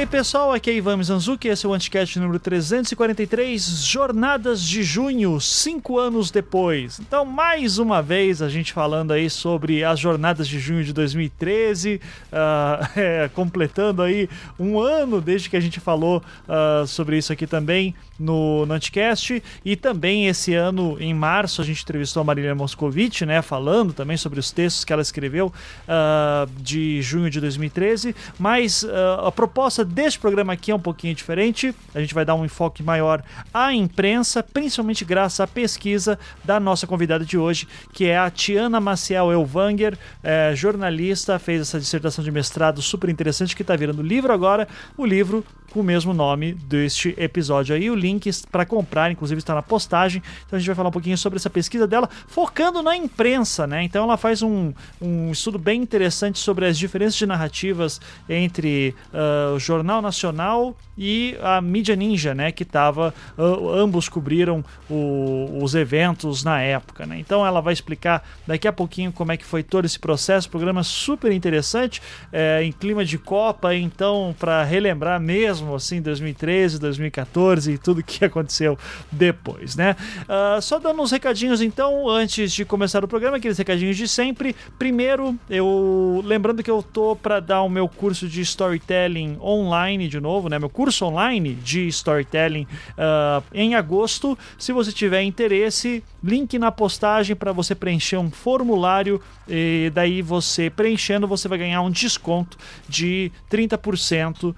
aí, pessoal, aqui é Ivan Mizanzuki, esse é o Anticast número 343, Jornadas de Junho, cinco anos depois. Então, mais uma vez, a gente falando aí sobre as Jornadas de Junho de 2013, uh, é, completando aí um ano desde que a gente falou uh, sobre isso aqui também no, no Anticast, e também esse ano, em março, a gente entrevistou a Marília Moscovici, né, falando também sobre os textos que ela escreveu uh, de junho de 2013, mas a proposta deste programa aqui é um pouquinho diferente. A gente vai dar um enfoque maior à imprensa, principalmente graças à pesquisa da nossa convidada de hoje, que é a Tiana Maciel Elvanger, é, jornalista, fez essa dissertação de mestrado super interessante que está virando livro agora, o livro com o mesmo nome deste episódio aí. O link para comprar, inclusive, está na postagem. Então a gente vai falar um pouquinho sobre essa pesquisa dela, focando na imprensa, né? Então ela faz um, um estudo bem interessante sobre as diferenças de narrativas entre uh, o Jornal Nacional e a mídia ninja, né? Que tava. Uh, ambos cobriram o, os eventos na época, né? Então ela vai explicar daqui a pouquinho como é que foi todo esse processo. Programa super interessante, é, em clima de Copa, então, para relembrar mesmo mesmo, assim, 2013, 2014 e tudo que aconteceu depois, né? Uh, só dando uns recadinhos então, antes de começar o programa, aqueles recadinhos de sempre. Primeiro, eu lembrando que eu tô para dar o meu curso de storytelling online de novo, né? Meu curso online de storytelling uh, em agosto. Se você tiver interesse, link na postagem para você preencher um formulário e daí você preenchendo você vai ganhar um desconto de 30% uh,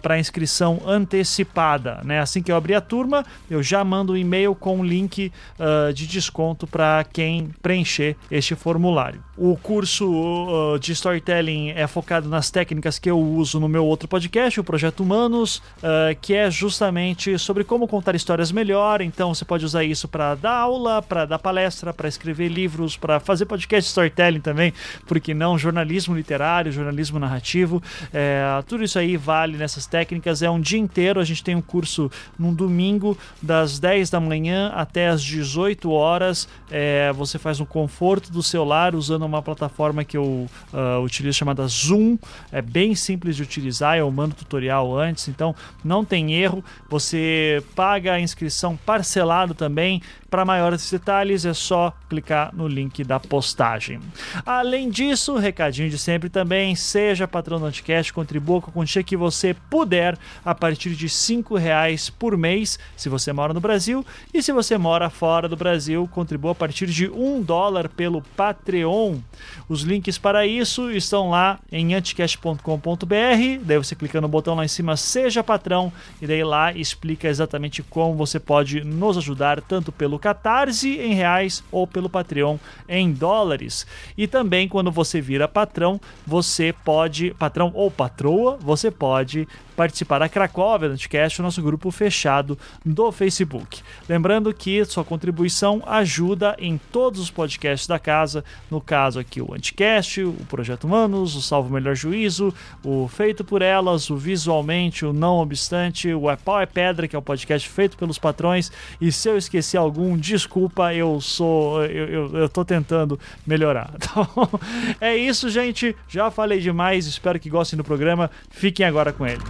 para inscrição antecipada. Né? Assim que eu abrir a turma, eu já mando um e-mail com um link uh, de desconto para quem preencher este formulário. O curso uh, de storytelling é focado nas técnicas que eu uso no meu outro podcast, o Projeto Humanos, uh, que é justamente sobre como contar histórias melhor. Então você pode usar isso para dar aula, para dar palestra, para escrever livros, para fazer podcast storytelling também, porque não jornalismo literário, jornalismo narrativo. É, tudo isso aí vale nessas técnicas é um dia inteiro. A gente tem um curso num domingo, das 10 da manhã até as 18 horas. É, você faz no conforto do celular usando uma plataforma que eu uh, utilizo chamada Zoom. É bem simples de utilizar. Eu mando tutorial antes, então não tem erro. Você paga a inscrição parcelado também. Para maiores detalhes é só clicar no link da postagem. Além disso, recadinho de sempre também, seja patrão do Anticast, contribua com a quantia que você puder a partir de R$ reais por mês, se você mora no Brasil, e se você mora fora do Brasil, contribua a partir de um dólar pelo Patreon. Os links para isso estão lá em anticast.com.br, daí você clica no botão lá em cima Seja Patrão, e daí lá explica exatamente como você pode nos ajudar, tanto pelo Catarse em reais ou pelo Patreon em dólares. E também quando você vira patrão, você pode, patrão ou patroa, você pode participar da Cracóvia Anticast, o nosso grupo fechado do Facebook. Lembrando que sua contribuição ajuda em todos os podcasts da casa, no caso aqui o Anticast, o Projeto Humanos, o Salvo Melhor Juízo, o Feito por Elas, o Visualmente, o Não Obstante, o É Pau é Pedra, que é o podcast feito pelos patrões, e se eu esqueci algum, desculpa, eu sou, eu, eu, eu tô tentando melhorar. Então, é isso, gente, já falei demais, espero que gostem do programa, fiquem agora com ele.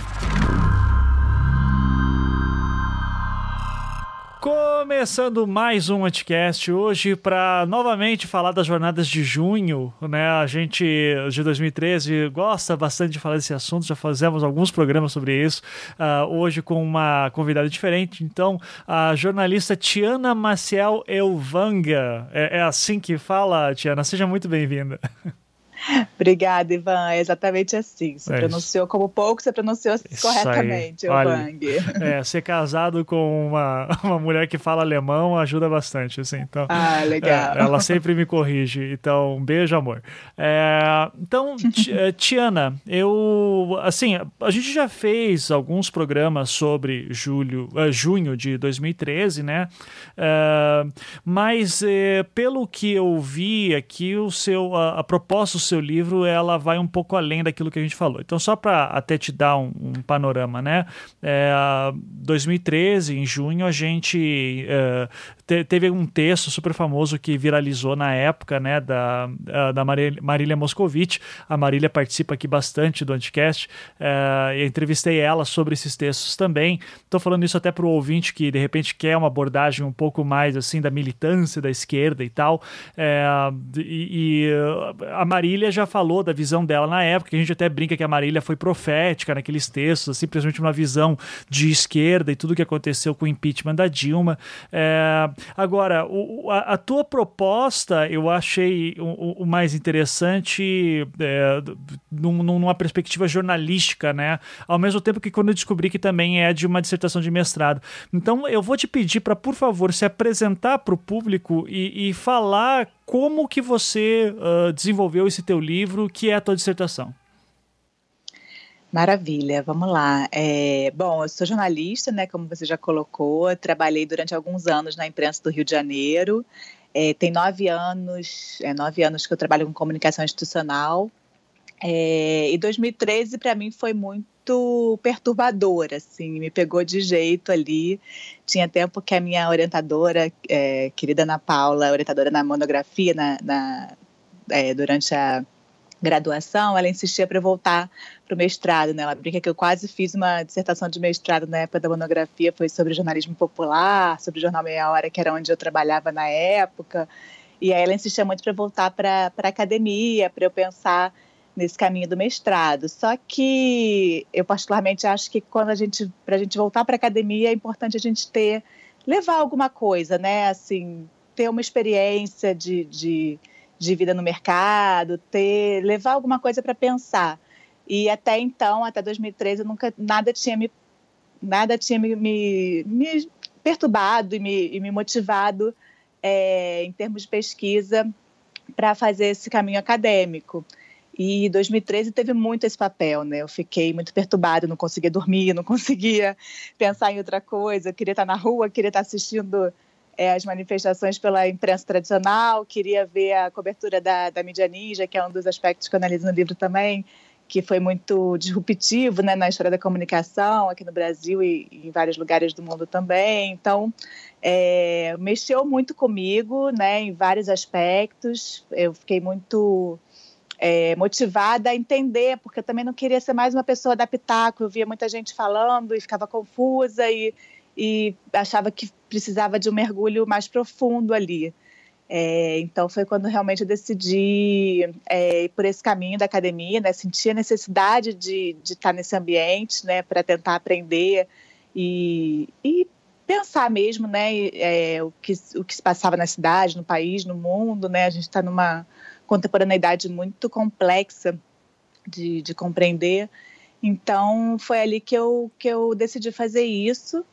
Começando mais um podcast hoje para novamente falar das jornadas de junho, né? A gente de 2013 gosta bastante de falar desse assunto, já fizemos alguns programas sobre isso. Uh, hoje com uma convidada diferente, então a jornalista Tiana Maciel Elvanga. É, é assim que fala, Tiana. Seja muito bem-vinda. Obrigada, Ivan. É exatamente assim. Você é pronunciou como pouco, você pronunciou isso corretamente, Olha, É, ser casado com uma, uma mulher que fala alemão ajuda bastante, assim. Então, ah, legal. É, ela sempre me corrige. Então, um beijo, amor. É, então, é, Tiana, eu, assim, a gente já fez alguns programas sobre julho, uh, junho de 2013, né? Uh, mas, uh, pelo que eu vi aqui, o seu, a, a proposta, o seu seu livro ela vai um pouco além daquilo que a gente falou. Então, só para até te dar um, um panorama, né? É, 2013, em junho, a gente é, te, teve um texto super famoso que viralizou na época, né? Da, da Marília Moscovitch. A Marília participa aqui bastante do Anticast. É, eu entrevistei ela sobre esses textos também. Estou falando isso até para o ouvinte que de repente quer uma abordagem um pouco mais assim da militância da esquerda e tal. É, e, e, a Marília já falou da visão dela na época, a gente até brinca que a Marília foi profética naqueles textos, simplesmente uma visão de esquerda e tudo que aconteceu com o impeachment da Dilma. É, agora, o, a, a, tua proposta eu achei o, o mais interessante é, num, numa perspectiva jornalística, né? Ao mesmo tempo que quando eu descobri que também é de uma dissertação de mestrado. Então eu vou te pedir para, por favor, se apresentar para o público e, e falar como que você uh, desenvolveu esse teu livro, que é a tua dissertação. Maravilha, vamos lá. É, bom, eu sou jornalista, né, como você já colocou, trabalhei durante alguns anos na imprensa do Rio de Janeiro. É, tem nove anos, é, nove anos que eu trabalho com comunicação institucional. É, e 2013 para mim foi muito perturbador, assim, me pegou de jeito ali. Tinha tempo que a minha orientadora, é, querida Ana Paula, orientadora na monografia, na, na é, durante a graduação, ela insistia para voltar para o mestrado. Né? Ela brinca que eu quase fiz uma dissertação de mestrado na época da monografia, foi sobre jornalismo popular, sobre o Jornal Meia Hora, que era onde eu trabalhava na época. E aí ela insistia muito para voltar para a academia, para eu pensar nesse caminho do mestrado. Só que eu particularmente acho que quando a gente, para a gente voltar para a academia, é importante a gente ter, levar alguma coisa, né? Assim, ter uma experiência de, de, de vida no mercado, ter, levar alguma coisa para pensar. E até então, até 2013, eu nunca nada tinha me nada tinha me, me, me perturbado e me, e me motivado é, em termos de pesquisa para fazer esse caminho acadêmico. E 2013 teve muito esse papel, né? Eu fiquei muito perturbada, não conseguia dormir, não conseguia pensar em outra coisa. Eu queria estar na rua, queria estar assistindo é, as manifestações pela imprensa tradicional, queria ver a cobertura da, da mídia ninja, que é um dos aspectos que eu analiso no livro também, que foi muito disruptivo né, na história da comunicação aqui no Brasil e, em vários lugares do mundo também. Então, é, mexeu muito comigo né, em vários aspectos. Eu fiquei muito é, motivada a entender, porque eu também não queria ser mais uma pessoa da pitaco. Eu via muita gente falando e ficava confusa e, e achava que precisava de um mergulho mais profundo ali. É, então foi quando realmente eu decidi é, ir por esse caminho da academia, né? Senti a necessidade de, de estar nesse ambiente, né? Para tentar aprender e, e pensar mesmo, né? É, o, que, o que se passava na cidade, no país, no mundo, né? A gente está numa contemporaneidade muito complexa de, de compreender. Então, foi ali que eu, que eu decidi fazer isso,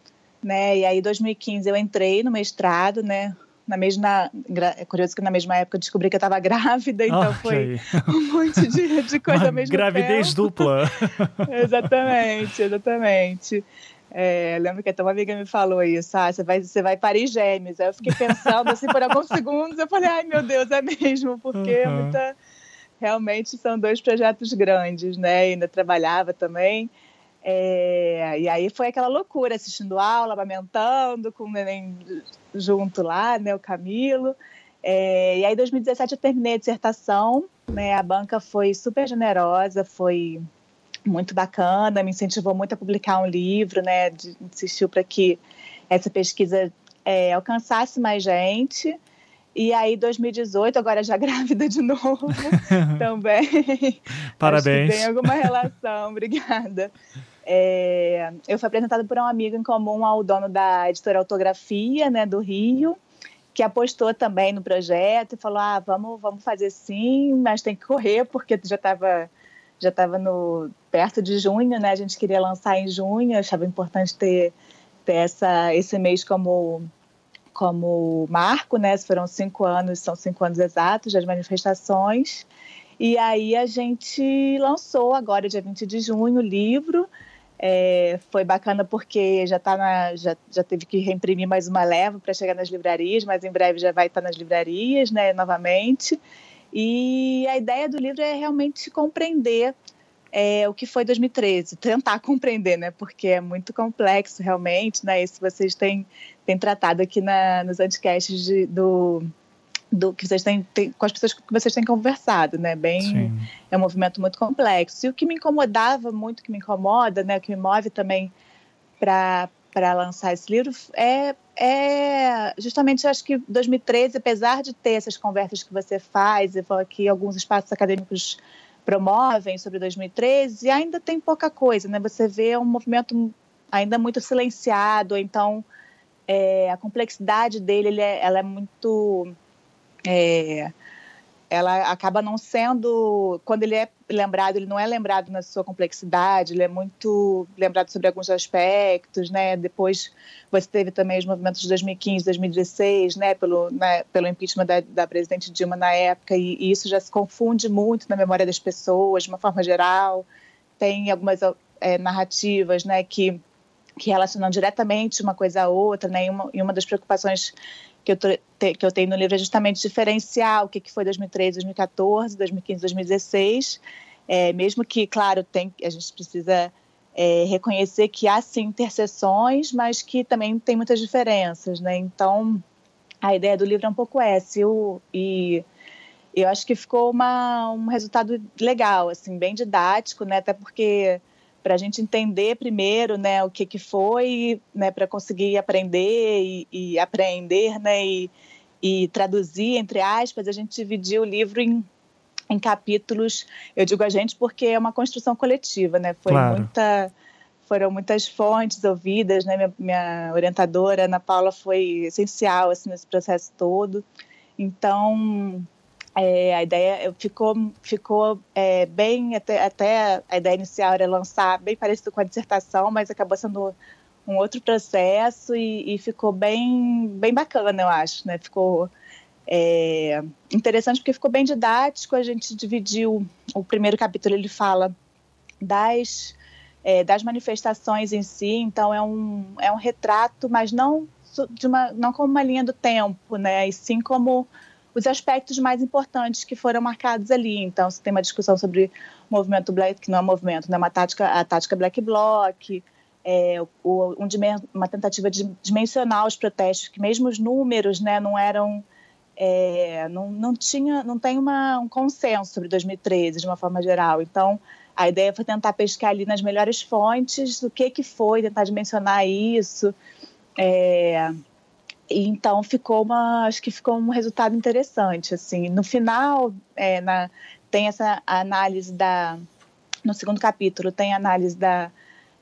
né? E aí, em 2015, eu entrei no mestrado, né? Na mesma, é curioso que na mesma época eu descobri que eu estava grávida, então oh, foi um monte de, de coisa mesmo. Gravidez tempo. dupla. exatamente, exatamente. É, lembro que até uma amiga me falou isso, ah, você vai, você vai parir gêmeos. Aí eu fiquei pensando assim por alguns segundos, eu falei, ai meu Deus, é mesmo, porque uhum. muita, realmente são dois projetos grandes, né? E ainda trabalhava também. É, e aí foi aquela loucura, assistindo aula, amamentando, com o neném junto lá, né, o Camilo. É, e aí, em 2017, eu terminei a dissertação, né, a banca foi super generosa, foi muito bacana, me incentivou muito a publicar um livro, né? De, insistiu para que essa pesquisa é, alcançasse mais gente. E aí, 2018, agora já grávida de novo, também. Parabéns. tem alguma relação, obrigada. É, eu fui apresentada por um amigo em comum ao dono da editora Autografia, né, do Rio, que apostou também no projeto e falou: ah, vamos, vamos fazer sim, mas tem que correr, porque já estava já estava no perto de junho, né? A gente queria lançar em junho, achava importante ter, ter essa, esse mês como como marco, né? Foram cinco anos, são cinco anos exatos das manifestações. E aí a gente lançou agora, dia 20 de junho, o livro. É, foi bacana porque já, tá na, já, já teve que reimprimir mais uma leva para chegar nas livrarias, mas em breve já vai estar nas livrarias, né, novamente. E a ideia do livro é realmente compreender é, o que foi 2013, tentar compreender, né? Porque é muito complexo realmente, né? Isso vocês têm, têm tratado aqui na, nos anticasts de, do, do que vocês têm, têm, com as pessoas que vocês têm conversado, né? Bem, Sim. é um movimento muito complexo. E o que me incomodava muito, que me incomoda, né? O que me move também para para lançar esse livro é, é justamente, acho que 2013, apesar de ter essas conversas que você faz, e que alguns espaços acadêmicos promovem sobre 2013, ainda tem pouca coisa, né? Você vê um movimento ainda muito silenciado, então é, a complexidade dele é, ela é muito é, ela acaba não sendo, quando ele é lembrado, ele não é lembrado na sua complexidade, ele é muito lembrado sobre alguns aspectos, né? Depois você teve também os movimentos de 2015, 2016, né? Pelo, né? pelo impeachment da, da presidente Dilma na época, e, e, isso já se confunde muito na memória das pessoas, de uma forma geral. Tem algumas é, narrativas, né? Que que relacionam diretamente uma coisa a outra, né? E uma, e uma das preocupações que eu, te, que eu tenho no livro é justamente diferenciar o que, que foi 2013, 2014, 2015, 2016. É, mesmo que, claro, tem, a gente precisa é, reconhecer que há sim interseções, mas que também tem muitas diferenças, né? Então, a ideia do livro é um pouco essa. Eu, e eu acho que ficou uma, um resultado legal, assim, bem didático, né? Até porque para a gente entender primeiro né, o que, que foi, né, para conseguir aprender e, e aprender né, e, e, traduzir, entre aspas, a gente dividiu o livro em, em capítulos. Eu digo a gente porque é uma construção coletiva, né? Foi claro. muita, foram muitas fontes ouvidas, né? Minha, minha orientadora, Ana Paula, foi essencial assim, nesse processo todo. Então, é, a ideia ficou, ficou é, bem, até, até, a ideia inicial era lançar bem parecido com a dissertação, mas acabou sendo um outro processo e, e ficou bem, bem bacana, eu acho, né? Ficou é, interessante porque ficou bem didático, a gente dividiu, o primeiro capítulo ele fala das, é, das manifestações em si, então é um, é um retrato, mas não, de uma, não como uma linha do tempo, né? E sim como os aspectos mais importantes que foram marcados ali. Então, você tem uma discussão sobre movimento Black, que não é movimento, né? uma tática, a tática Black Bloc, é, o, um, uma tentativa de dimensionar os protestos, que mesmo os números né, não eram. É, não, não tinha, não tem uma, um consenso sobre 2013 de uma forma geral. Então, a ideia foi tentar pescar ali nas melhores fontes o que que foi, tentar dimensionar isso. É, então ficou uma, acho que ficou um resultado interessante, assim. No final, é, na, tem essa análise da, no segundo capítulo tem a análise da,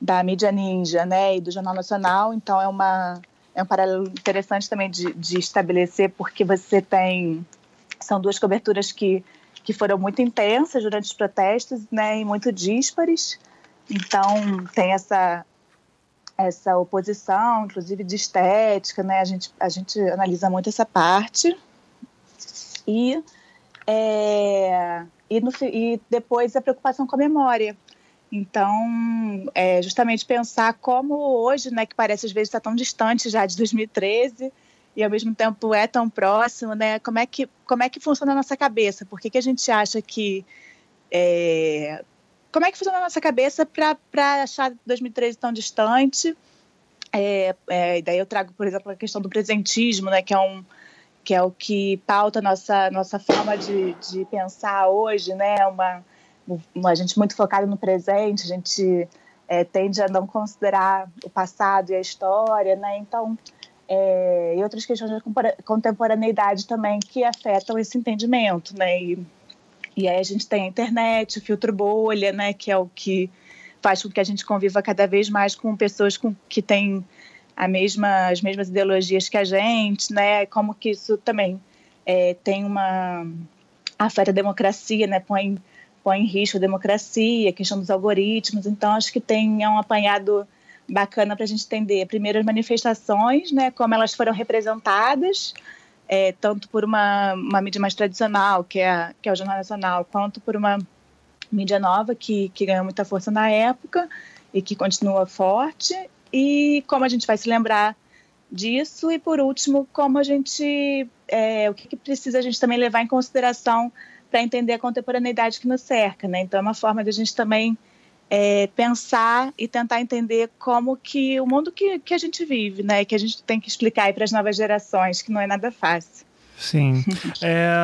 da mídia ninja, né, e do Jornal Nacional. Então é uma é um paralelo interessante também de, de estabelecer, porque você tem são duas coberturas que que foram muito intensas durante os protestos, né, e muito díspares. Então tem essa essa oposição, inclusive de estética, né? A gente, a gente analisa muito essa parte. E, é, e, no, e depois a preocupação com a memória. Então, é justamente pensar como hoje, né, que parece às vezes estar tão distante já de 2013 e ao mesmo tempo é tão próximo, né? Como é que como é que funciona a nossa cabeça? Por que, que a gente acha que é, como é que funciona a nossa cabeça para achar 2013 tão distante? É, é, daí eu trago, por exemplo, a questão do presentismo, né, que é um que é o que pauta nossa nossa forma de, de pensar hoje, né? Uma, uma gente muito focada no presente, a gente é, tende a não considerar o passado e a história, né? Então, é, e outras questões de contemporaneidade também que afetam esse entendimento, né? E, e aí a gente tem a internet, o filtro bolha, né, que é o que faz com que a gente conviva cada vez mais com pessoas com, que têm a mesma, as mesmas ideologias que a gente, né? Como que isso também é, tem uma afeta a democracia, né? Põe põe em risco a democracia, a questão dos algoritmos. Então acho que tem é um apanhado bacana para a gente entender primeiro as manifestações, né? Como elas foram representadas é, tanto por uma, uma mídia mais tradicional, que é, que é o Jornal Nacional, quanto por uma mídia nova que, que ganhou muita força na época e que continua forte, e como a gente vai se lembrar disso, e por último, como a gente, é, o que, que precisa a gente também levar em consideração para entender a contemporaneidade que nos cerca, né? Então é uma forma de a gente também é, pensar e tentar entender como que o mundo que, que a gente vive, né? Que a gente tem que explicar para as novas gerações, que não é nada fácil. Sim. É,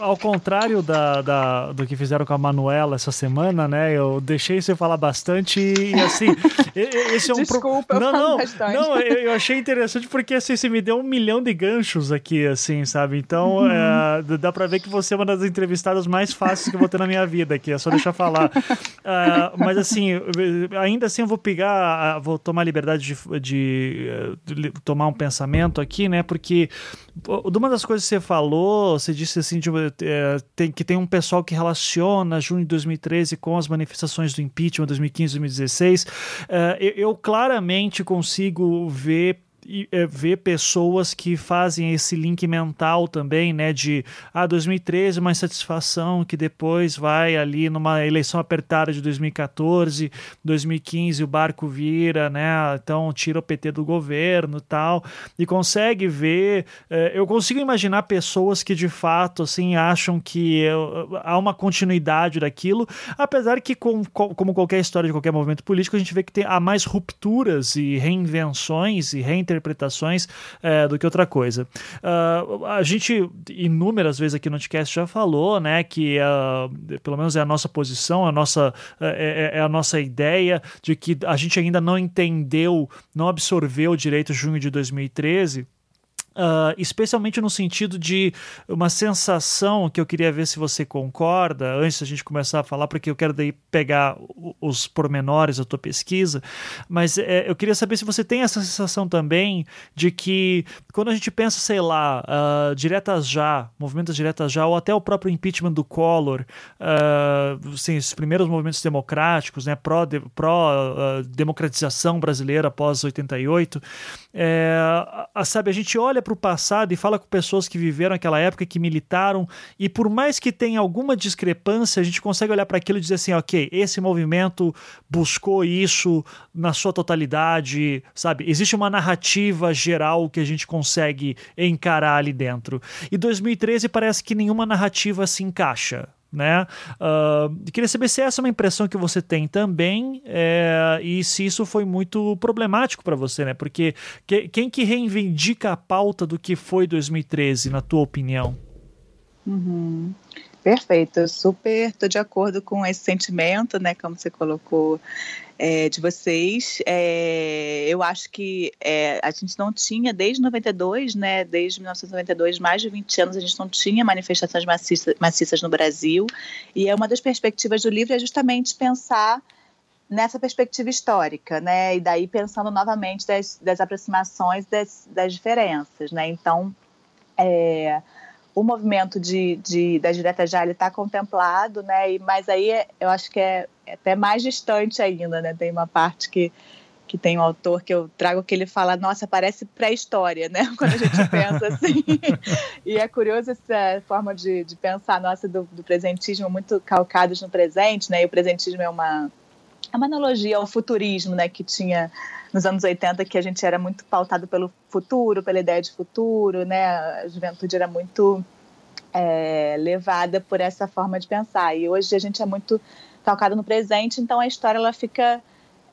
ao contrário da, da, do que fizeram com a Manuela essa semana, né? Eu deixei você falar bastante e assim. esse é um Desculpa, pro... não, não, bastante. não. Eu, achei interessante porque assim, você me deu um milhão de ganchos aqui, assim, sabe? Então uhum. é, dá pra ver que você é uma das entrevistadas mais fáceis que eu vou ter na minha vida aqui, é só deixar falar. Uh, mas assim, ainda assim eu vou pegar, vou tomar liberdade de, de, de tomar um pensamento aqui, né? Porque uma das coisas que você falou, você disse assim de, é, tem, que tem um pessoal que relaciona junho de 2013 com as manifestações do impeachment 2015 2016. É, eu, eu claramente consigo ver ver pessoas que fazem esse link mental também, né? De ah, 2013 uma insatisfação que depois vai ali numa eleição apertada de 2014, 2015 o barco vira, né? Então tira o PT do governo tal. E consegue ver. É, eu consigo imaginar pessoas que de fato assim acham que há uma continuidade daquilo, apesar que, com, como qualquer história de qualquer movimento político, a gente vê que tem, há mais rupturas e reinvenções e reinterpretações interpretações é, do que outra coisa. Uh, a gente, inúmeras vezes aqui no podcast, já falou, né, que uh, pelo menos é a nossa posição, a nossa, é, é, é, a nossa ideia de que a gente ainda não entendeu, não absorveu direito junho de 2013 Uh, especialmente no sentido de uma sensação que eu queria ver se você concorda, antes da gente começar a falar, porque eu quero daí pegar os pormenores da tua pesquisa, mas é, eu queria saber se você tem essa sensação também de que quando a gente pensa, sei lá, uh, diretas já, movimentos diretas já, ou até o próprio impeachment do Collor, uh, assim, esses primeiros movimentos democráticos, né, pró-democratização pró, brasileira após 88, é, sabe, a gente olha para o passado e fala com pessoas que viveram aquela época, que militaram, e por mais que tenha alguma discrepância, a gente consegue olhar para aquilo e dizer assim: ok, esse movimento buscou isso na sua totalidade, sabe? Existe uma narrativa geral que a gente consegue encarar ali dentro. E 2013 parece que nenhuma narrativa se encaixa né? Uh, queria saber se essa é uma impressão que você tem também é, e se isso foi muito problemático para você, né? Porque que, quem que reivindica a pauta do que foi 2013, na tua opinião? Uhum. Perfeito, eu super estou de acordo com esse sentimento, né? Como você colocou é, de vocês. É, eu acho que é, a gente não tinha, desde 92, né, desde 1992, mais de 20 anos, a gente não tinha manifestações maciças, maciças no Brasil. E é uma das perspectivas do livro é justamente pensar nessa perspectiva histórica, né? E daí pensando novamente das, das aproximações das, das diferenças, né? Então, é, o movimento de, de, da direta já está contemplado, né? E, mas aí eu acho que é, é, até mais distante ainda, né? Tem uma parte que, que tem um autor que eu trago que ele fala, nossa, parece pré-história, né? Quando a gente pensa assim. e é curioso essa forma de, de pensar, nossa, do, do presentismo muito calcados no presente, né? E o presentismo é uma, é uma analogia ao futurismo, né? Que tinha nos anos 80 que a gente era muito pautado pelo futuro, pela ideia de futuro, né? A juventude era muito é, levada por essa forma de pensar. E hoje a gente é muito calcado no presente, então a história ela fica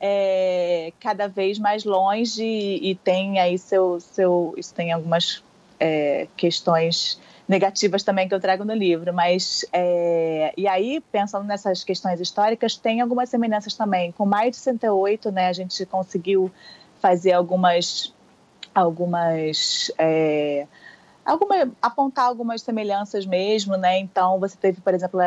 é, cada vez mais longe e, e, tem aí seu, seu isso tem algumas é, questões negativas também que eu trago no livro, mas é, e aí pensando nessas questões históricas tem algumas semelhanças também com mais de 68, né? A gente conseguiu fazer algumas algumas é, alguma, apontar algumas semelhanças mesmo, né? Então, você teve, por exemplo,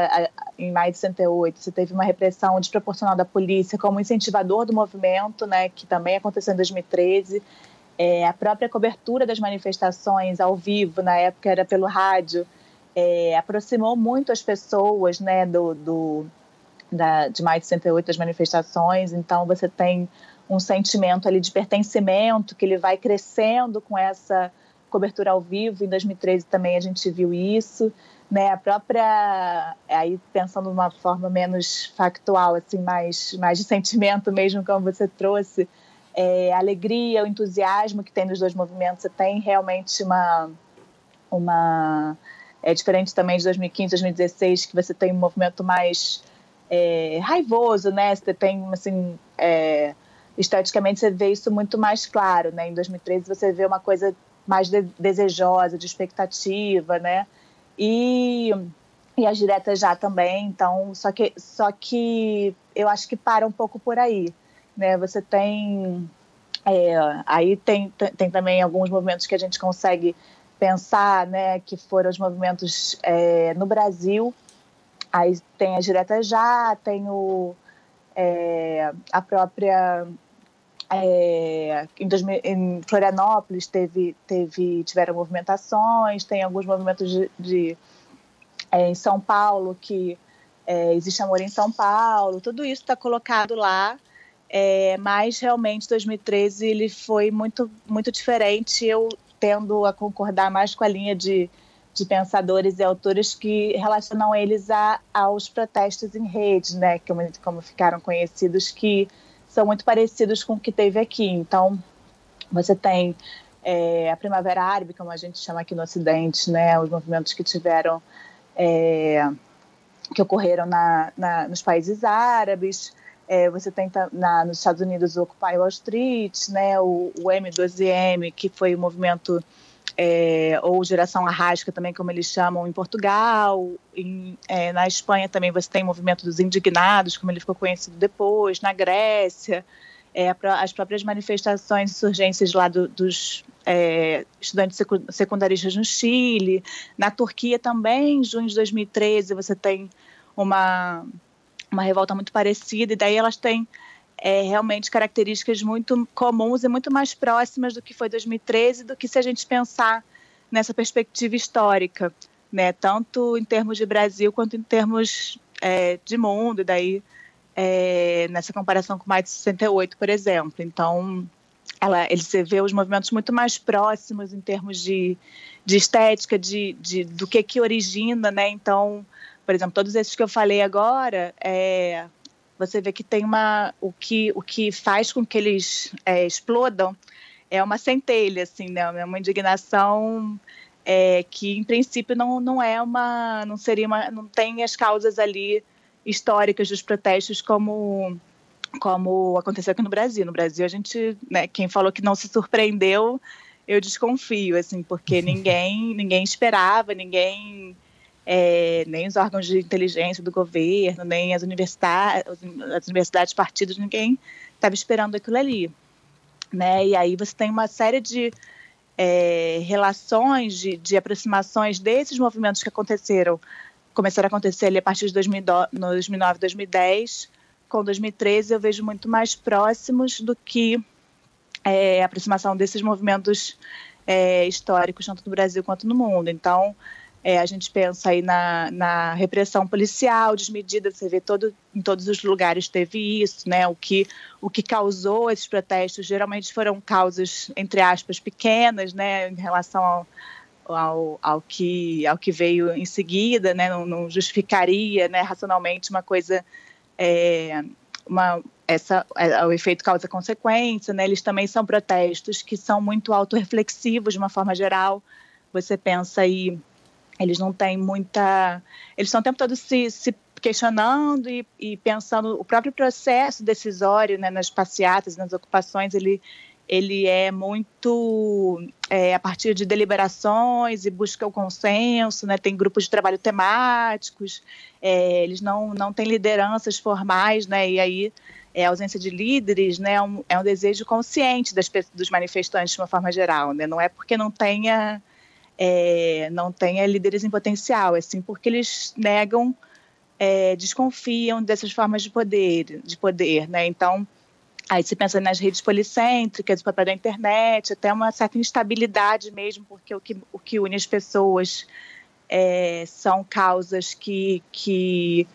em maio de 68, você teve uma repressão desproporcional da polícia como incentivador do movimento, né? Que também aconteceu em 2013 é, a própria cobertura das manifestações ao vivo, na época era pelo rádio, é, aproximou muito as pessoas né, do, do, da, de mais de 68 das manifestações, então você tem um sentimento ali de pertencimento que ele vai crescendo com essa cobertura ao vivo. Em 2013 também a gente viu isso, né? A própria aí pensando de uma forma menos factual, assim, mais mais de sentimento mesmo, como você trouxe, é, a alegria, o entusiasmo que tem nos dois movimentos, você tem realmente uma, uma É diferente também de 2015, 2016, que você tem um movimento mais é, raivoso, né? Você tem, assim, é, esteticamente você vê isso muito mais claro, né? Em 2013 você vê uma coisa mais de, desejosa, de expectativa, né? E, e as diretas já também, então, só que, só que eu acho que para um pouco por aí, né? Você tem... É, aí tem, tem também alguns movimentos que a gente consegue pensar, né, que foram os movimentos é, no Brasil. Aí tem a Direta Já, tem o, é, a própria é, em, 2000, em, Florianópolis teve, teve, tiveram movimentações, tem alguns movimentos de, de é, em São Paulo que é, existe amor em São Paulo, tudo isso está colocado lá, é, mas realmente 2013 ele foi muito muito diferente. Eu tendo a concordar mais com a linha de, de pensadores e autores que relacionam eles a, aos protestos em rede, né, como, como ficaram conhecidos, que são muito parecidos com o que teve aqui. Então, você tem é, a Primavera Árabe, como a gente chama aqui no Ocidente, né, os movimentos que tiveram, é, que ocorreram na, na, nos países árabes, é, você tem na, nos Estados Unidos o Occupy Wall Street, né, o, o M12M, que foi o movimento, é, ou Geração Arrasca também, como eles chamam, em Portugal. Em, é, na Espanha também você tem o movimento dos indignados, como ele ficou conhecido depois, na Grécia. É, as próprias manifestações e insurgências lá do, dos é, estudantes secundaristas no Chile. Na Turquia também, em junho de 2013, você tem uma uma revolta muito parecida, e daí elas têm é, realmente características muito comuns e muito mais próximas do que foi 2013, do que se a gente pensar nessa perspectiva histórica, né? tanto em termos de Brasil quanto em termos é, de mundo, e daí é, nessa comparação com mais de 68, por exemplo. Então, ela, ele se vê os movimentos muito mais próximos em termos de, de estética, de, de, do que que origina, né? Então, por exemplo, todos esses que eu falei agora, é, você vê que tem uma. O que, o que faz com que eles é, explodam é uma centelha, assim, né? É uma indignação é, que, em princípio, não, não é uma. não seria uma. não tem as causas ali históricas dos protestos como como aconteceu aqui no Brasil. No Brasil, a gente, né, quem falou que não se surpreendeu, eu desconfio, assim, porque ninguém, ninguém esperava, ninguém é, nem os órgãos de inteligência do governo, nem as universidades, as universidades, partidos, ninguém estava esperando aquilo ali. Né? E aí você tem uma série de é, relações, de, de, aproximações desses movimentos que aconteceram, começaram a acontecer ali a partir de 2009, 2010, com 2013 eu vejo muito mais próximos do que é, a aproximação desses movimentos é, históricos, tanto no Brasil quanto no mundo. Então, é, a gente pensa aí na, na, repressão policial desmedida, você vê todo, em todos os lugares teve isso, né? O que, o que causou esses protestos geralmente foram causas, entre aspas, pequenas, né? Em relação ao, ao, ao, que, ao que veio em seguida, né? Não, não justificaria né, racionalmente uma coisa, é, uma, essa, é, o efeito causa-consequência, né? Eles também são protestos que são muito autorreflexivos de uma forma geral. Você pensa aí eles não têm muita. Eles estão o tempo todo se, se questionando e, e, pensando. O próprio processo decisório né, nas passeatas, nas ocupações, ele, ele é muito é, a partir de deliberações e busca o consenso, né, tem grupos de trabalho temáticos, é, eles não, não têm lideranças formais, né, e aí é, a ausência de líderes né, é, um, é um desejo consciente das, dos manifestantes de uma forma geral, né, não é porque não tenha é, não tenha líderes em potencial, é sim porque eles negam, é, desconfiam dessas formas de poder, de poder, né? Então, aí se pensa nas redes policêntricas, o papel da internet, até uma certa instabilidade mesmo, porque o que, o que une as pessoas é, são causas que, que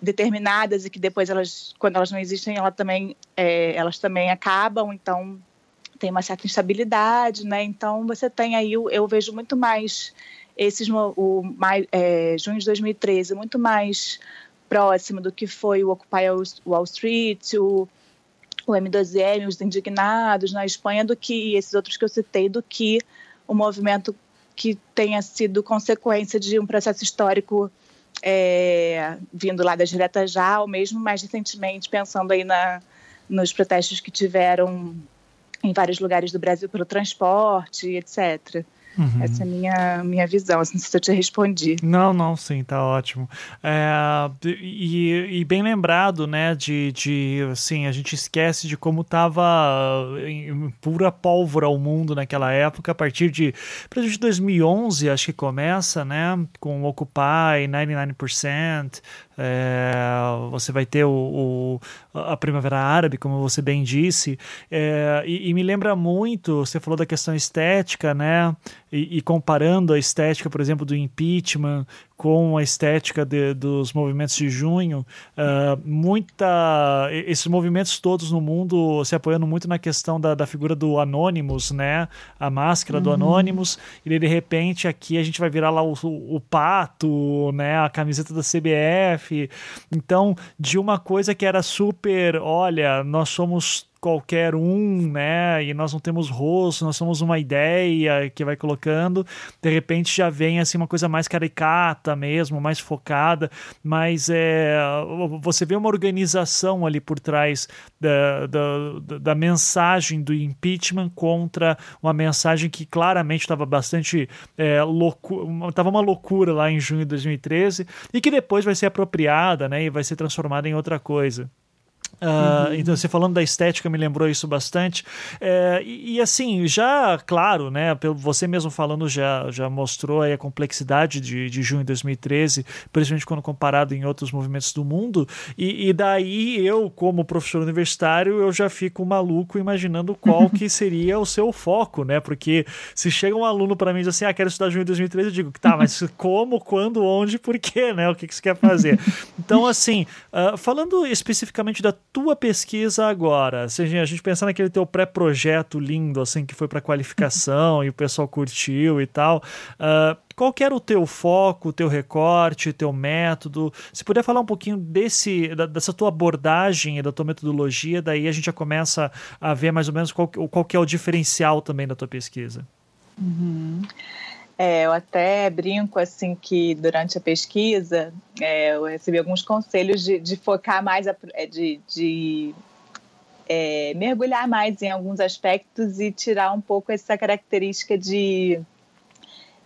determinadas e que depois elas, quando elas não existem, elas também, é, elas também acabam. Então, tem uma certa instabilidade, né? Então você tem aí, eu vejo muito mais esses o mais, é, junho de 2013 muito mais próximo do que foi o Occupy Wall Street, o, o M2M, os indignados na Espanha, do que esses outros que eu citei, do que o movimento que tenha sido consequência de um processo histórico é, vindo lá das diretas já, ou mesmo mais recentemente, pensando aí na, nos protestos que tiveram em vários lugares do Brasil pelo transporte, etc. Uhum. Essa é a minha, minha visão. Assim, se eu te respondi. Não, não, sim, tá ótimo. É, e, e, bem lembrado, né, de, de, assim, a gente esquece de como tava em pura pólvora o mundo naquela época, a partir de, a partir de 2011, acho que começa, né, com o Occupy, 99%, é, você vai ter o, o, a Primavera Árabe, como você bem disse, é, e, e, me lembra muito, você falou da questão estética, né? E, e, comparando a estética, por exemplo, do impeachment com a estética de, dos movimentos de junho, uh, muita esses movimentos todos no mundo se apoiando muito na questão da, da figura do Anonymous, né? A máscara uhum. do Anonymous, e de repente aqui a gente vai virar lá o, o, pato, né? A camiseta da CBF. Então, de uma coisa que era super, olha, nós somos qualquer um, né? E nós não temos rosto, nós somos uma ideia que vai colocando. De repente já vem assim uma coisa mais caricata mesmo, mais focada, mas é, você vê uma organização ali por trás da, da, da mensagem do impeachment contra uma mensagem que claramente estava bastante é, loucura, estava uma loucura lá em junho de 2013 e que depois vai ser apropriada, né? E vai ser transformada em outra coisa. Uh, uhum. Então, você falando da estética me lembrou isso bastante. É, e, e, assim, já, claro, né, pelo você mesmo falando, já, já mostrou a complexidade de, de junho de 2013, principalmente quando comparado em outros movimentos do mundo. E, e, daí eu, como professor universitário, eu já fico maluco imaginando qual que seria o seu foco, né? Porque se chega um aluno para mim e diz assim, ah, quero estudar junho de 2013, eu digo, tá, mas como, quando, onde, por quê, né? O que, que você quer fazer? Então, assim, uh, falando especificamente da tua pesquisa agora, se a gente pensar naquele teu pré-projeto lindo, assim, que foi para qualificação e o pessoal curtiu e tal, uh, qual que era o teu foco, o teu recorte, o teu método? Se puder falar um pouquinho desse, dessa tua abordagem e da tua metodologia, daí a gente já começa a ver mais ou menos qual, qual que é o diferencial também da tua pesquisa. Uhum. É, eu até brinco assim que durante a pesquisa é, eu recebi alguns conselhos de, de focar mais, é, de, de é, mergulhar mais em alguns aspectos e tirar um pouco essa característica de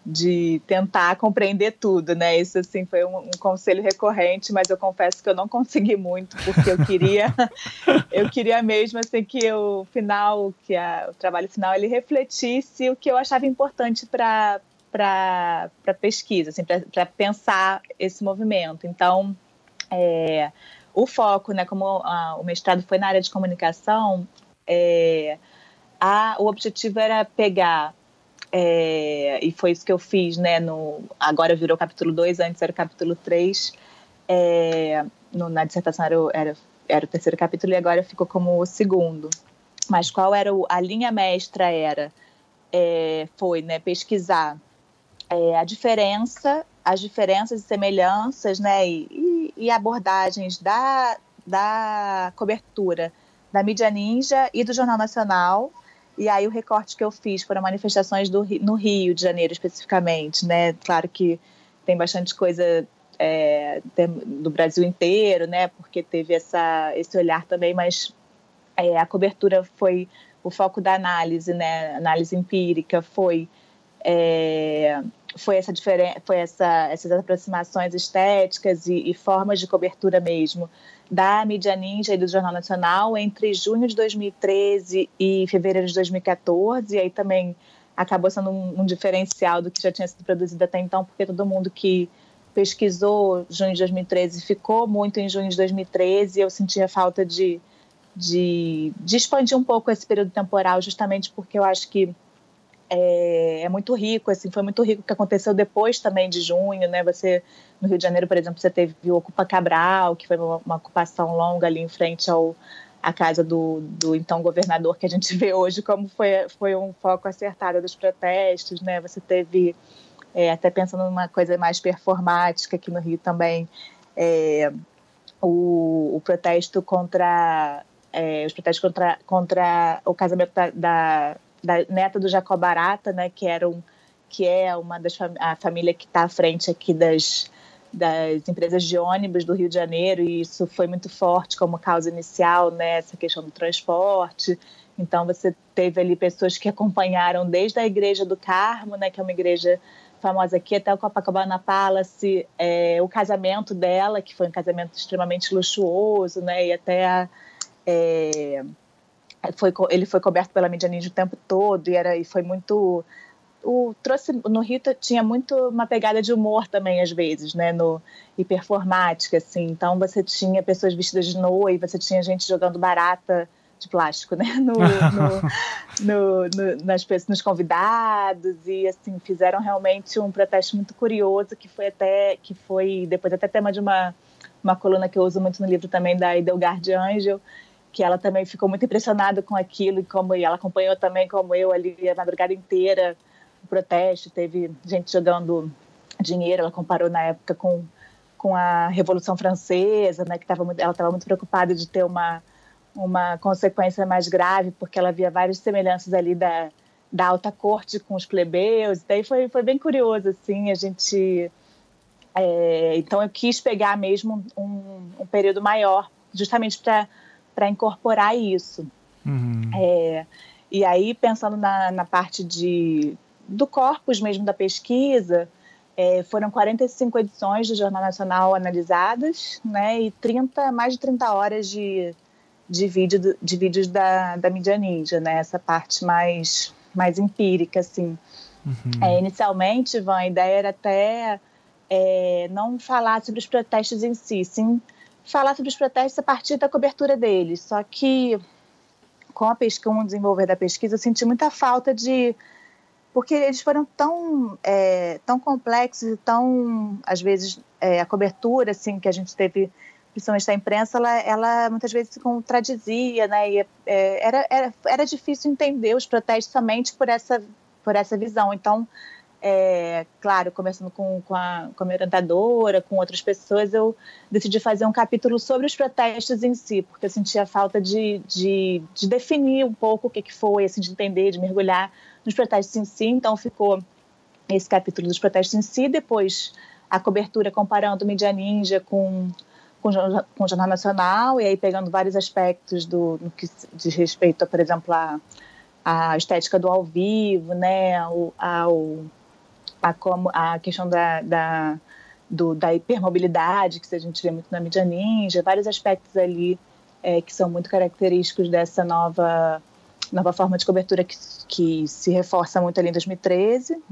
de tentar compreender tudo, né? Isso assim foi um, um, conselho recorrente, mas eu confesso que eu não consegui muito porque eu queria, eu queria mesmo assim que o final, que a, o trabalho final ele refletisse o que eu achava importante para para pesquisa, assim, para pensar esse movimento. Então, é, o foco, né, como a, o mestrado foi na área de comunicação, é, a, o objetivo era pegar, é, e foi isso que eu fiz, né, no, agora virou capítulo 2, antes era o capítulo 3, é, na dissertação era, era, era o terceiro capítulo e agora ficou como o segundo. Mas qual era o, a linha mestra era, é, foi né, pesquisar é, a diferença, as diferenças e semelhanças, né, e, e, abordagens da, da cobertura da mídia ninja e do Jornal Nacional. E aí o recorte que eu fiz foram manifestações do, no Rio de Janeiro especificamente, né? Claro que tem bastante coisa é, do Brasil inteiro, né? Porque teve essa, esse olhar também, mas é, a cobertura foi o foco da análise, né? Análise empírica foi é, foi essa diferença, foi essa, essas aproximações estéticas e, e, formas de cobertura mesmo da mídia ninja e do Jornal Nacional entre junho de 2013 e fevereiro de 2014 e aí também acabou sendo um, um diferencial do que já tinha sido produzido até então porque todo mundo que pesquisou junho de 2013 ficou muito em junho de 2013 e eu sentia falta de, de, de expandir um pouco esse período temporal justamente porque eu acho que é, é, muito rico, assim, foi muito rico o que aconteceu depois também de junho, né? Você no Rio de Janeiro, por exemplo, você teve o Ocupa Cabral, que foi uma, uma ocupação longa ali em frente ao a casa do, do então governador que a gente vê hoje como foi foi um foco acertado dos protestos, né? Você teve é, até pensando numa coisa mais performática aqui no Rio também, é, o, o protesto contra é, os protestos contra, contra o casamento da, da da neta do Jacob Barata, né, que era um que é uma das a família que está à frente aqui das, das empresas de ônibus do Rio de Janeiro, e isso foi muito forte como causa inicial, né, essa questão do transporte. Então, você teve ali pessoas que acompanharam desde a Igreja do Carmo, né, que é uma igreja famosa aqui, até o Copacabana Palace, é, o casamento dela, que foi um casamento extremamente luxuoso, né, e até a, é, foi, ele foi coberto pela mídia ninja o tempo todo e, era, e foi muito o trouxe no Rita tinha muito uma pegada de humor também às vezes, né, no hiperformática assim. Então você tinha pessoas vestidas de noiva, você tinha gente jogando barata de plástico, né, no, no, no, nas nos convidados e assim fizeram realmente um protesto muito curioso que foi até que foi depois até tema de uma uma coluna que eu uso muito no livro também da Idelgard Angel, que ela também ficou muito impressionada com aquilo e como ela acompanhou também como eu ali a madrugada inteira o protesto, teve gente jogando dinheiro, ela comparou na época com, com a Revolução Francesa, né, que tava muito, ela estava muito preocupada de ter uma, uma consequência mais grave, porque ela via várias semelhanças ali da, da alta corte com os plebeus, daí foi, foi bem curioso, assim, a gente... É, então eu quis pegar mesmo um, um período maior, justamente para incorporar isso. Uhum. É, e aí, pensando na, na parte de, do corpus mesmo da pesquisa, é, foram 45 edições do Jornal Nacional analisadas, né, e 30, mais de 30 horas de, de, vídeo, de vídeos da, da mídia ninja, né, essa parte mais, mais empírica, assim. Uhum. É, inicialmente, Ivan, a ideia era até é, não falar sobre os protestos em si, sim falar sobre os protestos a partir da cobertura deles. Só que com a pesquisa, o desenvolver da pesquisa, eu senti muita falta de porque eles foram tão, é, tão complexos e tão, às vezes, é, a cobertura assim, que a gente teve, principalmente da imprensa, ela, ela muitas vezes se contradizia, né? E, é, era, era, era difícil entender os protestos somente por essa, por essa visão. Então, é, claro, começando com, com, a, com a minha orientadora, com outras pessoas, eu decidi fazer um capítulo sobre os protestos em si, porque eu sentia falta de, de, de definir um pouco o que, que foi, assim, de entender, de mergulhar nos protestos em si. Então, ficou esse capítulo dos protestos em si, depois a cobertura comparando Mídia Ninja com, com, com o Jornal Nacional, e aí pegando vários aspectos do, que diz respeito, a, por exemplo, a, a estética do ao vivo, né, ao, ao a, como, a questão da, da, do, da hipermobilidade, que a gente vê muito na mídia ninja, vários aspectos ali é, que são muito característicos dessa nova nova forma de cobertura que, que se reforça muito ali em 2013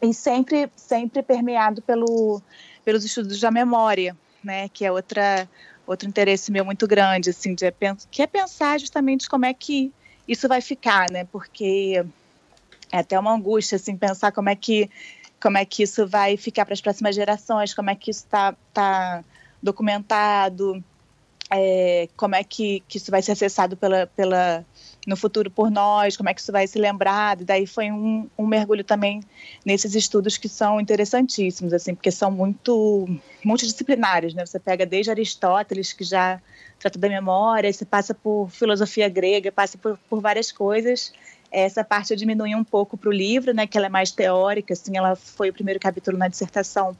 e sempre sempre permeado pelo pelos estudos da memória, né, que é outra outro interesse meu muito grande, assim, de, que é pensar justamente como é que isso vai ficar, né, porque é até uma angústia, assim, pensar como é que como é que isso vai ficar para as próximas gerações, como é que isso está tá documentado, é, como é que, que isso vai ser acessado pela, pela, no futuro por nós, como é que isso vai ser lembrado. E daí foi um, um mergulho também nesses estudos que são interessantíssimos, assim, porque são muito multidisciplinares, né? Você pega desde Aristóteles, que já trata da memória, você passa por filosofia grega, passa por, por várias coisas. Essa parte eu diminui um pouco para o livro, né, que ela é mais teórica, assim, ela foi o primeiro capítulo na dissertação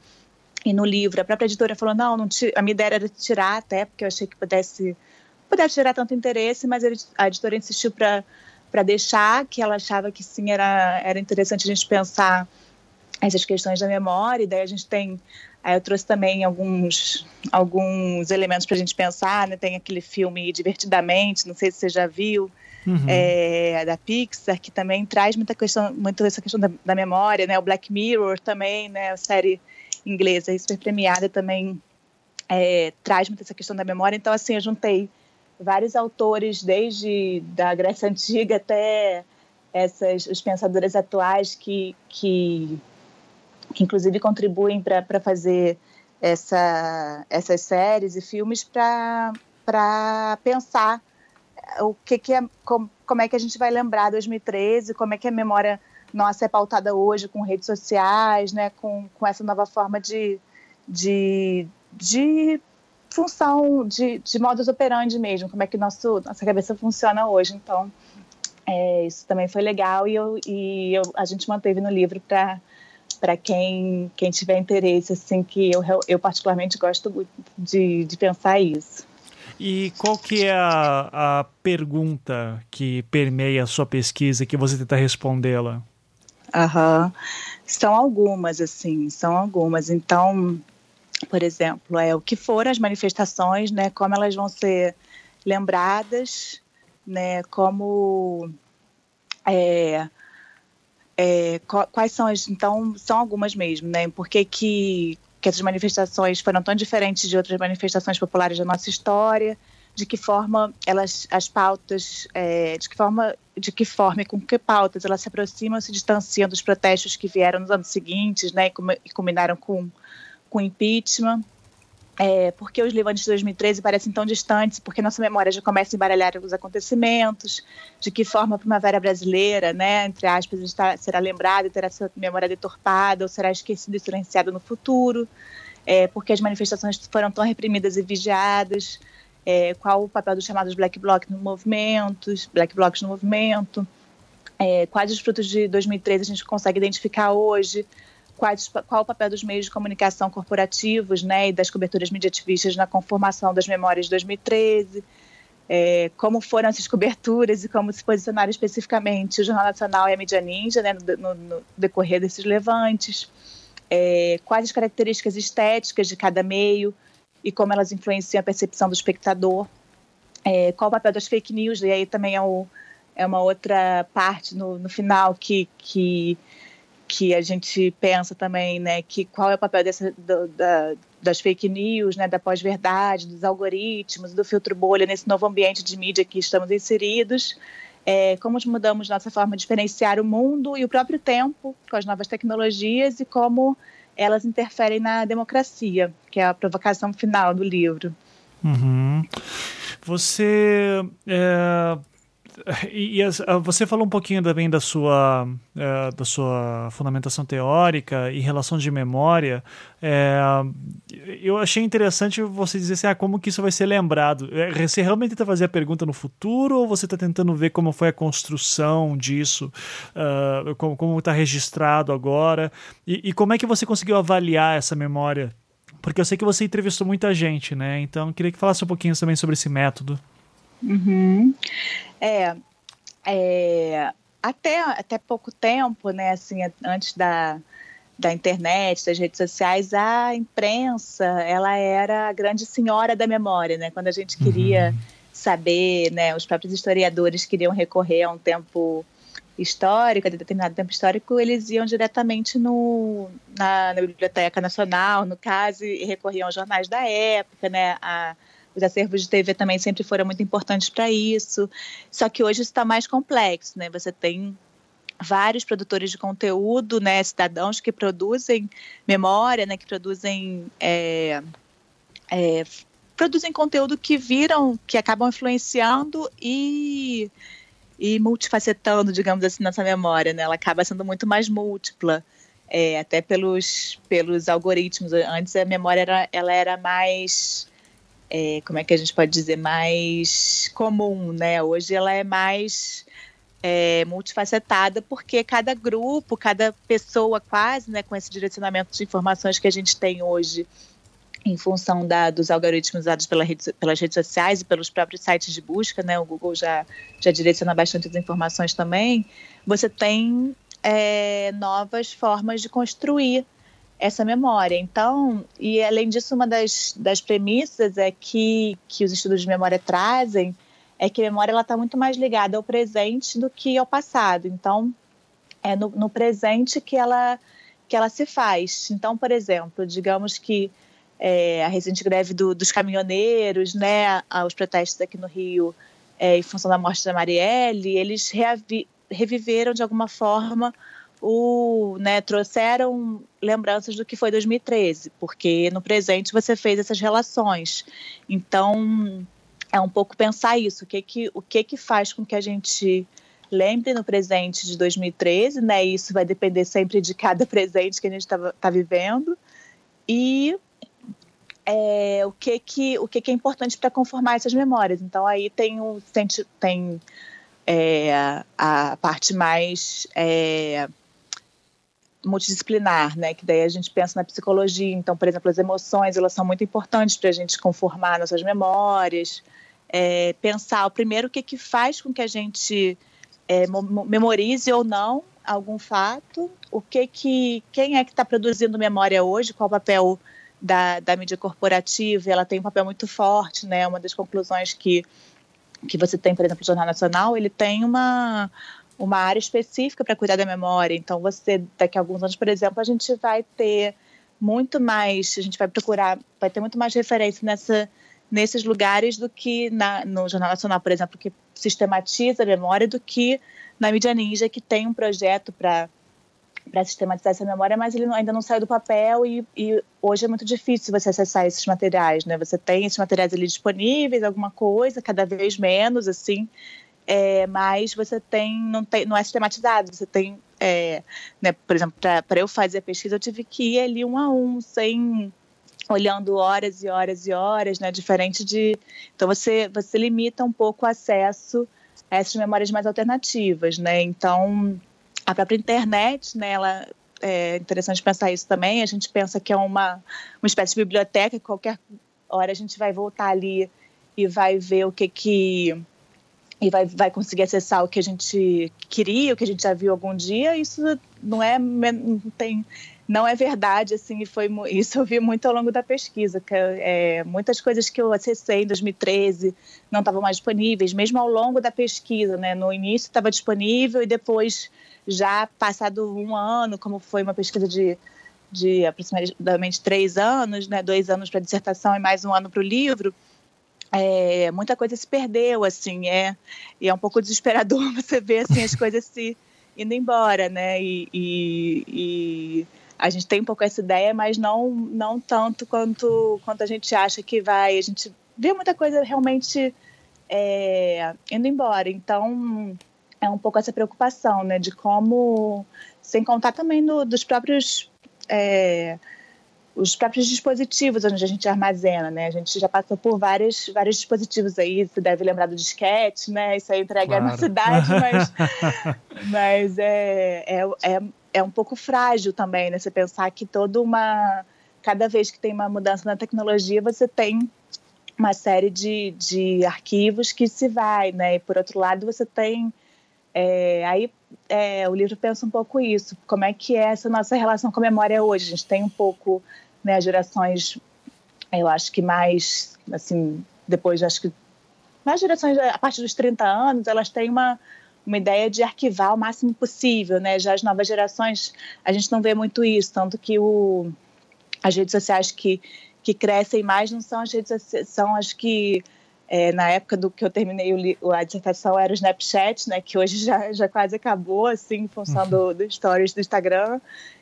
e no livro. A própria editora falou, não, não a minha ideia era tirar até, porque eu achei que pudesse pudesse gerar tanto interesse, mas a editora insistiu para para deixar, que ela achava que sim, era, era interessante a gente pensar essas questões da memória, e daí a gente tem, aí eu trouxe também alguns, alguns elementos para a gente pensar, né? tem aquele filme Divertidamente, não sei se você já viu, uhum. é, da Pixar, que também traz muita questão, muito essa questão da, da, memória, né? o Black Mirror também, né? a série inglesa, super premiada também é, traz muito essa questão da memória, então assim, eu juntei vários autores, desde da Grécia Antiga até essas, os pensadores atuais que, que, que inclusive contribuem para fazer essa, essas séries e filmes para pensar o que, que é, como, como é que a gente vai lembrar 2013, como é que a memória nossa é pautada hoje com redes sociais, né, com, com essa nova forma de, de, de função de, de modus operandi mesmo, como é que nosso, nossa cabeça funciona hoje. Então, É, isso também foi legal e, eu, e eu, a gente manteve no livro para para quem, quem tiver interesse, assim, que eu, eu particularmente gosto de, de pensar isso. E qual que é a, a pergunta que permeia a sua pesquisa que você tenta respondê-la? Aham. São algumas, assim, são algumas. Então, por exemplo, é o que foram as manifestações, né? Como elas vão ser lembradas, né? Como é, é, quais são as então são algumas mesmo, né? Por que, que essas manifestações foram tão diferentes de outras manifestações populares da nossa história? De que forma elas as pautas, é, de que forma de que forma e com que pautas elas se aproximam, se distanciam dos protestos que vieram nos anos seguintes, né? E, combinaram com com impeachment é, porque os levantes de 2013 parecem tão distantes, porque nossa memória já começa a embaralhar os acontecimentos, de que forma a primavera brasileira, né, entre aspas, está, será lembrada e terá sua memória deturpada, ou será esquecida e silenciada no futuro, é, porque as manifestações foram tão reprimidas e vigiadas, é, qual o papel dos chamados black blocs no movimento, black blocs no movimento, é, quais os frutos de 2013 a gente consegue identificar hoje, quais, qual o papel dos meios de comunicação corporativos né, e das coberturas mediativistas na conformação das memórias de 2013, é, como foram essas coberturas e como se posicionaram especificamente o Jornal Nacional e a mídia ninja né, no, no, decorrer desses levantes, é, quais as características estéticas de cada meio e como elas influenciam a percepção do espectador, é, qual o papel das fake news, e aí também é, o, é uma outra parte no, no final que, que que a gente pensa também, né, que qual é o papel dessa, do, da, das fake news, né, da pós-verdade, dos algoritmos, do filtro bolha nesse novo ambiente de mídia que estamos inseridos, é, como mudamos nossa forma de experienciar o mundo e o próprio tempo com as novas tecnologias e como elas interferem na democracia, que é a provocação final do livro. Uhum. Você é, e, e ah, você falou um pouquinho também da sua, uh, da sua fundamentação teórica e relação de memória. É, eu achei interessante você dizer assim, ah, como que isso vai ser lembrado. É, você realmente tenta fazer a pergunta no futuro ou você está tentando ver como foi a construção disso, uh, como está registrado agora? E, e como é que você conseguiu avaliar essa memória? Porque eu sei que você entrevistou muita gente, né? Então, queria que falasse um pouquinho também sobre esse método. Uhum. É, é, até, até pouco tempo, né, assim, antes da, da internet, das redes sociais, a imprensa, ela era a grande senhora da memória, né? Quando a gente queria uhum. saber, né, os próprios historiadores queriam recorrer a um tempo histórico, a determinado tempo histórico, eles iam diretamente no, na, na Biblioteca Nacional, no caso, e recorriam aos jornais da época, né, a os acervos de TV também sempre foram muito importantes para isso. Só que hoje está mais complexo, né? Você tem vários produtores de conteúdo, né, cidadãos que produzem memória, né, que produzem é, é, produzem conteúdo que viram, que acabam influenciando e e multifacetando, digamos assim, nossa memória, né? Ela acaba sendo muito mais múltipla, é, até pelos pelos algoritmos. Antes a memória era, ela era mais é, como é que a gente pode dizer, mais comum, né? Hoje ela é mais é, multifacetada, porque cada grupo, cada pessoa quase, né, com esse direcionamento de informações que a gente tem hoje, em função da, dos algoritmos usados pela rede, pelas redes sociais e pelos próprios sites de busca, né, o Google já, já direciona bastante as informações também, você tem é, novas formas de construir essa memória. Então, e além disso, uma das, das premissas é que, que os estudos de memória trazem é que a memória está muito mais ligada ao presente do que ao passado. Então, é no, no, presente que ela, que ela se faz. Então, por exemplo, digamos que é, a recente greve do, dos caminhoneiros, né, os protestos aqui no Rio, é, em função da morte da Marielle, eles reavi, reviveram de alguma forma o, né, trouxeram lembranças do que foi 2013, porque no presente você fez essas relações. Então, é um pouco pensar isso, o que que, o que, que faz com que a gente lembre no presente de 2013, né? Isso vai depender sempre de cada presente que a gente está tá vivendo. E é, o que que o que, que é importante para conformar essas memórias. Então aí tem o tem é, a parte mais é, multidisciplinar, né? Que daí a gente pensa na psicologia. Então, por exemplo, as emoções elas são muito importantes para a gente conformar nossas memórias. É, pensar o primeiro o que que faz com que a gente é, memorize ou não algum fato, o que que quem é que está produzindo memória hoje, qual o papel da, da mídia corporativa, ela tem um papel muito forte, né? Uma das conclusões que que você tem, por exemplo, o Jornal Nacional, ele tem uma uma área específica para cuidar da memória. Então, você daqui a alguns anos, por exemplo, a gente vai ter muito mais, a gente vai procurar, vai ter muito mais referência nessa nesses lugares do que na, no Jornal Nacional, por exemplo, que sistematiza a memória, do que na mídia ninja, que tem um projeto para para sistematizar essa memória, mas ele ainda não saiu do papel e, e, hoje é muito difícil você acessar esses materiais, né? Você tem esses materiais ali disponíveis, alguma coisa, cada vez menos, assim, é, mas você tem não, tem, não é sistematizado, você tem, é, né, por exemplo, para eu fazer a pesquisa, eu tive que ir ali um a um, sem olhando horas e horas e horas, né? Diferente de. Então você, você limita um pouco o acesso a essas memórias mais alternativas, né? Então a própria internet, né? Ela, é interessante pensar isso também. A gente pensa que é uma, uma espécie de biblioteca, qualquer hora a gente vai voltar ali e vai ver o que que e vai, vai conseguir acessar o que a gente queria, o que a gente já viu algum dia. Isso não é não tem não é verdade, assim, foi isso eu vi muito ao longo da pesquisa, que é, muitas coisas que eu acessei em 2013 não estavam mais disponíveis, mesmo ao longo da pesquisa, né? No início estava disponível e depois, já passado um ano, como foi uma pesquisa de, de aproximadamente três anos, né? Dois anos para dissertação e mais um ano para o livro, é, muita coisa se perdeu, assim, é, e é um pouco desesperador você ver assim as coisas se indo embora, né? E, e, e a gente tem um pouco essa ideia, mas não, não tanto quanto, quanto a gente acha que vai. A gente vê muita coisa realmente é, indo embora. Então, é um pouco essa preocupação, né? De como, sem contar também no, dos próprios. É, os próprios dispositivos onde a gente armazena, né? A gente já passou por vários, vários dispositivos aí, você deve lembrar do disquete, né? Isso aí entrega claro. na cidade, mas, mas é, é, é, é um pouco frágil também, né? Você pensar que toda uma. Cada vez que tem uma mudança na tecnologia, você tem uma série de, de arquivos que se vai, né? E por outro lado, você tem. É, aí é, o livro pensa um pouco isso, como é que é essa nossa relação com a memória hoje. A gente tem um pouco né, gerações, eu acho que mais, assim, depois, acho que mais gerações, a partir dos 30 anos, elas têm uma, uma ideia de arquivar o máximo possível, né? Já as novas gerações, a gente não vê muito isso, tanto que o, as redes sociais que, que crescem mais não são as redes sociais, são as que é, na época do que eu terminei o, a dissertação era o Snapchat, né, que hoje já, já quase acabou, assim, em função uhum. do, do stories do Instagram.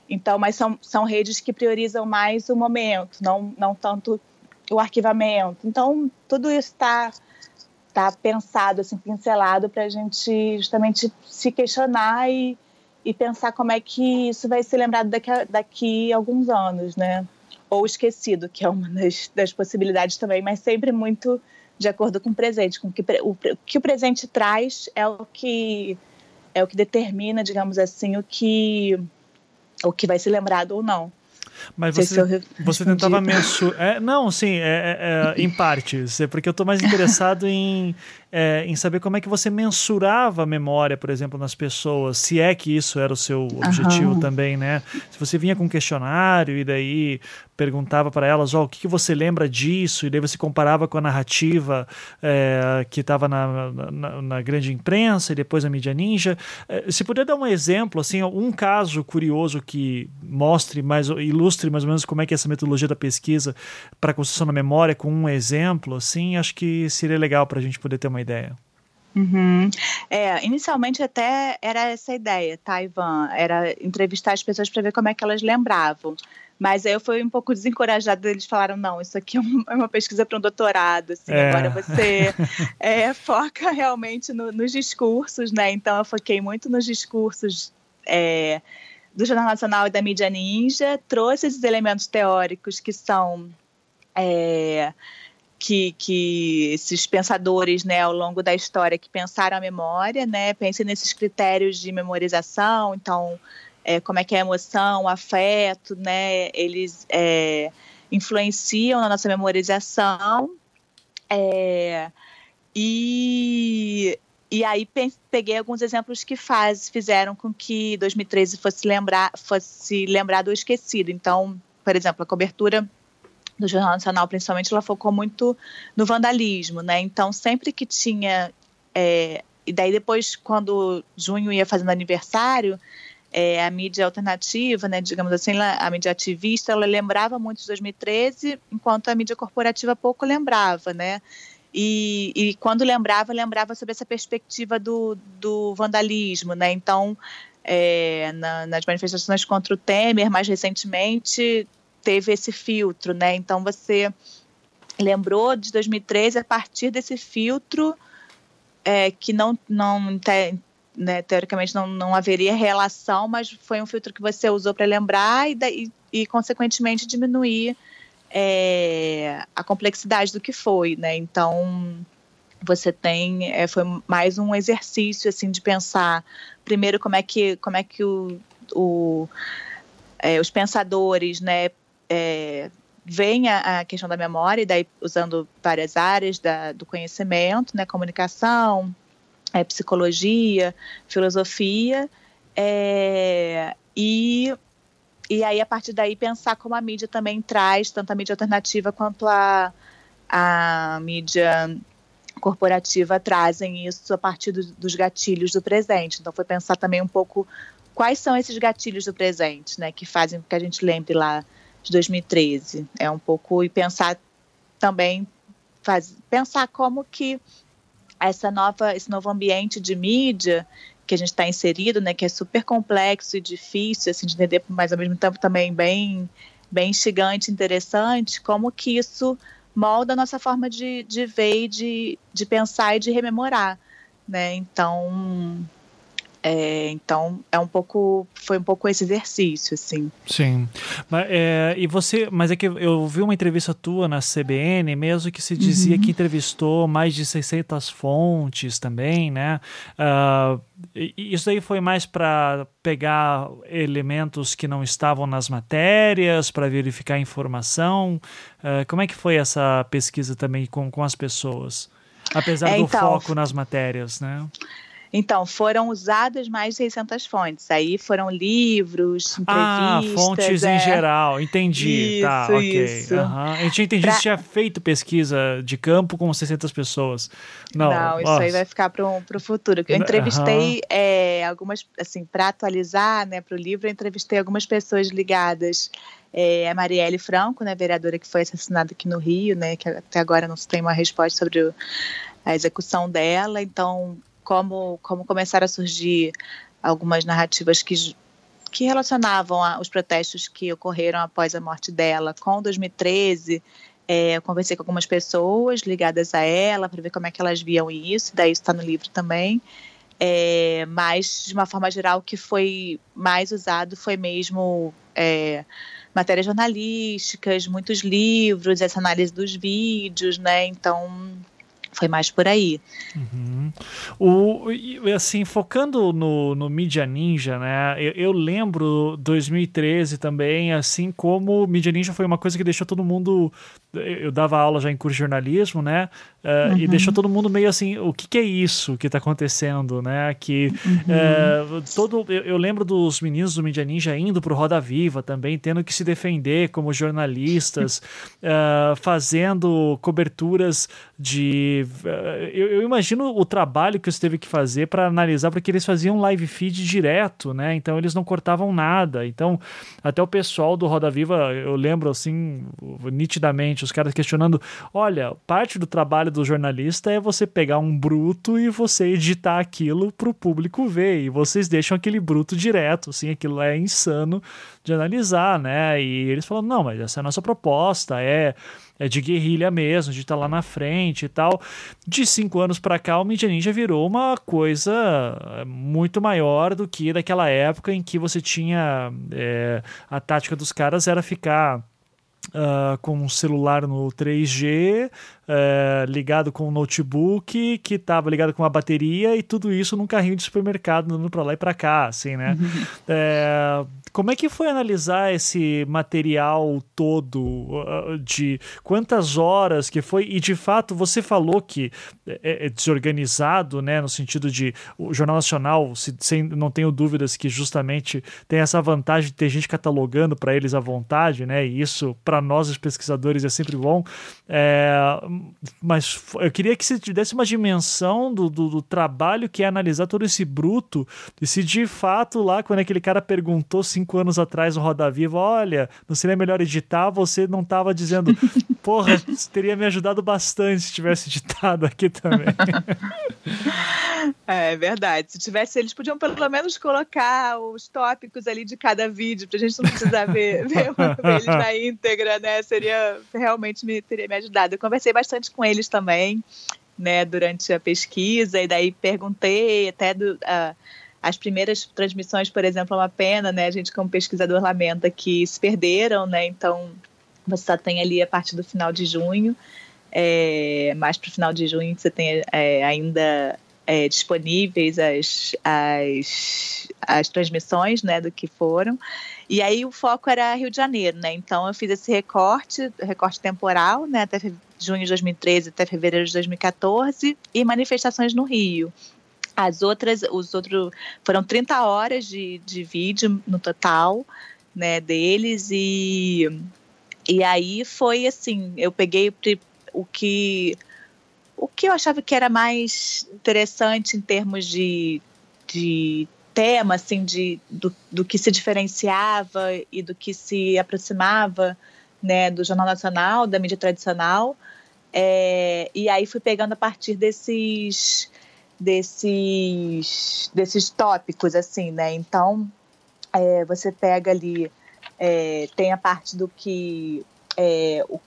Então, mas são, são redes que priorizam mais o momento, não, não tanto o arquivamento. Então, tudo isso está tá pensado, assim, pincelado para a gente justamente se questionar e, e pensar como é que isso vai ser lembrado daqui a, daqui a alguns anos, né? Ou esquecido, que é uma das, das possibilidades também, mas sempre muito de acordo com o presente, com que o, o que o presente traz é o que é o que determina, digamos assim, o que o que vai ser lembrado ou não. Mas você, você tentava mensurar. É, não, sim, é, é, é, em partes. É porque eu estou mais interessado em, é, em saber como é que você mensurava a memória, por exemplo, nas pessoas, se é que isso era o seu objetivo também, né? Se você vinha com um questionário e daí perguntava para elas, oh, o que, que, você lembra disso? E daí você comparava com a narrativa é, que estava na, na, na, grande imprensa e depois na mídia ninja. É, se puder dar um exemplo, assim, um caso curioso que mostre mais, ilustre mais ou menos como é que é essa metodologia da pesquisa para a construção da memória com um exemplo, assim, acho que seria legal para a gente poder ter uma ideia. Uhum. É, inicialmente até era essa ideia, tá, Ivan? Era entrevistar as pessoas para ver como é que elas lembravam. Mas aí eu fui um pouco desencorajada, eles falaram, não, isso aqui é, é uma pesquisa para um doutorado, assim, é. agora você é, foca realmente no, nos discursos, né? Então eu foquei muito nos discursos é, do Jornal Nacional e da mídia ninja, trouxe esses elementos teóricos que são é, que, que esses pensadores, né, ao longo da história, que pensaram a memória, né, pensem nesses critérios de memorização, então, é, como é que é a emoção, o afeto, né, eles é, influenciam na nossa memorização, é, e, e aí peguei alguns exemplos que faz, fizeram com que 2013 fosse, lembrar, fosse lembrado ou esquecido, então, por exemplo, a cobertura do Jornal Nacional, principalmente, ela focou muito no vandalismo, né? Então, sempre que tinha. É, e daí, depois, quando junho ia fazendo aniversário, é, a mídia alternativa, né, digamos assim, a mídia ativista, ela lembrava muito de 2013, enquanto a mídia corporativa pouco lembrava, né? E, e quando lembrava, lembrava sobre essa perspectiva do, do vandalismo, né? Então, é, na, nas manifestações contra o Temer, mais recentemente, teve esse filtro, né? Então você lembrou de 2013 a partir desse filtro é, que não, não né, teoricamente não, não haveria relação, mas foi um filtro que você usou para lembrar e, daí, e, consequentemente, diminuir é, a complexidade do que foi, né? Então você tem é, foi mais um exercício assim de pensar primeiro como é que como é que o, o é, os pensadores né é, a, a, questão da memória, e daí usando várias áreas da, do conhecimento, né, comunicação, é, psicologia, filosofia, é, e, e aí a partir daí pensar como a mídia também traz, tanto a mídia alternativa quanto a, a mídia corporativa trazem isso a partir do, dos gatilhos do presente. Então foi pensar também um pouco quais são esses gatilhos do presente, né, que fazem com que a gente lembre lá de 2013. É um pouco e pensar também faz, pensar como que essa nova esse novo ambiente de mídia que a gente está inserido, né, que é super complexo e difícil assim de entender, mas ao mesmo tempo também bem bem instigante, interessante, como que isso molda a nossa forma de, de ver de, de pensar e de rememorar, né? Então é, então é um pouco, foi um pouco esse exercício, assim. Sim, mas, é, e você, mas é que eu vi uma entrevista tua na CBN mesmo que se dizia uhum. que entrevistou mais de 600 fontes também, né? Uh, isso aí foi mais para pegar elementos que não estavam nas matérias, para verificar informação. Uh, como é que foi essa pesquisa também com, com as pessoas? Apesar é, do então, foco nas matérias, né? Então, foram usadas mais de 600 fontes. Aí foram livros, ah, entrevistas. Ah, fontes é. em geral. Entendi. Tá, isso, tá, ok. Isso. Uhum. A gente entendia pra... que tinha feito pesquisa de campo com 600 pessoas. Não, Não isso aí vai ficar para o futuro. Eu entrevistei uhum. é, algumas, assim, para atualizar né, para o livro, eu entrevistei algumas pessoas ligadas é, a Marielle Franco, né, vereadora que foi assassinada aqui no Rio, né, que até agora não se tem uma resposta sobre o, a execução dela. Então, como, como começaram a surgir algumas narrativas que, que relacionavam a, os protestos que ocorreram após a morte dela com 2013. É, eu conversei com algumas pessoas ligadas a ela para ver como é que elas viam isso, daí está no livro também. É, mas, de uma forma geral, o que foi mais usado foi mesmo é, matérias jornalísticas, muitos livros, essa análise dos vídeos, né? Então, foi mais por aí. Uhum. O, assim, focando no, no Media Ninja, né? Eu, eu, lembro 2013 também, assim como Media Ninja foi uma coisa que deixou todo mundo. Eu dava aula já em curso de jornalismo, né? Uh, uhum. E deixou todo mundo meio assim: o que, que é isso que está acontecendo, né? Que uhum. uh, todo. Eu, eu, lembro dos meninos do Media Ninja indo pro Roda Viva também, tendo que se defender como jornalistas, uh, fazendo coberturas de eu, eu, imagino o trabalho que você teve que fazer para analisar, porque eles faziam live feed direto, né? Então eles não cortavam nada. Então, até o pessoal do Roda Viva, eu lembro assim, nitidamente, os caras questionando: olha, parte do trabalho do jornalista é você pegar um bruto e você editar aquilo para o público ver. E vocês deixam aquele bruto direto, assim, aquilo é insano de analisar, né? E eles falam: não, mas essa é a nossa proposta, é é de guerrilha mesmo, de estar tá lá na frente e tal. De cinco anos para cá, o Media Ninja virou uma coisa é, muito maior do que daquela época em que você tinha é, a tática dos caras era ficar Uh, com um celular no 3G, uh, ligado com um notebook, que estava ligado com uma bateria e tudo isso num carrinho de supermercado, andando para lá e para cá, assim, né? é, como é que foi analisar esse material todo uh, de quantas horas que foi? E de fato você falou que é, é desorganizado, né? No sentido de o Jornal Nacional, se, sem, não tenho dúvidas que justamente tem essa vantagem de ter gente catalogando para eles à vontade, né? E isso para nós os pesquisadores é sempre bom. É, mas eu queria que você desse uma dimensão do, do, do trabalho que é analisar todo esse bruto e se de fato lá quando aquele cara perguntou cinco anos atrás no Roda Viva, olha, não seria melhor editar? Você não estava dizendo, porra, teria me ajudado bastante se tivesse editado aqui também. É verdade. Se tivesse, eles podiam pelo menos colocar os tópicos ali de cada vídeo, pra gente não precisar ver, ver, ver eles na íntegra, né? Seria realmente me teria me ajudado. Eu conversei bastante com eles também, né, durante a pesquisa, e daí perguntei até do. Uh, as primeiras transmissões, por exemplo, é uma pena, né? A gente, como pesquisador, lamenta que se perderam, né? Então, você só tem ali a partir do final de junho, é, mais para o final de junho, você tem é, ainda é, disponíveis as, as, as transmissões né, do que foram. E aí o foco era Rio de Janeiro, né? Então eu fiz esse recorte, recorte temporal, né? Até junho de 2013 até fevereiro de 2014, e manifestações no Rio. As outras, os outros foram 30 horas de, de vídeo no total, né, deles e e aí foi assim, eu peguei o que o que eu achava que era mais interessante em termos de, de tema, assim, de, do, do que se diferenciava e do que se aproximava né, do Jornal Nacional, da mídia tradicional. É, e aí fui pegando a partir desses desses, desses tópicos, assim, né? Então, é, você pega ali, é, tem a parte do que, é, o,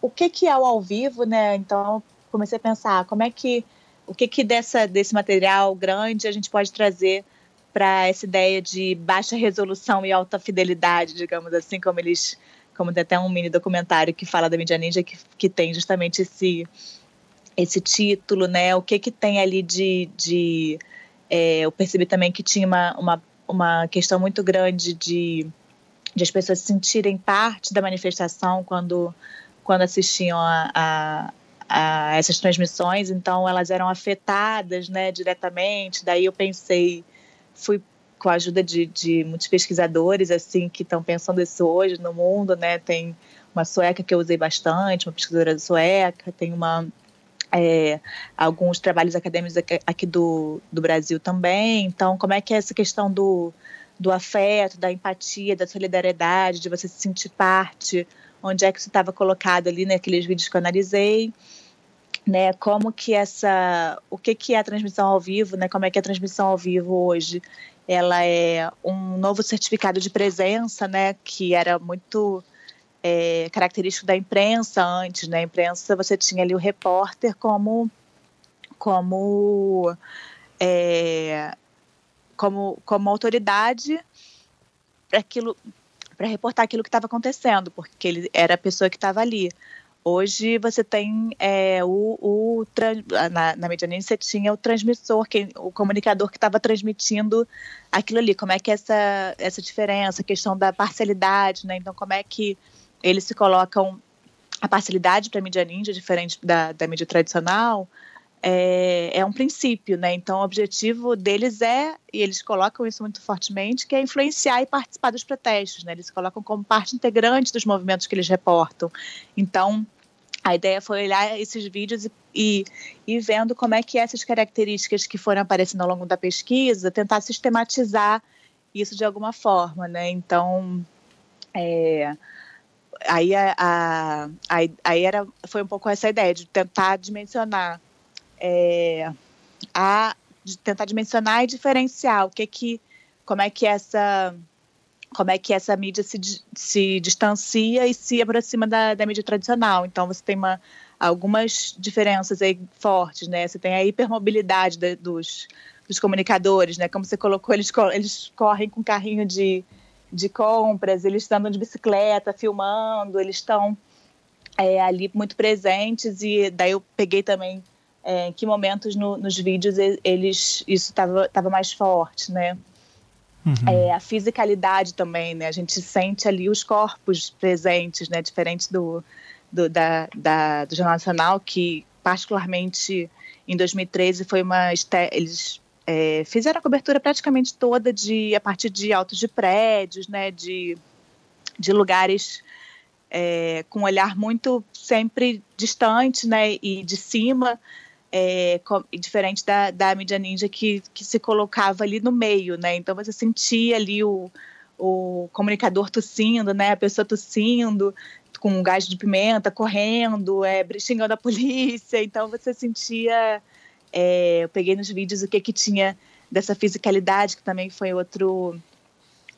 o que que é o ao vivo, né? Então, comecei a pensar como é que, o que que dessa, desse material grande a gente pode trazer para essa ideia de baixa resolução e alta fidelidade, digamos assim, como eles, como tem até um mini documentário que fala da mídia ninja que, que tem justamente esse esse título, né? O que que tem ali de, de é, eu percebi também que tinha uma, uma, uma questão muito grande de, de as pessoas se sentirem parte da manifestação quando, quando assistiam a, a, a essas transmissões, então elas eram afetadas, né, diretamente. Daí eu pensei, fui com a ajuda de, de muitos pesquisadores assim que estão pensando isso hoje no mundo, né? Tem uma sueca que eu usei bastante, uma pesquisadora sueca, tem uma é, alguns trabalhos acadêmicos aqui do, do Brasil também. Então, como é que é essa questão do, do afeto, da empatia, da solidariedade, de você se sentir parte? Onde é que isso estava colocado ali naqueles vídeos que eu analisei? Né, como que essa, o que que é a transmissão ao vivo, né? Como é que a transmissão ao vivo hoje? Ela é um novo certificado de presença, né? Que era muito é, característico da imprensa antes, né? A imprensa você tinha ali o repórter como como é, como como autoridade para aquilo para reportar aquilo que estava acontecendo, porque ele era a pessoa que estava ali. Hoje você tem é, o, o na, na Medianine você tinha o transmissor, que, o comunicador que estava transmitindo aquilo ali. Como é que essa essa diferença, a questão da parcialidade, né? Então como é que eles se colocam a parcialidade para a mídia ninja, diferente da, da mídia tradicional, é, é, um princípio, né? Então, o objetivo deles é, e eles colocam isso muito fortemente, que é influenciar e participar dos protestos, né? Eles se colocam como parte integrante dos movimentos que eles reportam. Então, a ideia foi olhar esses vídeos e, e, e vendo como é que essas características que foram aparecendo ao longo da pesquisa, tentar sistematizar isso de alguma forma, né? Então, é, aí, a, a, aí era, foi um pouco essa ideia de tentar dimensionar é, a de tentar dimensionar e diferenciar o que que como é que essa como é que essa mídia se, se distancia e se aproxima da, da mídia tradicional. Então você tem uma, algumas diferenças aí fortes, né? Você tem a hipermobilidade de, dos, dos comunicadores, né? Como você colocou, eles, eles correm com carrinho de de compras, eles estão andando de bicicleta, filmando, eles estão é, ali muito presentes e daí eu peguei também é, em que momentos no, nos vídeos eles isso estava tava mais forte, né? Uhum. É, a fisicalidade também, né? A gente sente ali os corpos presentes, né? Diferente do, do, da, da, do Jornal Nacional, que particularmente em 2013 foi uma eles é, fizeram a cobertura praticamente toda de a partir de altos de prédios, né? De, de lugares é, com um olhar muito sempre distante, né? E de cima é, com, diferente da, da mídia ninja que, que se colocava ali no meio, né? Então você sentia ali o, o comunicador tossindo, né? A pessoa tossindo com gás de pimenta, correndo, é, xingando a polícia. Então você sentia, é, eu peguei nos vídeos o que que tinha dessa fisicalidade que também foi outro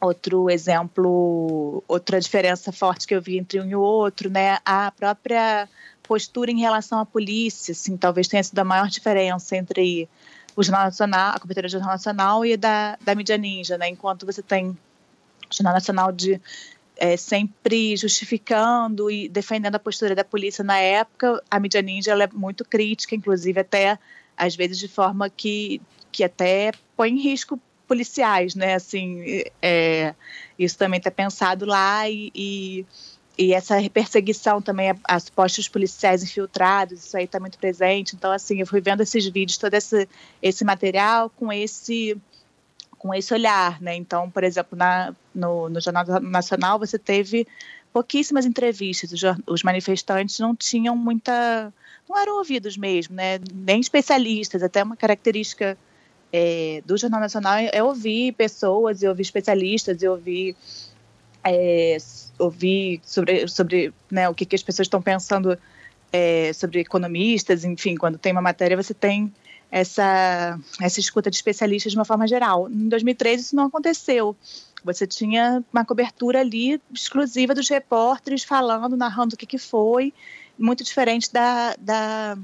outro exemplo, outra diferença forte que eu vi entre um e o outro, né? A própria postura em relação à polícia, assim, talvez tenha sido a maior diferença entre o Jornal Nacional, a cobertura do Jornal Nacional e da, da mídia ninja, né? Enquanto você tem o Jornal Nacional de é, sempre justificando e defendendo a postura da polícia na época, a mídia ninja é muito crítica, inclusive até às vezes de forma que, que até põe em risco policiais, né? Assim, é, isso também está pensado lá e, e e essa perseguição também a, a postos policiais infiltrados, isso aí está muito presente. Então, assim, eu fui vendo esses vídeos, todo esse, esse material com esse com esse olhar, né? Então, por exemplo, na, no, no Jornal Nacional você teve pouquíssimas entrevistas, os, os manifestantes não tinham muita, não eram ouvidos mesmo, né? Nem especialistas, até uma característica é, do Jornal Nacional é ouvir pessoas, e ouvir especialistas, e ouvir é, ouvir sobre, sobre né, o que, que as pessoas estão pensando é, sobre economistas, enfim, quando tem uma matéria você tem essa, essa escuta de especialistas de uma forma geral. Em 2013 isso não aconteceu. Você tinha uma cobertura ali exclusiva dos repórteres falando, narrando o que, que foi, muito diferente da, da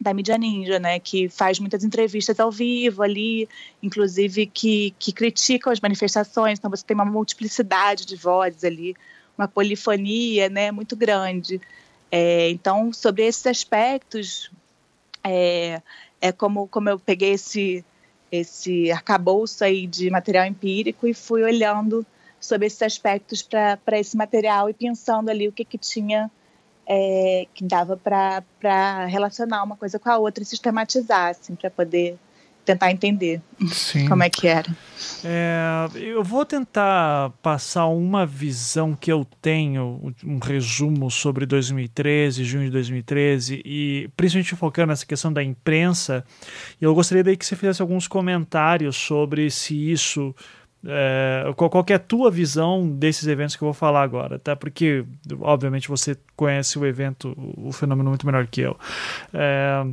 da mídia ninja, né, que faz muitas entrevistas ao vivo ali, inclusive que, que criticam as manifestações, então você tem uma multiplicidade de vozes ali, uma polifonia, né, muito grande. É, então, sobre esses aspectos, é, é como, como eu peguei esse, esse arcabouço aí de material empírico e fui olhando sobre esses aspectos para esse material e pensando ali o que, que tinha é, que dava para relacionar uma coisa com a outra e sistematizar, assim, para poder tentar entender Sim. como é que era. É, eu vou tentar passar uma visão que eu tenho, um resumo sobre 2013, junho de 2013, e principalmente focando nessa questão da imprensa. E eu gostaria daí que você fizesse alguns comentários sobre se isso é, qual, é a tua visão desses eventos que eu vou falar agora, tá? Porque, obviamente, você conhece o evento, o fenômeno muito melhor que eu. É,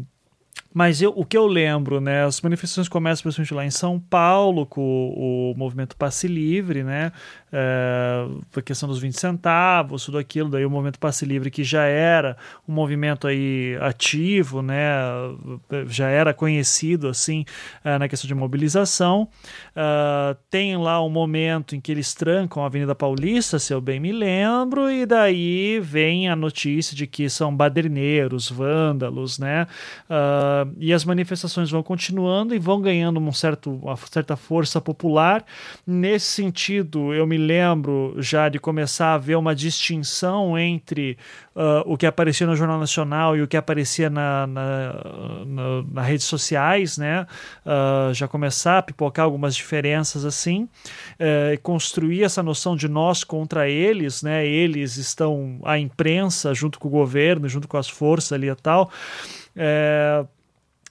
mas eu, o que eu lembro, né? As manifestações começam principalmente lá em São Paulo, com o, o movimento Passe Livre, né? É, a questão dos 20 centavos, tudo aquilo, daí o movimento Passe Livre, que já era um movimento aí ativo, né? Já era conhecido, assim, é, na questão de mobilização. É, tem lá um momento em que eles trancam a Avenida Paulista, se eu bem me lembro, e daí vem a notícia de que são baderneiros, vândalos, né? E as manifestações vão continuando e vão ganhando um certo, uma certa força popular. Nesse sentido, eu me lembro já de começar a ver uma distinção entre uh, o que aparecia no Jornal Nacional e o que aparecia na, na, na, na redes sociais, né? Uh, já começar a pipocar algumas diferenças assim, uh, construir essa noção de nós contra eles, né? Eles estão a imprensa junto com o governo, junto com as forças ali e tal. É,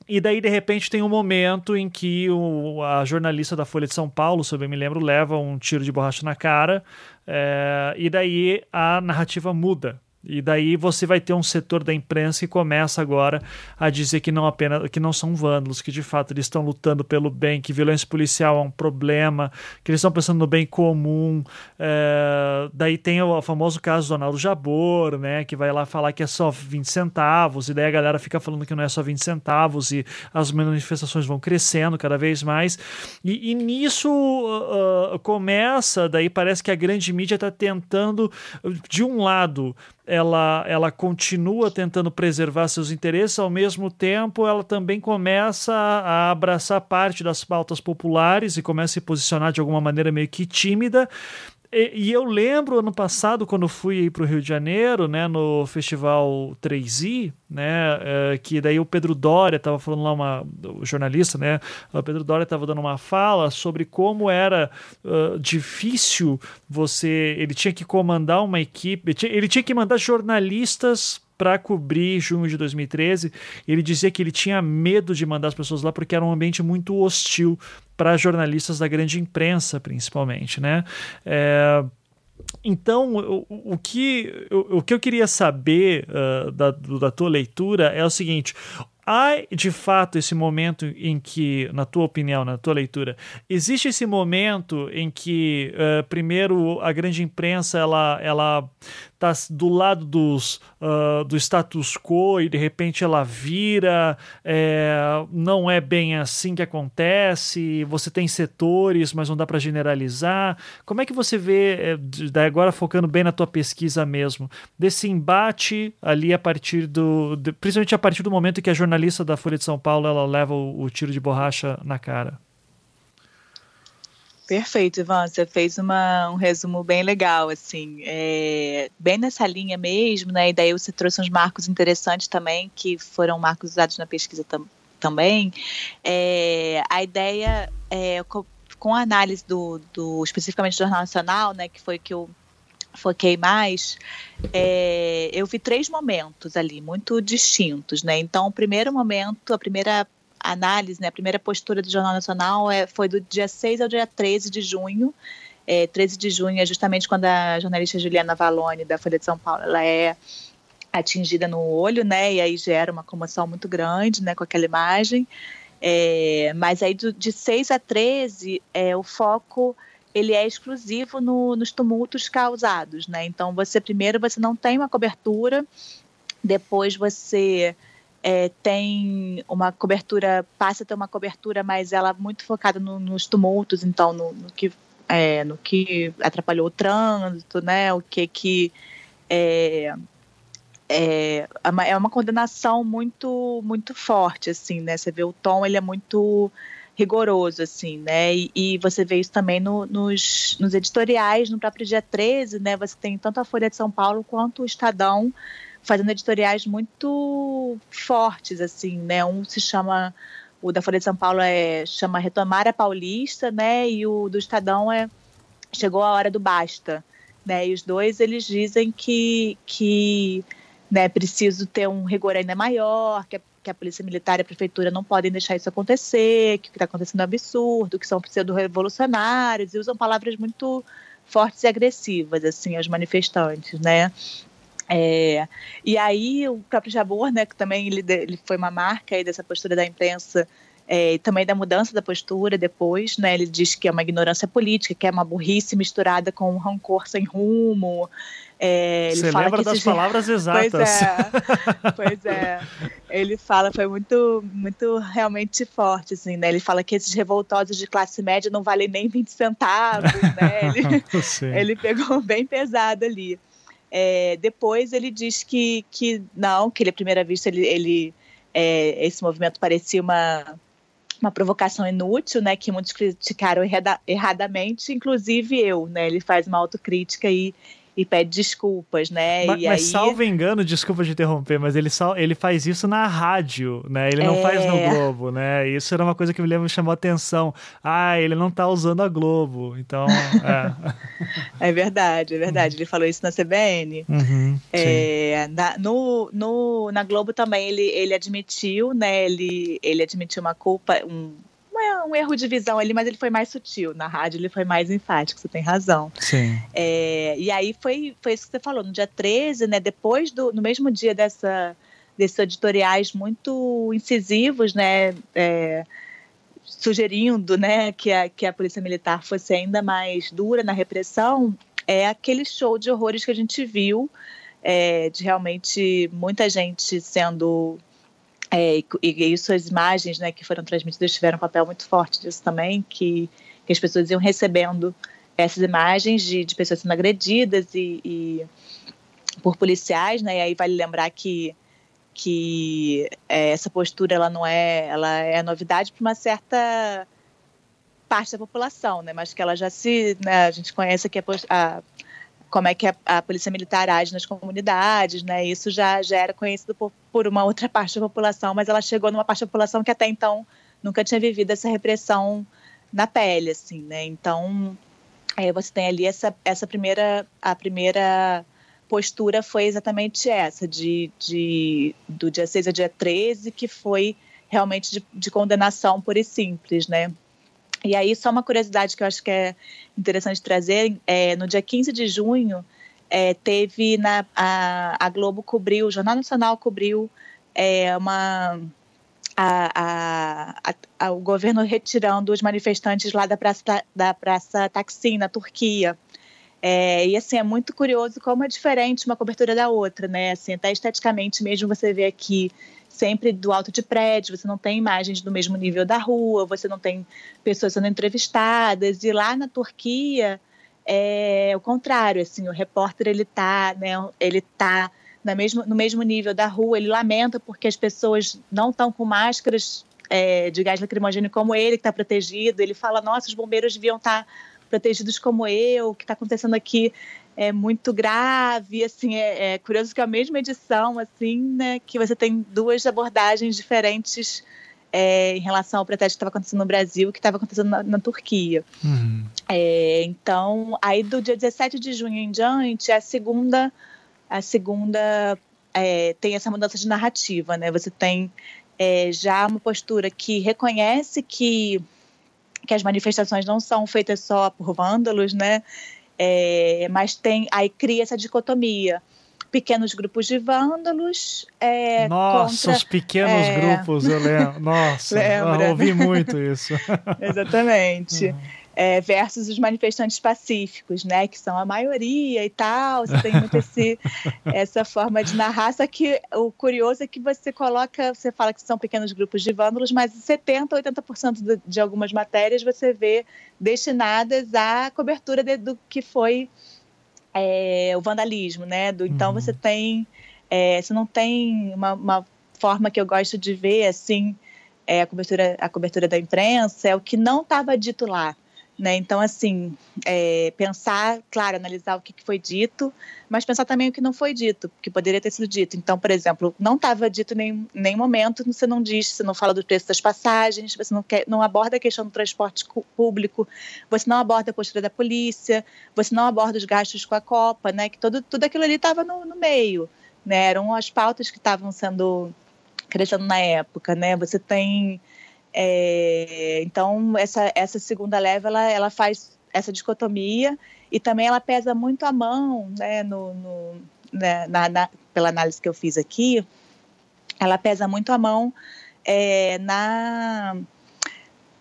e daí, de repente, tem um momento em que o, a jornalista da Folha de São Paulo, se eu bem me lembro, leva um tiro de borracha na cara, é, e daí a narrativa muda. E daí você vai ter um setor da imprensa que começa agora a dizer que não apenas que não são vândalos, que de fato eles estão lutando pelo bem, que violência policial é um problema, que eles estão pensando no bem comum. É, daí tem o famoso caso do Donaldo Jabor, né, que vai lá falar que é só 20 centavos, e daí a galera fica falando que não é só 20 centavos, e as manifestações vão crescendo cada vez mais. E, e nisso uh, começa, daí parece que a grande mídia está tentando, de um lado, ela, ela continua tentando preservar seus interesses, ao mesmo tempo ela também começa a abraçar parte das pautas populares e começa a se posicionar de alguma maneira meio que tímida, e, eu lembro ano passado, quando fui para o Rio de Janeiro, né, no Festival 3i, né, é, que daí o Pedro Doria estava falando lá, uma, o jornalista, né, o Pedro Doria estava dando uma fala sobre como era uh, difícil você. Ele tinha que comandar uma equipe, ele tinha, ele tinha que mandar jornalistas para cobrir junho de 2013. Ele dizia que ele tinha medo de mandar as pessoas lá porque era um ambiente muito hostil para jornalistas da grande imprensa, principalmente, né? É, então, o, o, que, o, o, que eu queria saber uh, da, da tua leitura é o seguinte: há de fato esse momento em que, na tua opinião, na tua leitura, existe esse momento em que, uh, primeiro, a grande imprensa ela, ela está do lado dos, uh, do status quo e de repente ela vira, é, não é bem assim que acontece, você tem setores, mas não dá para generalizar. Como é que você vê, é, agora focando bem na tua pesquisa mesmo, desse embate ali a partir do, de, principalmente a partir do momento que a jornalista da Folha de São Paulo ela leva o, o tiro de borracha na cara? Perfeito, Ivan. Você fez uma, um resumo bem legal, assim, é, bem nessa linha mesmo, né? E daí você trouxe uns marcos interessantes também, que foram marcos usados na pesquisa tam, também. É, a ideia, é, com, a análise do, do, especificamente do Jornal Nacional, né, que foi que eu foquei mais, é, eu vi três momentos ali, muito distintos, né? Então, o primeiro momento, a primeira análise, né, a primeira postura do Jornal Nacional é, foi do dia 6 ao dia 13 de junho. É, 13 de junho é justamente quando a jornalista Juliana Valone, da Folha de São Paulo, ela é atingida no olho, né, e aí gera uma comoção muito grande, né, com aquela imagem. É, mas aí do, de 6 a 13, é, o foco ele é exclusivo no, nos tumultos causados, né? Então você primeiro você não tem uma cobertura, depois você é, tem uma cobertura, passa a ter uma cobertura, mas ela muito focada no, nos tumultos, então no, no que é, no que atrapalhou o trânsito, né? O que que é, é, é uma condenação muito muito forte, assim, né? Você vê o tom, ele é muito rigoroso, assim, né? E, e você vê isso também no, nos, nos editoriais, no próprio dia 13, né? Você tem tanto a Folha de São Paulo quanto o Estadão fazendo editoriais muito fortes, assim, né? Um se chama, o da Folha de São Paulo é chama Retomar a Paulista, né? E o do Estadão é Chegou a Hora do Basta, né? E os dois eles dizem que que né, preciso ter um rigor ainda maior, que a, que a Polícia Militar e a Prefeitura não podem deixar isso acontecer, que o que está acontecendo é absurdo, que são pseudo-revolucionários, e usam palavras muito fortes e agressivas, assim, aos manifestantes, né? É, e aí o próprio Jabor, né, que também ele, ele foi uma marca aí dessa postura da imprensa é, também da mudança da postura depois, né? Ele diz que é uma ignorância política, que é uma burrice misturada com um rancor sem rumo. É, Você lembra das palavras exatas. Pois é, pois é. Ele fala, foi muito, muito realmente forte, assim, né? Ele fala que esses revoltosos de classe média não valem nem 20 centavos, né? Ele, ele pegou bem pesado ali. É, depois ele diz que, que não, que ele à primeira vista ele, ele é, esse movimento parecia uma uma provocação inútil, né, que muitos criticaram errada, erradamente, inclusive eu, né, ele faz uma autocrítica e e pede desculpas, né? Mas, e mas aí... salvo engano, desculpa de interromper, mas ele, sal, ele faz isso na rádio, né? Ele não é... faz no Globo, né? Isso era uma coisa que me lembro chamou a atenção. Ah, ele não tá usando a Globo, então. É, é verdade, é verdade. Ele falou isso na CBN. Uhum, é, na, no, no, na Globo também ele, ele admitiu, né? Ele, ele admitiu uma culpa, um, uma, uma, um erro de visão ali, mas ele foi mais sutil. Na rádio ele foi mais enfático, você tem razão. Sim. É, e aí foi, foi isso que você falou, no dia 13, né? Depois do. No mesmo dia dessa, desses editoriais muito incisivos, né? É, sugerindo né, que, a, que a polícia militar fosse ainda mais dura na repressão, é aquele show de horrores que a gente viu, é, de realmente muita gente sendo. É, e, e imagens né, que foram transmitidas tiveram um papel muito forte disso também, que, que as pessoas iam recebendo essas imagens de, de pessoas sendo agredidas e, e por policiais, né? E aí vale lembrar que que é, essa postura ela não é ela é novidade para uma certa parte da população, né? Mas que ela já se né, a gente conhece que a, a como é que a, a, polícia militar age nas comunidades, né? Isso já, já era conhecido por, por, uma outra parte da população, mas ela chegou numa parte da população que até então nunca tinha vivido essa repressão na pele, assim, né? Então, é, você tem ali essa, essa primeira a primeira postura foi exatamente essa, de, de, do dia 6 ao dia 13, que foi realmente de, de condenação pura e simples, né? E aí, só uma curiosidade que eu acho que é interessante trazer, é, no dia 15 de junho, é, teve na, a, a, Globo cobriu, o Jornal Nacional cobriu é, uma, a, a, o governo retirando os manifestantes lá da Praça, da praça Taksim, na Turquia. É, e assim, é muito curioso como é diferente uma cobertura da outra, né? Assim, até esteticamente mesmo você vê aqui sempre do alto de prédio, você não tem imagens do mesmo nível da rua, você não tem pessoas sendo entrevistadas. E lá na Turquia é o contrário, assim, o repórter ele tá, né, ele tá na mesmo, no mesmo nível da rua, ele lamenta porque as pessoas não estão com máscaras é, de gás lacrimogêneo como ele, que está protegido. Ele fala, nossa, os bombeiros deviam estar tá protegidos como eu, o que está acontecendo aqui é muito grave, assim, é, é, curioso que é a mesma edição, assim, né, que você tem duas abordagens diferentes é, em relação ao protesto que estava acontecendo no Brasil e que estava acontecendo na, na Turquia. Uhum. É, então, aí do dia 17 de junho em diante, a segunda, a segunda é, tem essa mudança de narrativa, né, você tem é, já uma postura que reconhece que que as manifestações não são feitas só por vândalos, né? É, mas tem aí cria essa dicotomia pequenos grupos de vândalos. É, Nossa, contra, os pequenos é... grupos, eu lembro. Nossa, eu ouvi muito isso. Exatamente. Uhum é, versus os manifestantes pacíficos, né, que são a maioria e tal. Você tem muito esse, essa forma de narrar. Só que o curioso é que você coloca, você fala que são pequenos grupos de vândalos, mas 70, 80% de, de algumas matérias você vê destinadas à cobertura de, do que foi é, o vandalismo, né? Do, então uhum. você tem, é, você não tem uma, uma forma que eu gosto de ver assim. É, a, cobertura, a cobertura da imprensa é o que não estava dito lá. Né? Então, assim, é, pensar, claro, analisar o que foi dito, mas pensar também o que não foi dito, que poderia ter sido dito. Então, por exemplo, não estava dito em nenhum momento, você não diz, você não fala do preço das passagens, você não, quer, não aborda a questão do transporte público, você não aborda a postura da polícia, você não aborda os gastos com a Copa, né? Que todo, tudo aquilo ali estava no, no meio. Né? Eram as pautas que estavam sendo crescendo na época, né? Você tem é, então, essa, essa segunda leva, ela, ela faz essa dicotomia e também ela pesa muito a mão, né, no, no né, na, na, pela análise que eu fiz aqui, ela pesa muito a mão é, na,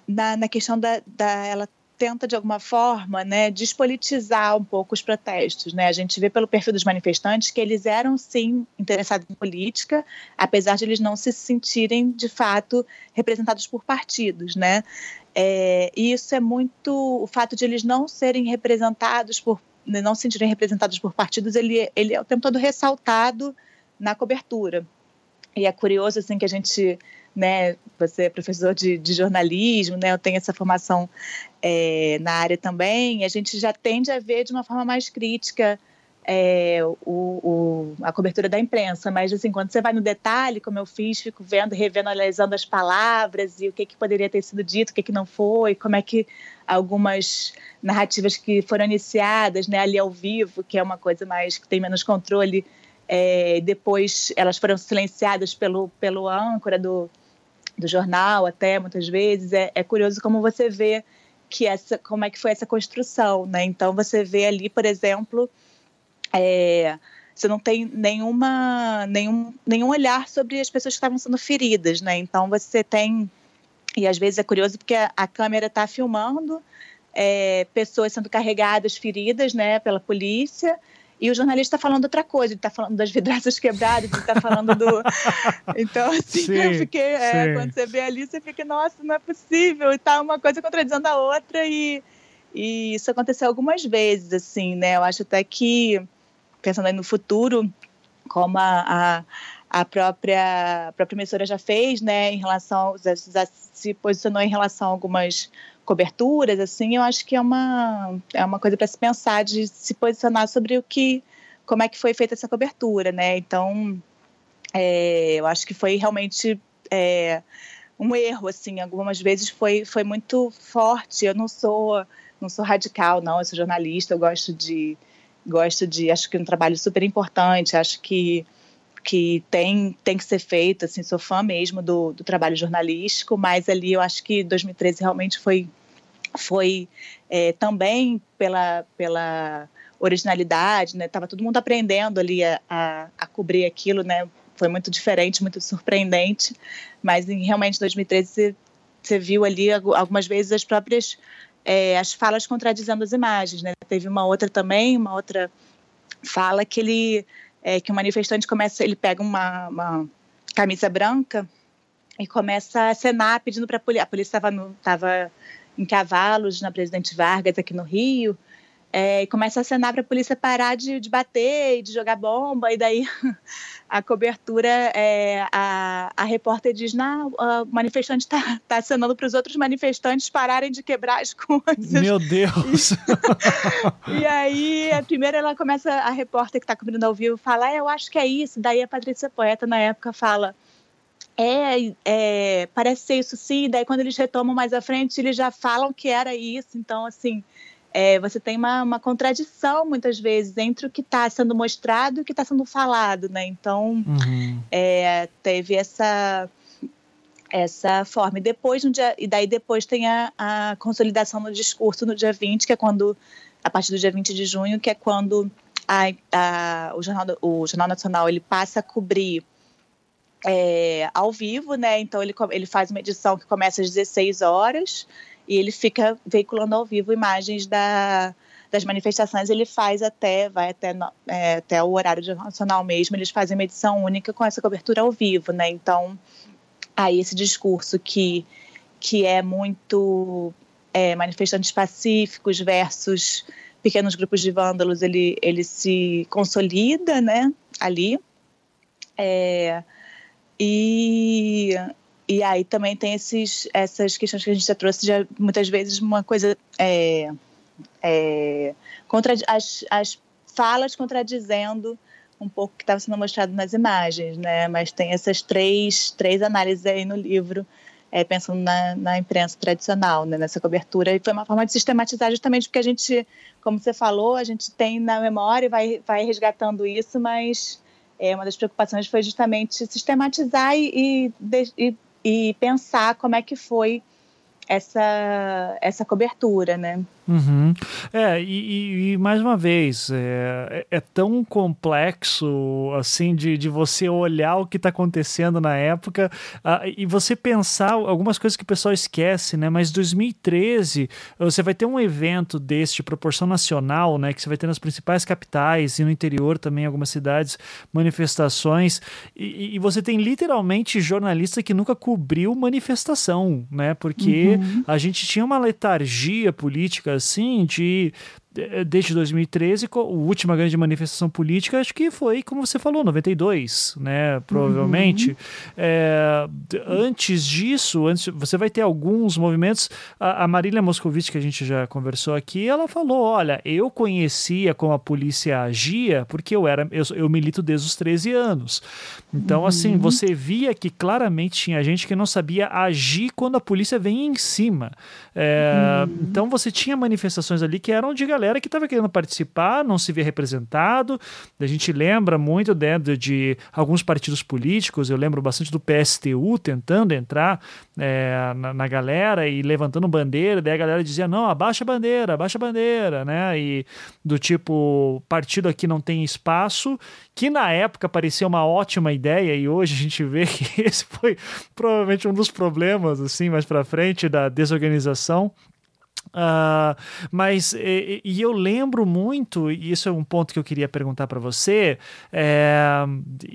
na, na, questão da, da ela tenta, de alguma forma, né, despolitizar um pouco os protestos. Né? A gente vê pelo perfil dos manifestantes que eles eram, sim, interessados em política, apesar de eles não se sentirem, de fato, representados por partidos. Né? É, e isso é muito... O fato de eles não serem representados por... Né, não se sentirem representados por partidos, ele, ele é o tempo todo ressaltado na cobertura. E é curioso, assim, que a gente né? Você é professor de, de jornalismo, né? Eu tenho essa formação é, na área também. A gente já tende a ver de uma forma mais crítica é, o, o, a cobertura da imprensa, mas assim, quando você vai no detalhe, como eu fiz, fico vendo, revendo, analisando as palavras e o que, que poderia ter sido dito, o que, que não foi, como é que algumas narrativas que foram iniciadas né, ali ao vivo, que é uma coisa mais que tem menos controle, é, depois elas foram silenciadas pelo, pelo âncora do, do jornal até muitas vezes é, é curioso como você vê que essa como é que foi essa construção né? Então você vê ali por exemplo é, você não tem nenhuma nenhum nenhum olhar sobre as pessoas que estavam sendo feridas né? Então você tem e às vezes é curioso porque a, a câmera está filmando é, pessoas sendo carregadas feridas né pela polícia e o jornalista está falando outra coisa, ele está falando das vidraças quebradas, ele está falando do. Então, assim, sim, eu fiquei. É, quando você vê ali, você fica, nossa, não é possível, e tá uma coisa contradizendo a outra, e, e isso aconteceu algumas vezes, assim, né? Eu acho até que, pensando aí no futuro, como a, a a própria, a própria emissora já fez, né, em relação, já, já se posicionou em relação a algumas coberturas, assim, eu acho que é uma, é uma coisa para se pensar de se posicionar sobre o que, como é que foi feita essa cobertura, né? Então, é, eu acho que foi realmente é, um erro, assim, algumas vezes foi, foi muito forte. Eu não sou, não sou radical, não. Eu sou jornalista. Eu gosto de, gosto de, acho que é um trabalho super importante. Acho que que tem, tem que ser feito, assim, sou fã mesmo do, do trabalho jornalístico, mas ali eu acho que 2013 realmente foi, foi é, também pela, pela originalidade, né, tava todo mundo aprendendo ali a, a, a, cobrir aquilo, né, foi muito diferente, muito surpreendente, mas em, realmente 2013 você, viu ali algumas vezes as próprias, é, as falas contradizendo as imagens, né, teve uma outra também, uma outra fala que ele é, que o manifestante começa, ele pega uma, uma, camisa branca e começa a acenar pedindo para a polícia. A polícia estava em Cavalos, na Presidente Vargas, aqui no Rio, é, e começa a acenar para a polícia parar de, de, bater e de jogar bomba, e daí a cobertura, é, a, a repórter diz, não, o manifestante está tá acenando para os outros manifestantes pararem de quebrar as coisas. Meu Deus! E, e aí, primeiro ela começa, a repórter que está cobrindo ao vivo, fala, ah, eu acho que é isso, daí a Patrícia Poeta, na época, fala, é, é, parece ser isso sim, daí quando eles retomam mais à frente, eles já falam que era isso, então, assim é, você tem uma, uma, contradição muitas vezes entre o que está sendo mostrado e o que está sendo falado, né? Então uhum. é, teve essa essa forma. E depois, no dia, e daí depois tem a, a, consolidação no discurso no dia 20, que é quando, a partir do dia 20 de junho, que é quando a, a, o, jornal, o Jornal Nacional ele passa a cobrir é, ao vivo, né? Então ele, ele faz uma edição que começa às 16 horas e ele fica veiculando ao vivo imagens da, das manifestações, ele faz até, vai até, é, até o horário nacional mesmo, eles fazem uma edição única com essa cobertura ao vivo, né? Então, aí esse discurso que, que é muito é, manifestantes pacíficos versus pequenos grupos de vândalos, ele, ele se consolida, né, ali. É, e, e aí também tem esses, essas questões que a gente já trouxe, de, muitas vezes uma coisa. É, é, contra, as, as falas contradizendo um pouco o que estava sendo mostrado nas imagens, né? Mas tem essas três, três análises aí no livro, é, pensando na, na imprensa tradicional, né? nessa cobertura. E foi uma forma de sistematizar justamente porque a gente, como você falou, a gente tem na memória e vai, vai resgatando isso, mas é, uma das preocupações foi justamente sistematizar e, e, e e pensar como é que foi essa, essa cobertura, né? Uhum. É, e, e, mais uma vez, é, é, tão complexo assim de, de você olhar o que está acontecendo na época uh, e você pensar algumas coisas que o pessoal esquece, né? Mas 2013 você vai ter um evento deste de proporção nacional, né? Que você vai ter nas principais capitais e no interior também, algumas cidades, manifestações, e, e você tem literalmente jornalista que nunca cobriu manifestação, né? Porque uhum. a gente tinha uma letargia política assim de desde 2013, a última grande manifestação política, acho que foi, como você falou, 92, né? Provavelmente. Uhum. É, antes disso, antes, você vai ter alguns movimentos. A, a Marília Moscovici, que a gente já conversou aqui, ela falou: olha, eu conhecia como a polícia agia porque eu era eu, eu milito desde os 13 anos. Então, assim, uhum. assim, você via que claramente tinha gente que não sabia agir quando a polícia vem em cima. É, uhum. Então, você tinha manifestações ali que eram de galera galera que estava querendo participar, não se via representado. A gente lembra muito né, de, de, alguns partidos políticos, eu lembro bastante do PSTU tentando entrar é, na, na, galera e levantando bandeira, daí a galera dizia: não, abaixa a bandeira, abaixa a bandeira, né? E do tipo, partido aqui não tem espaço, que na época parecia uma ótima ideia e hoje a gente vê que esse foi provavelmente um dos problemas, assim, mais para frente da desorganização. Uh, mas e, e, eu lembro muito, e isso é um ponto que eu queria perguntar para você, é,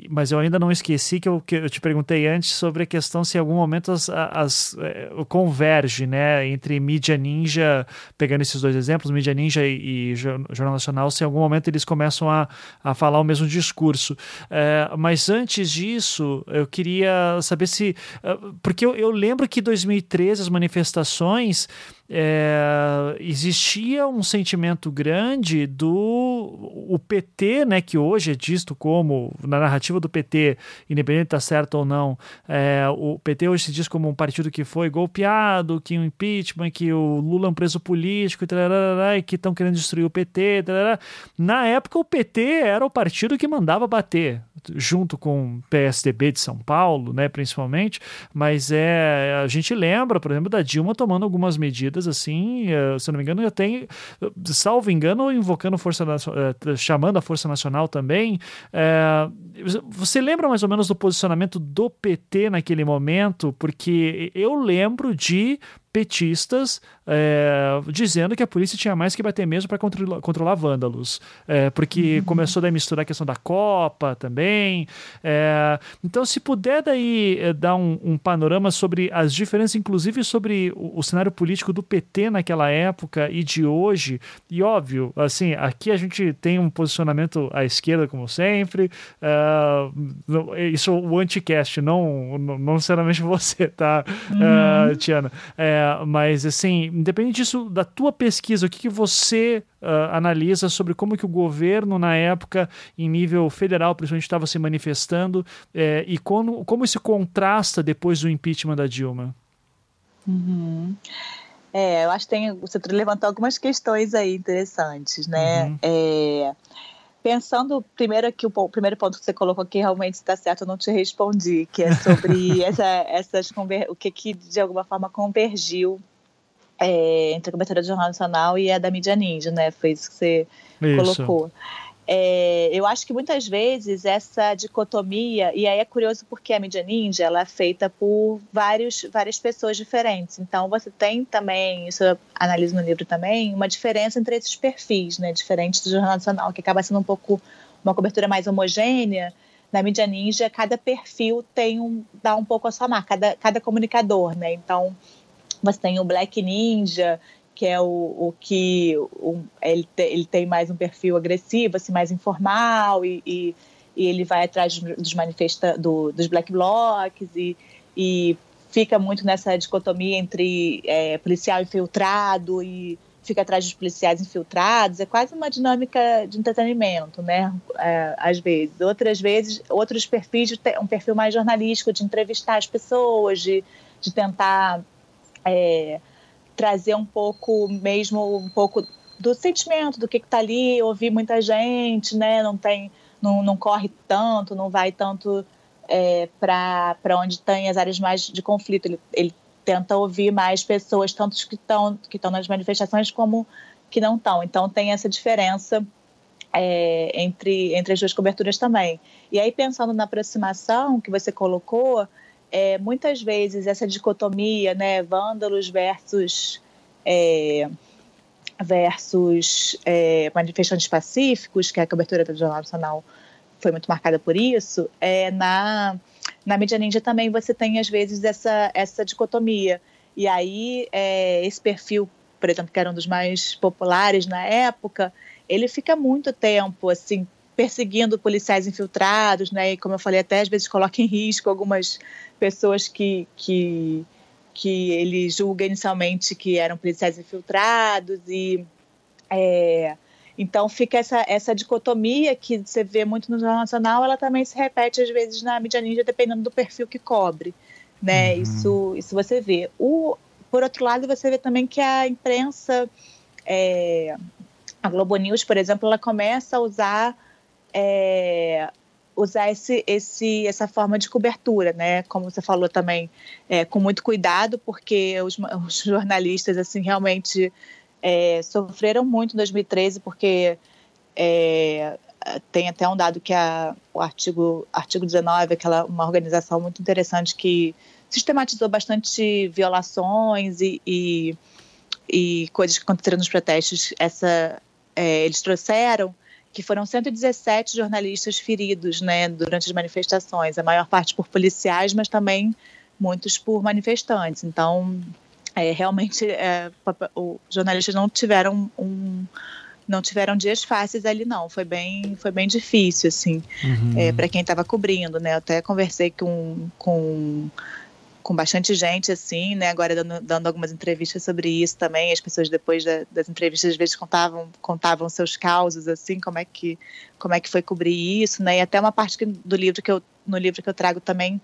mas eu ainda não esqueci que eu, que eu te perguntei antes sobre a questão se em algum momento as, as, é, converge né, entre mídia ninja, pegando esses dois exemplos, mídia ninja e, e Jornal Nacional, se em algum momento eles começam a, a falar o mesmo discurso. É, mas antes disso, eu queria saber se. É, porque eu, eu lembro que em 2013 as manifestações é, existia um sentimento grande do o PT, né, que hoje é visto como, na narrativa do PT, independente de estar tá certo ou não, é, o PT hoje se diz como um partido que foi golpeado, que o impeachment, que o Lula é um preso político, e, e que estão querendo destruir o PT. Na época, o PT era o partido que mandava bater junto com o PSDB de São Paulo, né, principalmente, mas é a gente lembra, por exemplo, da Dilma tomando algumas medidas assim, eh, se não me engano, já tem, salvo engano, invocando força eh, chamando a Força Nacional também. É, você lembra mais ou menos do posicionamento do PT naquele momento? Porque eu lembro de petistas é, dizendo que a polícia tinha mais que bater mesmo para controlar, controlar, vândalos, é, porque uhum. começou a misturar a questão da Copa também. É, então, se puder daí é, dar um, um, panorama sobre as diferenças, inclusive sobre o, o, cenário político do PT naquela época e de hoje, e óbvio, assim, aqui a gente tem um posicionamento à esquerda, como sempre, é, isso o anticast, não, não, não necessariamente você, tá, uhum. Tiana? É, mas, assim, independente disso, da tua pesquisa, o que, que você uh, analisa sobre como que o governo, na época, em nível federal, principalmente, estava se manifestando é, e como, como isso contrasta depois do impeachment da Dilma? Uhum. É, eu acho que tem, você levantou algumas questões aí interessantes, né? Uhum. É, pensando primeiro que o, o, primeiro ponto que você colocou aqui realmente está certo, eu não te respondi, que é sobre essa, essas o que, que de alguma forma convergiu é, entre a cobertura do Jornal Nacional e a da mídia ninja, né? Foi isso que você isso. colocou. É, eu acho que muitas vezes essa dicotomia, e aí é curioso porque a mídia ninja ela é feita por vários, várias pessoas diferentes. Então você tem também, isso eu analiso no livro também, uma diferença entre esses perfis, né? Diferentes do Jornal Nacional, que acaba sendo um pouco uma cobertura mais homogênea. Na mídia ninja, cada perfil tem um, dá um pouco a sua marca, cada, cada comunicador, né? Então você tem o Black Ninja, que é o, o que o, ele, te, ele tem mais um perfil agressivo, assim, mais informal, e, e, e ele vai atrás dos manifesta do, dos black blocs e, e fica muito nessa dicotomia entre é, policial infiltrado e fica atrás dos policiais infiltrados. É quase uma dinâmica de entretenimento, né? É, às vezes. Outras vezes, outros perfis, um perfil mais jornalístico, de entrevistar as pessoas, de, de tentar. É, trazer um pouco, mesmo um pouco do sentimento, do que está ali, ouvir muita gente, né? Não tem, não, não corre tanto, não vai tanto é, para onde tem as áreas mais de conflito. Ele, ele tenta ouvir mais pessoas, tantos que estão que estão nas manifestações como que não estão. Então tem essa diferença é, entre entre as duas coberturas também. E aí pensando na aproximação que você colocou, é, muitas vezes essa dicotomia, né, vândalos versus é, versus é, manifestantes pacíficos, que a cobertura do Jornal Nacional foi muito marcada por isso, é, na, na mídia ninja também você tem, às vezes, essa, essa dicotomia. E aí, é, esse perfil, por exemplo, que era um dos mais populares na época, ele fica muito tempo, assim, perseguindo policiais infiltrados, né? E como eu falei, até às vezes coloca em risco algumas pessoas que, que, que ele julga inicialmente que eram policiais infiltrados e é, então fica essa, essa dicotomia que você vê muito no Jornal Nacional, ela também se repete às vezes na mídia ninja, dependendo do perfil que cobre, né? Uhum. Isso, isso você vê. O, por outro lado, você vê também que a imprensa é, a Globo News, por exemplo, ela começa a usar é, usar esse, esse, essa forma de cobertura, né? Como você falou também, é, com muito cuidado, porque os, os jornalistas assim realmente é, sofreram muito em 2013, porque é, tem até um dado que a, o artigo, artigo 19, aquela uma organização muito interessante que sistematizou bastante violações e, e, e coisas que aconteceram nos protestos. Essa, é, eles trouxeram que foram 117 jornalistas feridos né, durante as manifestações, a maior parte por policiais, mas também muitos por manifestantes. Então, é, realmente, é, os jornalistas não tiveram um, não tiveram dias fáceis ali não foi bem foi bem difícil assim uhum. é, para quem estava cobrindo né eu até conversei com, com com bastante gente, assim, né? Agora dando, dando algumas entrevistas sobre isso também. As pessoas depois da, das entrevistas às vezes contavam contavam seus causos, assim, como é que como é que foi cobrir isso, né? E até uma parte que, do livro que eu no livro que eu trago também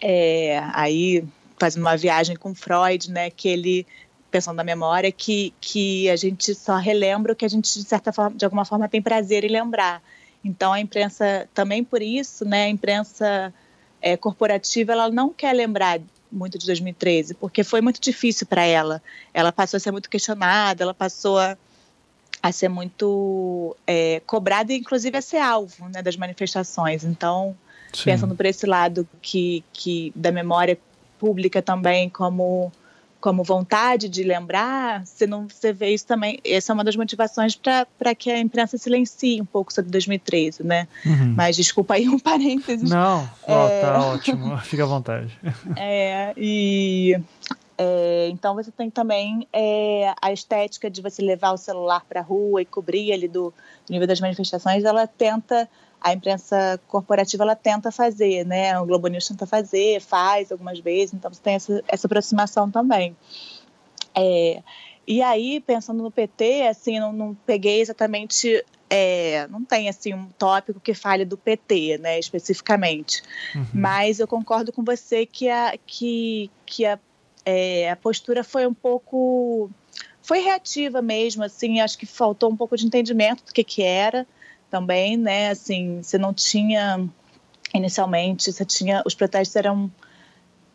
é, aí faz uma viagem com Freud, né? Que ele pensando na memória que que a gente só relembra o que a gente de certa forma, de alguma forma tem prazer em lembrar. Então a imprensa também por isso, né? A imprensa é, corporativa ela não quer lembrar muito de 2013, porque foi muito difícil para ela. Ela passou a ser muito questionada, ela passou a, a ser muito é, cobrada e, inclusive, a ser alvo né, das manifestações. Então, Sim. pensando por esse lado que, que da memória pública também como como vontade de lembrar, você não você vê isso também. Essa é uma das motivações para que a imprensa silencie um pouco sobre 2013, né? Uhum. Mas desculpa aí um parênteses. Não, é... tá ótimo, fica à vontade. É, e é, então você tem também é, a estética de você levar o celular para a rua e cobrir ali do, do nível das manifestações, ela tenta a imprensa corporativa ela tenta fazer, né? O Globo News tenta fazer, faz algumas vezes, então você tem essa, essa aproximação também. É, e aí, pensando no PT, assim, não, não peguei exatamente, é, não tem assim um tópico que fale do PT, né, especificamente. Uhum. Mas eu concordo com você que a, que, que a, é, a postura foi um pouco, foi reativa mesmo, assim, acho que faltou um pouco de entendimento do que que era também, né? Assim, você não tinha inicialmente, você tinha os protestos eram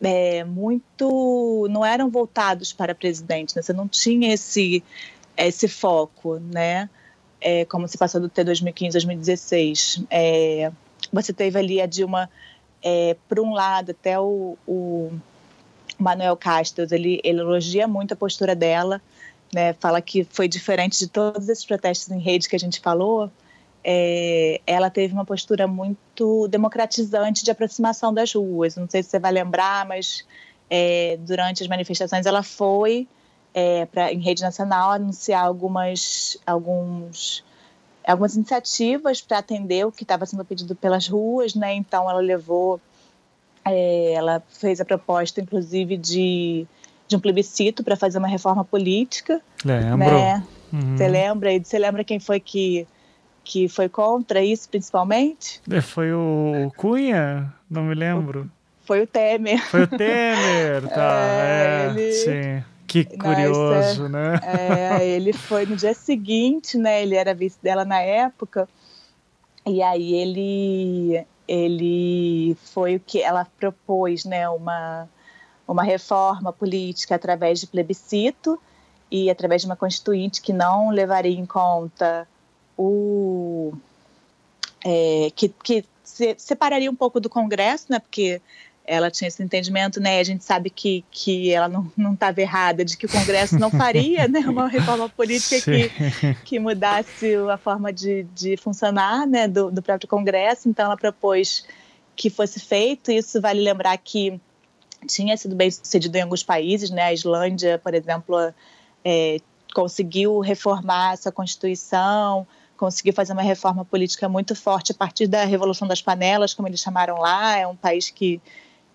é, muito, não eram voltados para presidente, né? Você não tinha esse esse foco, né? É, como se passou do T 2015, 2016. É, você teve ali a Dilma, é, por um lado, até o, o Manuel Castro, ele, ele elogia muito a postura dela, né? Fala que foi diferente de todos esses protestos em rede que a gente falou, é, ela teve uma postura muito democratizante de aproximação das ruas. Não sei se você vai lembrar, mas é, durante as manifestações ela foi é, pra, em rede nacional anunciar algumas, alguns, algumas iniciativas para atender o que estava sendo pedido pelas ruas, né? Então ela levou, é, ela fez a proposta, inclusive, de, de um plebiscito para fazer uma reforma política. Lembro. Né? Uhum. Você lembra? E você lembra quem foi que que foi contra isso, principalmente? É, foi o Cunha? Não me lembro. Foi o Temer. Foi o Temer, tá. É, é ele... sim. Que curioso, né? É, ele foi no dia seguinte, né? Ele era vice dela na época. E aí ele ele foi o que ela propôs, né, uma uma reforma política através de plebiscito e através de uma constituinte que não levaria em conta o é, que, que se, separaria um pouco do Congresso, né? Porque ela tinha esse entendimento, né? A gente sabe que, que ela não estava errada de que o Congresso não faria, né? Uma reforma política que, que mudasse a forma de, de funcionar, né? Do, do próprio Congresso. Então, ela propôs que fosse feito. Isso vale lembrar que tinha sido bem sucedido em alguns países, né? A Islândia, por exemplo, é, conseguiu reformar essa Constituição conseguiu fazer uma reforma política muito forte a partir da Revolução das Panelas, como eles chamaram lá. É um país que,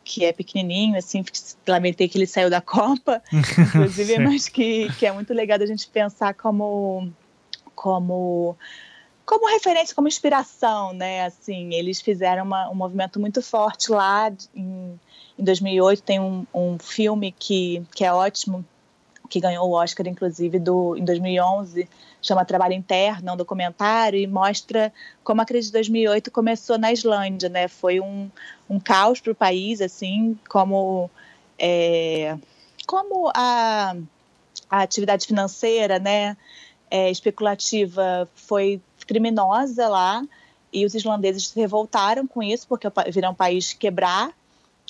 que é pequenininho, assim, lamentei que ele saiu da Copa, inclusive, mas que, que é muito legal a gente pensar como, como como referência, como inspiração, né? Assim, eles fizeram uma, um movimento muito forte lá em, em 2008. Tem um, um filme que, que é ótimo, que ganhou o Oscar, inclusive, do, em 2011, chama Trabalho Interno, é um documentário, e mostra como a crise de 2008 começou na Islândia, né? Foi um, um caos para o país, assim, como, é, como a, a atividade financeira, né, é, especulativa foi criminosa lá, e os islandeses se revoltaram com isso, porque viram um país quebrar,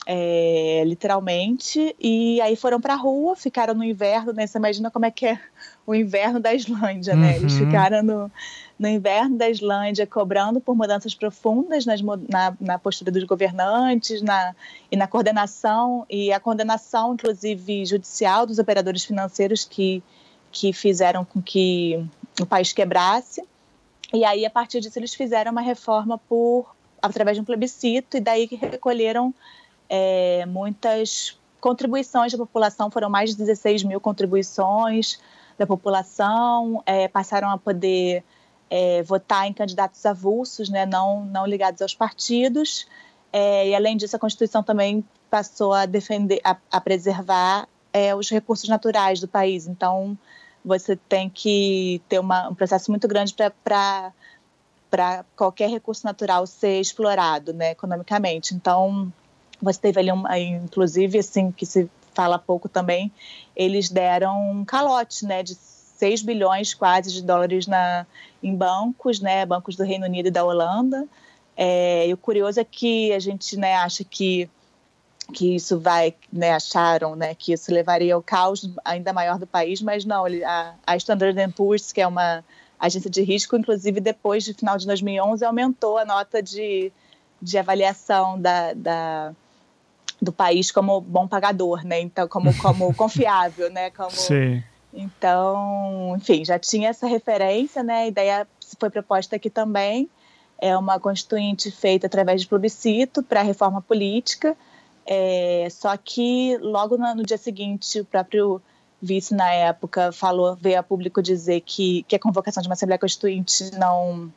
é, literalmente, e aí foram para a rua, ficaram no inverno, né? Você imagina como é que é o inverno da Islândia, né? Eles uhum. ficaram no, no inverno da Islândia cobrando por mudanças profundas nas, na, na postura dos governantes na, e na coordenação, e a condenação, inclusive, judicial dos operadores financeiros que, que fizeram com que o país quebrasse. E aí, a partir disso, eles fizeram uma reforma por através de um plebiscito, e daí que recolheram é, muitas contribuições da população, foram mais de 16 mil contribuições da população, é, passaram a poder é, votar em candidatos avulsos, né, não, não ligados aos partidos, é, e além disso a Constituição também passou a defender, a, a preservar é, os recursos naturais do país, então você tem que ter uma, um processo muito grande para para qualquer recurso natural ser explorado, né, economicamente. Então, você teve ali, uma, inclusive, assim, que se fala pouco também, eles deram um calote, né, de 6 bilhões quase de dólares na, em bancos, né, bancos do Reino Unido e da Holanda. É, e o curioso é que a gente né, acha que, que isso vai, né, acharam né, que isso levaria ao caos ainda maior do país, mas não, a, a Standard Poor's, que é uma agência de risco, inclusive depois do final de 2011, aumentou a nota de, de avaliação da, da do país como bom pagador, né? Então, como, como confiável, né? Como, Sim. Então, enfim, já tinha essa referência, né? A ideia foi proposta aqui também. É uma constituinte feita através de plebiscito para a reforma política. É, só que logo no, no, dia seguinte, o próprio vice na época falou, veio a público dizer que, que a convocação de uma Assembleia Constituinte não,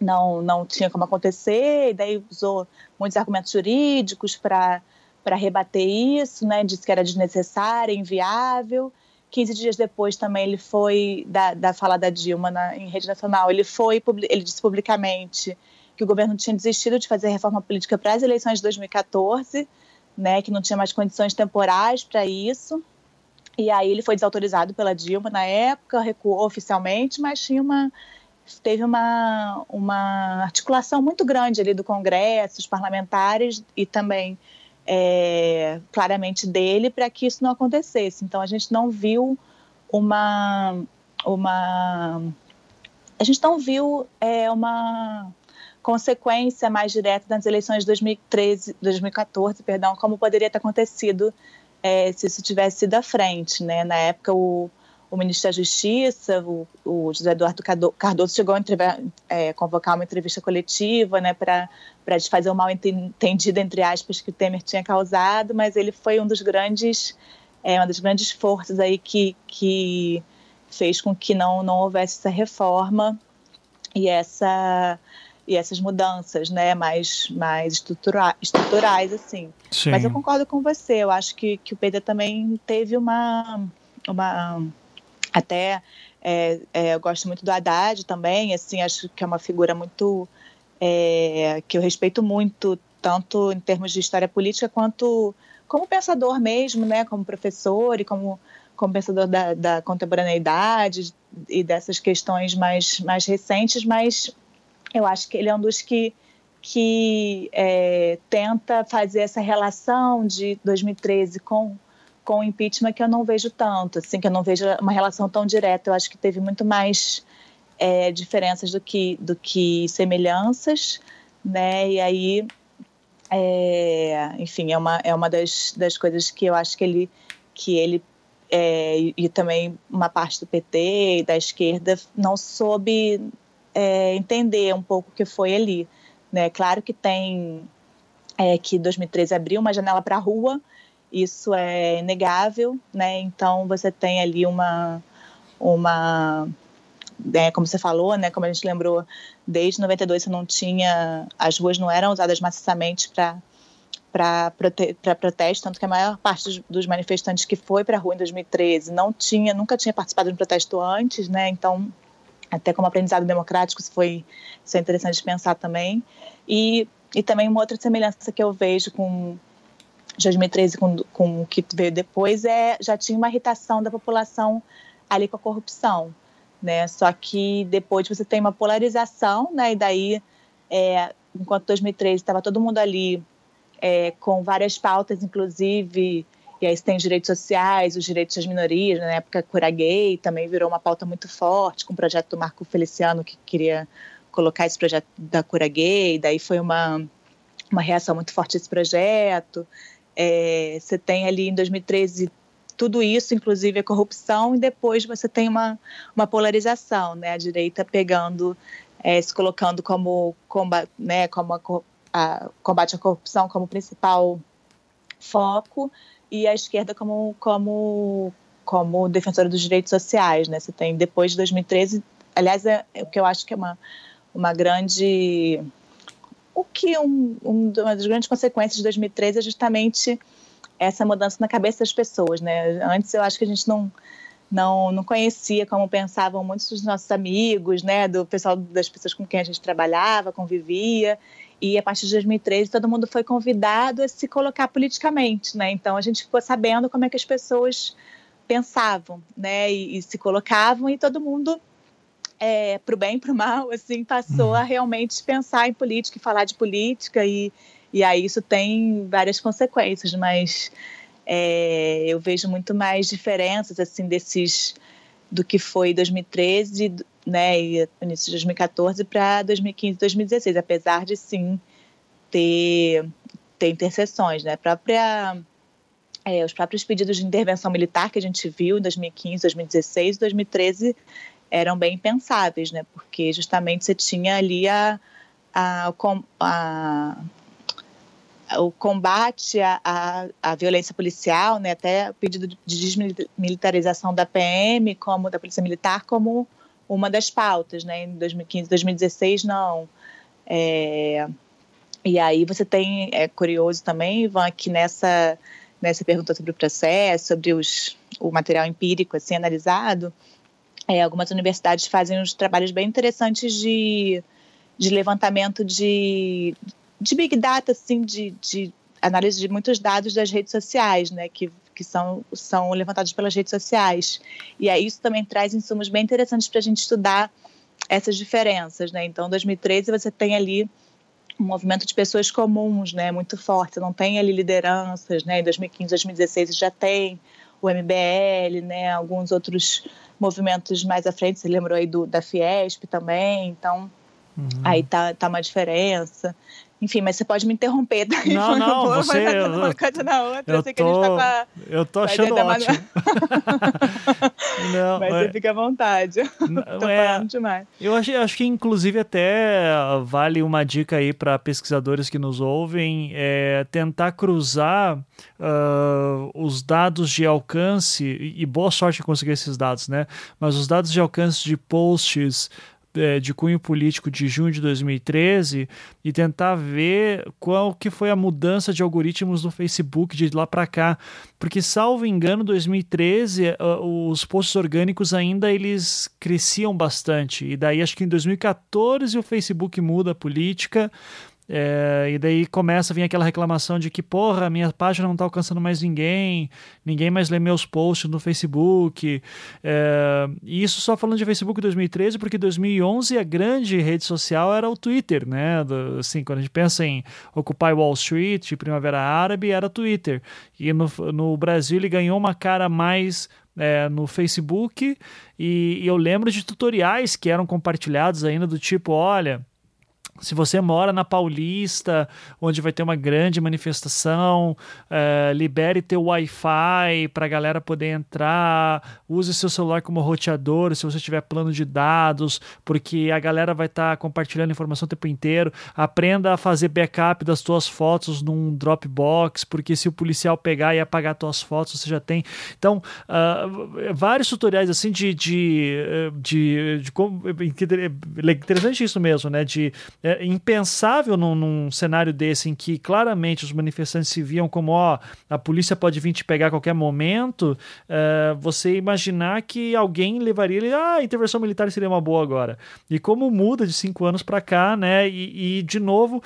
não, não tinha como acontecer, e daí usou muitos argumentos jurídicos para para rebater isso, né? Disse que era desnecessário, inviável. 15 dias depois também ele foi, da, da fala da Dilma na, em rede nacional, ele foi, ele disse publicamente que o governo tinha desistido de fazer reforma política para as eleições de 2014, né, que não tinha mais condições temporais para isso. E aí ele foi desautorizado pela Dilma na época, recuou oficialmente, mas tinha uma teve uma, uma articulação muito grande ali do Congresso, os parlamentares e também é, claramente dele para que isso não acontecesse. Então a gente não viu uma uma a gente não viu é, uma consequência mais direta nas eleições de 2013, 2014, perdão, como poderia ter acontecido é, se isso tivesse sido à frente, né? Na época o o ministro da Justiça, o, o José Eduardo Cardoso, chegou a é, convocar uma entrevista coletiva né, para desfazer o mal entendido, entre aspas, que o Temer tinha causado, mas ele foi um dos grandes, é, uma das grandes forças aí que, que fez com que não, não houvesse essa reforma e essa e essas mudanças, né, mais mais estrutura, estruturais assim. Sim. Mas eu concordo com você. Eu acho que, que o PT também teve uma uma até é, é, eu gosto muito do Haddad também, assim, acho que é uma figura muito é, que eu respeito muito, tanto em termos de história política quanto como pensador mesmo, né, como professor e como, como pensador da, da contemporaneidade e dessas questões mais, mais recentes, mas eu acho que ele é um dos que, que é, tenta fazer essa relação de 2013 com com o impeachment que eu não vejo tanto, assim, que eu não vejo uma relação tão direta. Eu acho que teve muito mais é, diferenças do que, do que semelhanças, né? E aí, é, enfim, é uma, é uma das, das coisas que eu acho que ele, que ele é, e, e, também uma parte do PT e da esquerda não soube é, entender um pouco o que foi ali. Né? Claro que tem é, que 2013 abriu uma janela para a rua, isso é inegável, né? Então você tem ali uma uma né, como você falou, né, como a gente lembrou, desde 92 você não tinha as ruas não eram usadas maciçamente para para prote protesto, tanto que a maior parte dos manifestantes que foi para a rua em 2013 não tinha, nunca tinha participado de um protesto antes, né? Então, até como aprendizado democrático, isso foi isso é interessante pensar também. E, e também uma outra semelhança que eu vejo com 2013 com, com o que veio depois é já tinha uma irritação da população ali com a corrupção, né? Só que depois você tem uma polarização, né? E daí, é, enquanto 2013 estava todo mundo ali é, com várias pautas, inclusive, e aí você tem os direitos sociais, os direitos das minorias, na época cura gay também virou uma pauta muito forte, com o projeto do Marco Feliciano, que queria colocar esse projeto da cura gay, daí foi uma, uma reação muito forte a esse projeto. É, você tem ali em 2013 tudo isso, inclusive a corrupção, e depois você tem uma, uma polarização, né? A direita pegando, é, se colocando como, comba, né, como a, a, combate à corrupção como principal foco e a esquerda como como como defensora dos direitos sociais, né? Você tem depois de 2013, aliás, é, é o que eu acho que é uma uma grande o que um, um, uma das grandes consequências de 2013 é justamente essa mudança na cabeça das pessoas, né? Antes eu acho que a gente não não, não conhecia como pensavam muitos dos nossos amigos, né, do pessoal das pessoas com quem a gente trabalhava, convivia, e a partir de 2013 todo mundo foi convidado a se colocar politicamente, né? Então a gente ficou sabendo como é que as pessoas pensavam, né, e, e se colocavam e todo mundo é, para o bem e para o mal, assim, passou uhum. a realmente pensar em política e falar de política e, e aí isso tem várias consequências, mas é, eu vejo muito mais diferenças assim desses do que foi 2013, né, e início de 2014 para 2015, 2016, apesar de sim ter ter interseções, né, a própria é, os próprios pedidos de intervenção militar que a gente viu em 2015, 2016 e 2013 eram bem pensáveis, né, porque justamente você tinha ali a, a, a o combate à, violência policial, né, até o pedido de desmilitarização da PM, como da Polícia Militar, como uma das pautas, né, em 2015, 2016 não. É, e aí você tem, é curioso também, Ivan, que nessa, nessa pergunta sobre o processo, sobre os, o material empírico assim, analisado, é, algumas universidades fazem uns trabalhos bem interessantes de, de levantamento de de big data, assim, de, de análise de muitos dados das redes sociais, né, que, que são, são levantados pelas redes sociais. E aí isso também traz insumos bem interessantes para a gente estudar essas diferenças, né? Então, em 2013 você tem ali um movimento de pessoas comuns, né, muito forte. Não tem ali lideranças, né? Em 2015, 2016 já tem o MBL, né? Alguns outros movimentos mais à frente. Você lembrou aí do da Fiesp também. Então, uhum. aí tá, tá uma diferença. Enfim, mas você pode me interromper. Tá? Não, não, você... Mas eu, uma coisa na outra. Eu, eu, tô, tá eu tô achando ótimo. não, mas é... você fica à vontade. Não, tô é... falando demais. Eu acho, acho que, inclusive, até vale uma dica aí para pesquisadores que nos ouvem, é tentar cruzar uh, os dados de alcance, e boa sorte em conseguir esses dados, né? Mas os dados de alcance de posts é, de cunho político de junho de 2013 e tentar ver qual que foi a mudança de algoritmos no Facebook de lá para cá, porque salvo engano 2013 é, os posts orgânicos ainda eles cresciam bastante. E daí acho que em 2014 o Facebook muda a política é, e daí começa a vir aquela reclamação de que, porra, minha página não está alcançando mais ninguém, ninguém mais lê meus posts no Facebook. É, e isso só falando de Facebook 2013, porque 2011 a grande rede social era o Twitter, né? Do, assim, quando a gente pensa em Occupy Wall Street, Primavera Árabe, era Twitter. E no, no Brasil ele ganhou uma cara mais é, no Facebook e, e eu lembro de tutoriais que eram compartilhados ainda do tipo, olha se você mora na Paulista, onde vai ter uma grande manifestação, é, libere teu Wi-Fi para a galera poder entrar, use seu celular como roteador se você tiver plano de dados, porque a galera vai estar tá compartilhando informação o tempo inteiro. Aprenda a fazer backup das tuas fotos num Dropbox, porque se o policial pegar e apagar tuas fotos, você já tem. Então, uh, vários tutoriais assim de, de, de, de, de, de interessante isso mesmo, né? De é impensável num, num, cenário desse em que claramente os manifestantes se viam como, ó, a polícia pode vir te pegar a qualquer momento, é, você imaginar que alguém levaria ele, ah, a intervenção militar seria uma boa agora. E como muda de cinco anos para cá, né? E, e, de novo,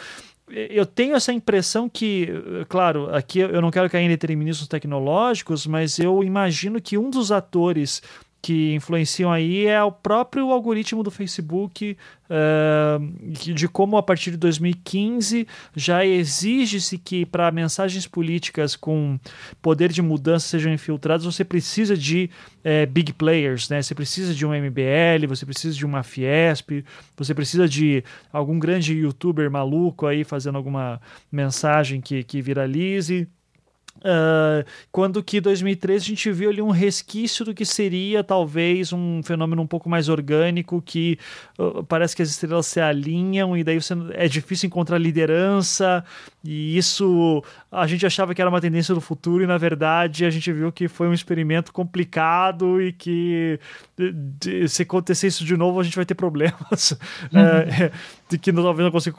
eu tenho essa impressão que, claro, aqui eu não quero cair em determinismos tecnológicos, mas eu imagino que um dos atores que influenciam aí é o próprio algoritmo do Facebook, uh, de como a partir de 2015 já exige-se que para mensagens políticas com poder de mudança sejam infiltradas, você precisa de uh, big players, né? Você precisa de um MBL, você precisa de uma Fiesp, você precisa de algum grande youtuber maluco aí fazendo alguma mensagem que, que viralize. Uh, quando que 2013 a gente viu ali um resquício do que seria talvez um fenômeno um pouco mais orgânico que uh, parece que as estrelas se alinham e daí você, é difícil encontrar liderança. E isso a gente achava que era uma tendência do futuro e na verdade a gente viu que foi um experimento complicado e que de, de, se acontecer isso de novo a gente vai ter problemas uhum. é, de que talvez não consiga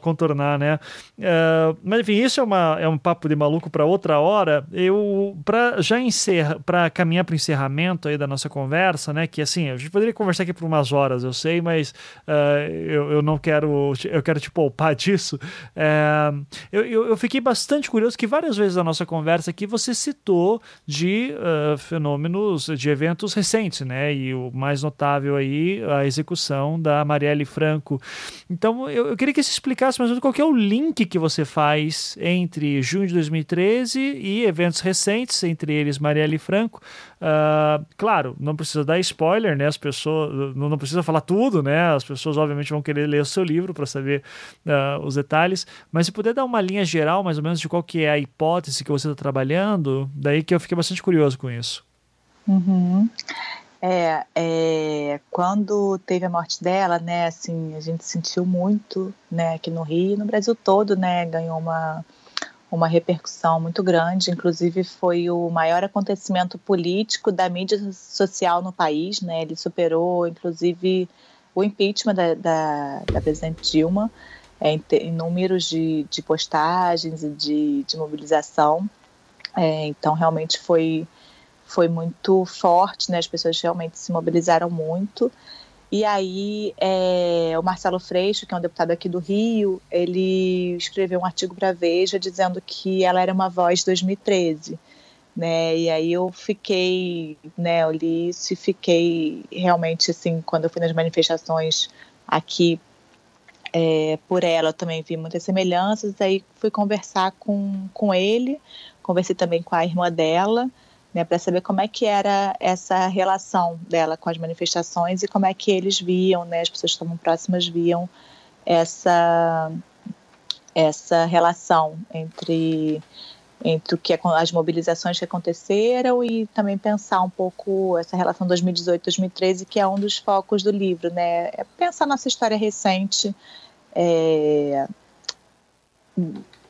contornar, né? Uh, mas enfim, isso é, uma, é um papo de maluco para outra hora. Eu, para já encerrar, para caminhar para o encerramento aí da nossa conversa, né? Que assim, a gente poderia conversar aqui por umas horas, eu sei, mas uh, eu, eu não quero, eu quero te poupar disso. Uh, eu, eu, eu, fiquei bastante curioso que várias vezes na nossa conversa aqui você citou de fenômenos, de eventos recentes, né? E o mais notável aí, a execução da Marielle Franco. Então, eu, eu, queria que você explicasse mais ou menos qual é o link que você faz entre junho de 2013 e eventos recentes, entre eles Marielle Franco. Uh, claro, não precisa dar spoiler, né? As pessoas não, não, precisa falar tudo, né? As pessoas obviamente vão querer ler o seu livro para saber uh, os detalhes. Mas se puder dar uma linha geral, mais ou menos, de qual que é a hipótese que você está trabalhando, daí que eu fiquei bastante curioso com isso. Uhum. É, é, quando teve a morte dela, né, assim, a gente sentiu muito, né, aqui no Rio, no Brasil todo, né, ganhou uma, uma repercussão muito grande, inclusive foi o maior acontecimento político da mídia social no país, né, ele superou, inclusive, o impeachment da, da, da presidente Dilma, é, em, em, números de, de postagens e de, de mobilização, é, então realmente foi foi muito forte, né? As pessoas realmente se mobilizaram muito. E aí, é, o Marcelo Freixo, que é um deputado aqui do Rio, ele escreveu um artigo para Veja dizendo que ela era uma voz 2013. Né? E aí eu fiquei, né, eu li isso e fiquei realmente assim, quando eu fui nas manifestações aqui é, por ela, eu também vi muitas semelhanças, aí fui conversar com, com ele, conversei também com a irmã dela, né, para saber como é que era essa relação dela com as manifestações e como é que eles viam, né, as pessoas que estavam próximas viam essa essa relação entre entre o que as mobilizações que aconteceram e também pensar um pouco essa relação 2018-2013 que é um dos focos do livro, né? É pensar nossa história recente, é,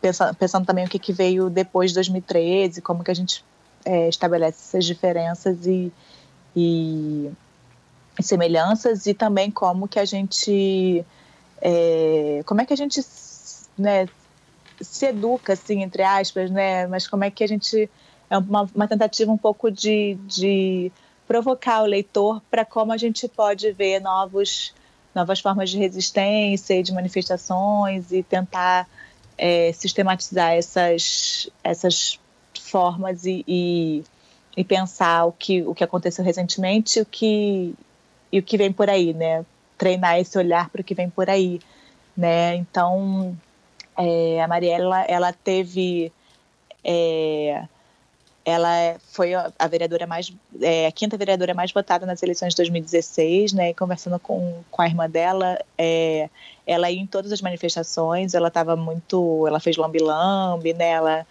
pensando, pensando também o que, que veio depois de 2013, como que a gente é, estabelece essas diferenças e, e, semelhanças e também como que a gente é, como é que a gente né, se educa assim entre aspas né mas como é que a gente é uma, uma tentativa um pouco de, de provocar o leitor para como a gente pode ver novos novas formas de resistência e de manifestações e tentar é, sistematizar essas essas formas e, e, e, pensar o que, o que aconteceu recentemente o que, e o que vem por aí, né? Treinar esse olhar para o que vem por aí, né? Então, é, a Mariela, ela teve... É, ela foi a vereadora mais é, a quinta vereadora mais votada nas eleições de 2016, né? Conversando com, com a irmã dela, é, ela ia em todas as manifestações, ela estava muito, ela fez lambi-lambi, né? Ela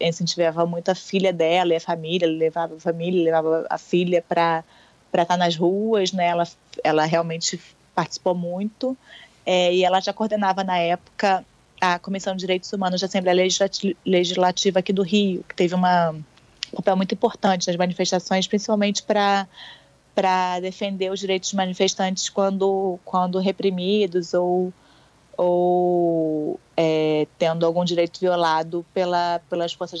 incentivava muito a filha dela e a família, levava a família, levava a filha para para estar tá nas ruas, né? Ela ela realmente participou muito é, e ela já coordenava na época a Comissão de Direitos Humanos da Assembleia Legislativa aqui do Rio, que teve uma, um papel muito importante nas manifestações, principalmente para para defender os direitos dos manifestantes quando quando reprimidos ou ou é, tendo algum direito violado pela, pelas forças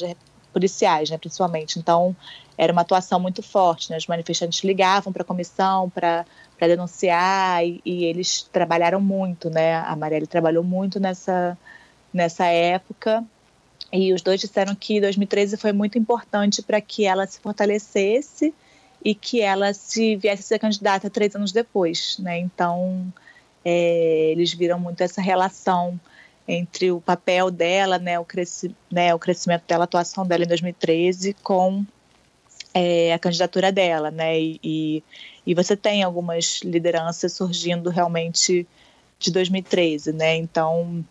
policiais, né, principalmente. Então, era uma atuação muito forte. Né? Os manifestantes ligavam para a comissão para denunciar e, e, eles trabalharam muito. Né? A Marielle trabalhou muito nessa, nessa época. E os dois disseram que 2013 foi muito importante para que ela se fortalecesse e que ela se viesse a ser candidata três anos depois. Né? Então, é, eles viram muito essa relação entre o papel dela, né, o, cresci, né, o crescimento dela, a atuação dela em 2013 com é, a candidatura dela, né, e, e, você tem algumas lideranças surgindo realmente de 2013, né, então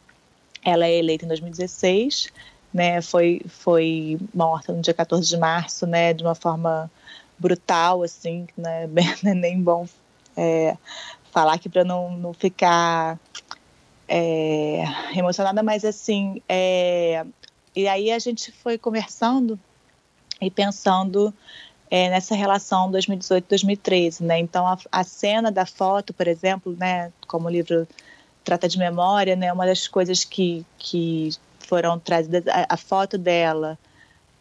ela é eleita em 2016, né, foi, foi morta no dia 14 de março, né, de uma forma brutal, assim, né, é nem bom é, falar aqui para não, não ficar é, emocionada, mas assim, é, e aí a gente foi conversando e pensando é, nessa relação 2018-2013, né? Então a, a, cena da foto, por exemplo, né, como o livro trata de memória, né, uma das coisas que, que foram trazidas, a, a foto dela,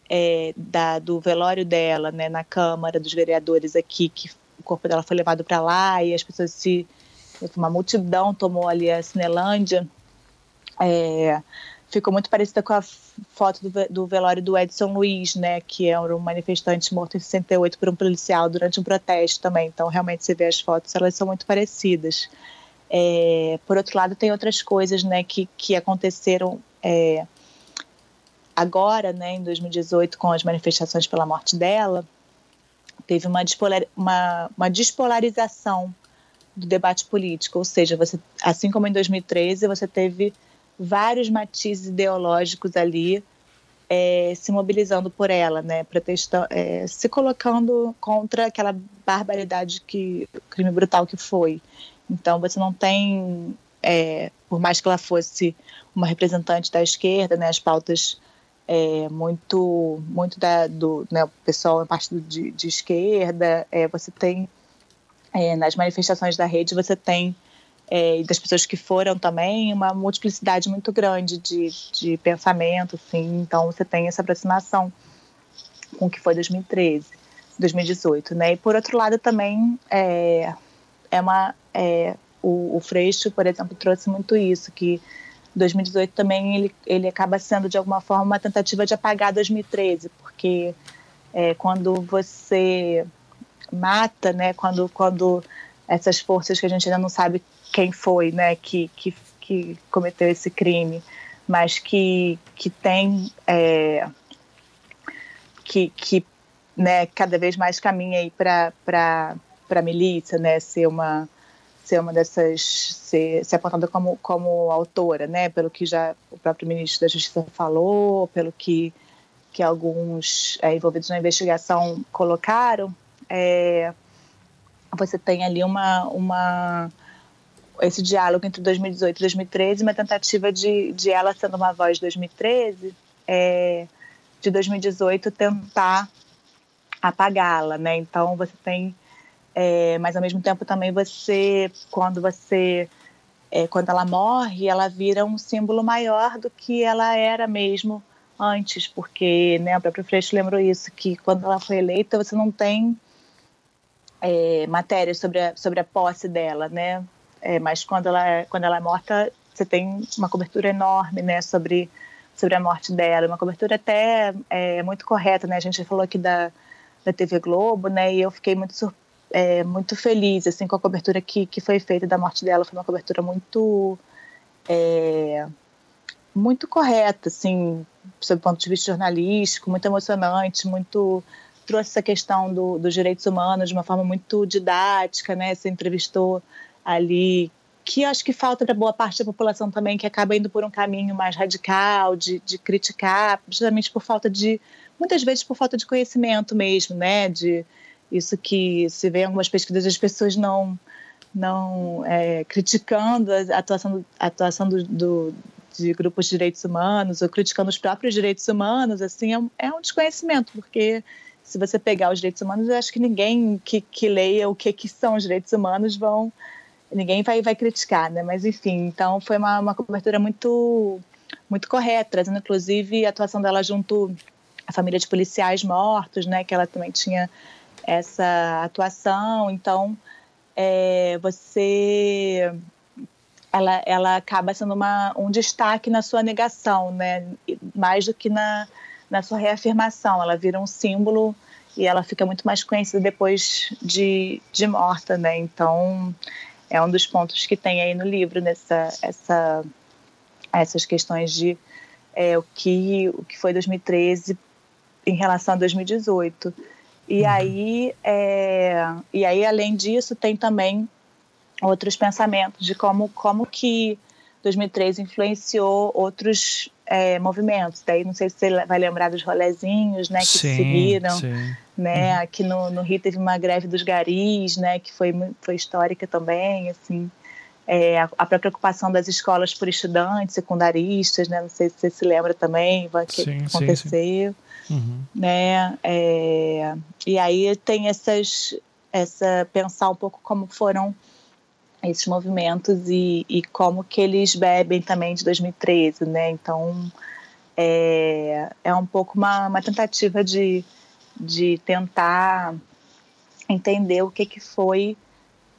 é, da, do velório dela, né, na Câmara dos Vereadores aqui, que o corpo dela foi levado para lá e as pessoas se uma multidão tomou ali a Cinelândia. É, ficou muito parecida com a foto do, do, velório do Edson Luiz, né, que é um manifestante morto em 68 por um policial durante um protesto também. Então, realmente, você vê as fotos, elas são muito parecidas. É, por outro lado, tem outras coisas, né, que, que aconteceram é, agora, né, em 2018, com as manifestações pela morte dela. Teve uma, despolar, uma, uma despolarização do debate político, ou seja, você, assim como em 2013, você teve vários matizes ideológicos ali é, se mobilizando por ela, né, protestando, é, se colocando contra aquela barbaridade que, crime brutal que foi. Então você não tem, é, por mais que ela fosse uma representante da esquerda, né, as pautas é, muito, muito da, do né, pessoal parte de, de esquerda, é, você tem é, nas manifestações da rede você tem é, e das pessoas que foram também uma multiplicidade muito grande de, de pensamento, assim, então você tem essa aproximação com o que foi 2013, 2018, né? E por outro lado também é, é uma é, o, o Freixo, por exemplo, trouxe muito isso que 2018 também ele, ele acaba sendo de alguma forma uma tentativa de apagar 2013, porque é, quando você mata, né? Quando, quando essas forças que a gente ainda não sabe quem foi, né? Que, que, que cometeu esse crime, mas que, que tem é, que, que né, cada vez mais caminha aí para para milícia, né? Ser uma ser uma dessas ser, ser apontada como como autora, né? Pelo que já o próprio ministro da Justiça falou, pelo que que alguns é, envolvidos na investigação colocaram, é, você tem ali uma, uma esse diálogo entre 2018 e 2013, uma tentativa de, de ela sendo uma voz de 2013, é, de 2018 tentar apagá-la, né? Então você tem, é, mas ao mesmo tempo também você, quando você, é, quando ela morre, ela vira um símbolo maior do que ela era mesmo antes, porque, né? O próprio Freixo lembrou isso que quando ela foi eleita você não tem é, sobre a, sobre a posse dela, né? É, mas quando ela, é, quando ela é morta, você tem uma cobertura enorme, né? Sobre, sobre a morte dela, uma cobertura até é, muito correta, né? A gente falou aqui da, da TV Globo, né? E eu fiquei muito é, muito feliz assim com a cobertura que, que foi feita da morte dela. Foi uma cobertura muito é, muito correta, assim, sob o ponto de vista jornalístico, muito emocionante, muito trouxe essa questão do, dos direitos humanos de uma forma muito didática, né? Você entrevistou ali que acho que falta para boa parte da população também, que acaba indo por um caminho mais radical, de, de criticar, justamente por falta de, muitas vezes por falta de conhecimento mesmo, né? De isso que se vê em algumas pesquisas, as pessoas não, não é, criticando a atuação, a atuação do, do, de grupos de direitos humanos ou criticando os próprios direitos humanos, assim, é um, é um desconhecimento, porque se você pegar os direitos humanos, eu acho que ninguém que, que leia o que, que são os direitos humanos vão ninguém vai, vai criticar, né? Mas enfim, então foi uma, uma cobertura muito muito correta, trazendo inclusive a atuação dela junto à família de policiais mortos, né? Que ela também tinha essa atuação. Então, é, você ela, ela acaba sendo uma, um destaque na sua negação, né? mais do que na, na sua reafirmação. Ela vira um símbolo e ela fica muito mais conhecida depois de, de morta. Né? Então, é um dos pontos que tem aí no livro, nessa, essa, essas questões de é, o, que, o que foi 2013 em relação a 2018. E, uhum. aí, é, e aí, além disso, tem também outros pensamentos de como, como que 2013 influenciou outros é, movimentos. Daí não sei se você vai lembrar dos rolezinhos, né, que sim, seguiram, sim. né? Uhum. Aqui no, no Rio teve uma greve dos garis, né, que foi foi histórica também, assim. É, a, a própria ocupação das escolas por estudantes secundaristas, né? Não sei se você se lembra também, que sim, aconteceu, uhum. né? É, e aí tem essas essa pensar um pouco como foram esses movimentos e, e, como que eles bebem também de 2013, né? Então é, é um pouco uma, uma tentativa de, de tentar entender o que que foi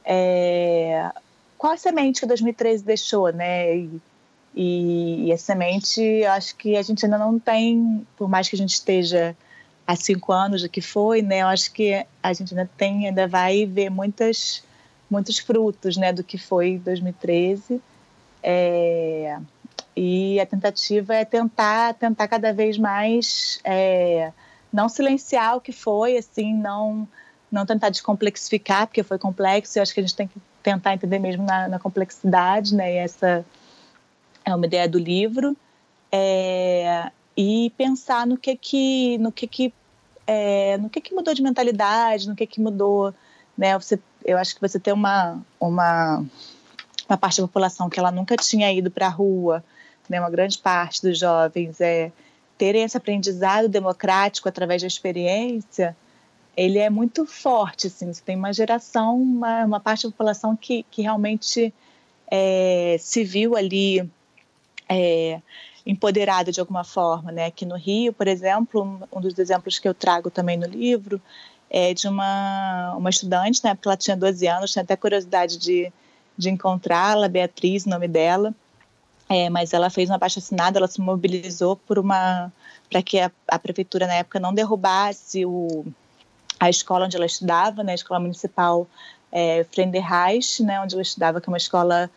é, qual a semente que 2013 deixou, né? E, e, e, a semente, acho que a gente ainda não tem, por mais que a gente esteja há cinco anos do que foi, né? Eu acho que a gente ainda tem, ainda vai ver muitas muitos frutos né, do que foi 2013. É, e a tentativa é tentar, tentar cada vez mais é, não silenciar o que foi, assim, não, não tentar descomplexificar, porque foi complexo, e acho que a gente tem que tentar entender mesmo na, na complexidade, né? E essa é uma ideia do livro. É, e pensar no que que no que que é, no que que mudou de mentalidade, no que que mudou, né? Você eu acho que você tem uma, uma, uma parte da população que ela nunca tinha ido para a rua, né, uma grande parte dos jovens é terem esse aprendizado democrático através da experiência, ele é muito forte, assim, você tem uma geração, uma, uma parte da população que, que realmente é, se viu ali é, empoderada de alguma forma, né? Aqui no Rio, por exemplo, um dos exemplos que eu trago também no livro é, de uma, uma estudante, né, porque ela tinha 12 anos, tinha até curiosidade de, de encontrá-la, Beatriz, o nome dela, é, mas ela fez uma baixa assinada, ela se mobilizou por uma para que a, a, prefeitura na época não derrubasse o, a escola onde ela estudava, né, a escola municipal é, Frenderreich, né, onde ela estudava, que é uma escola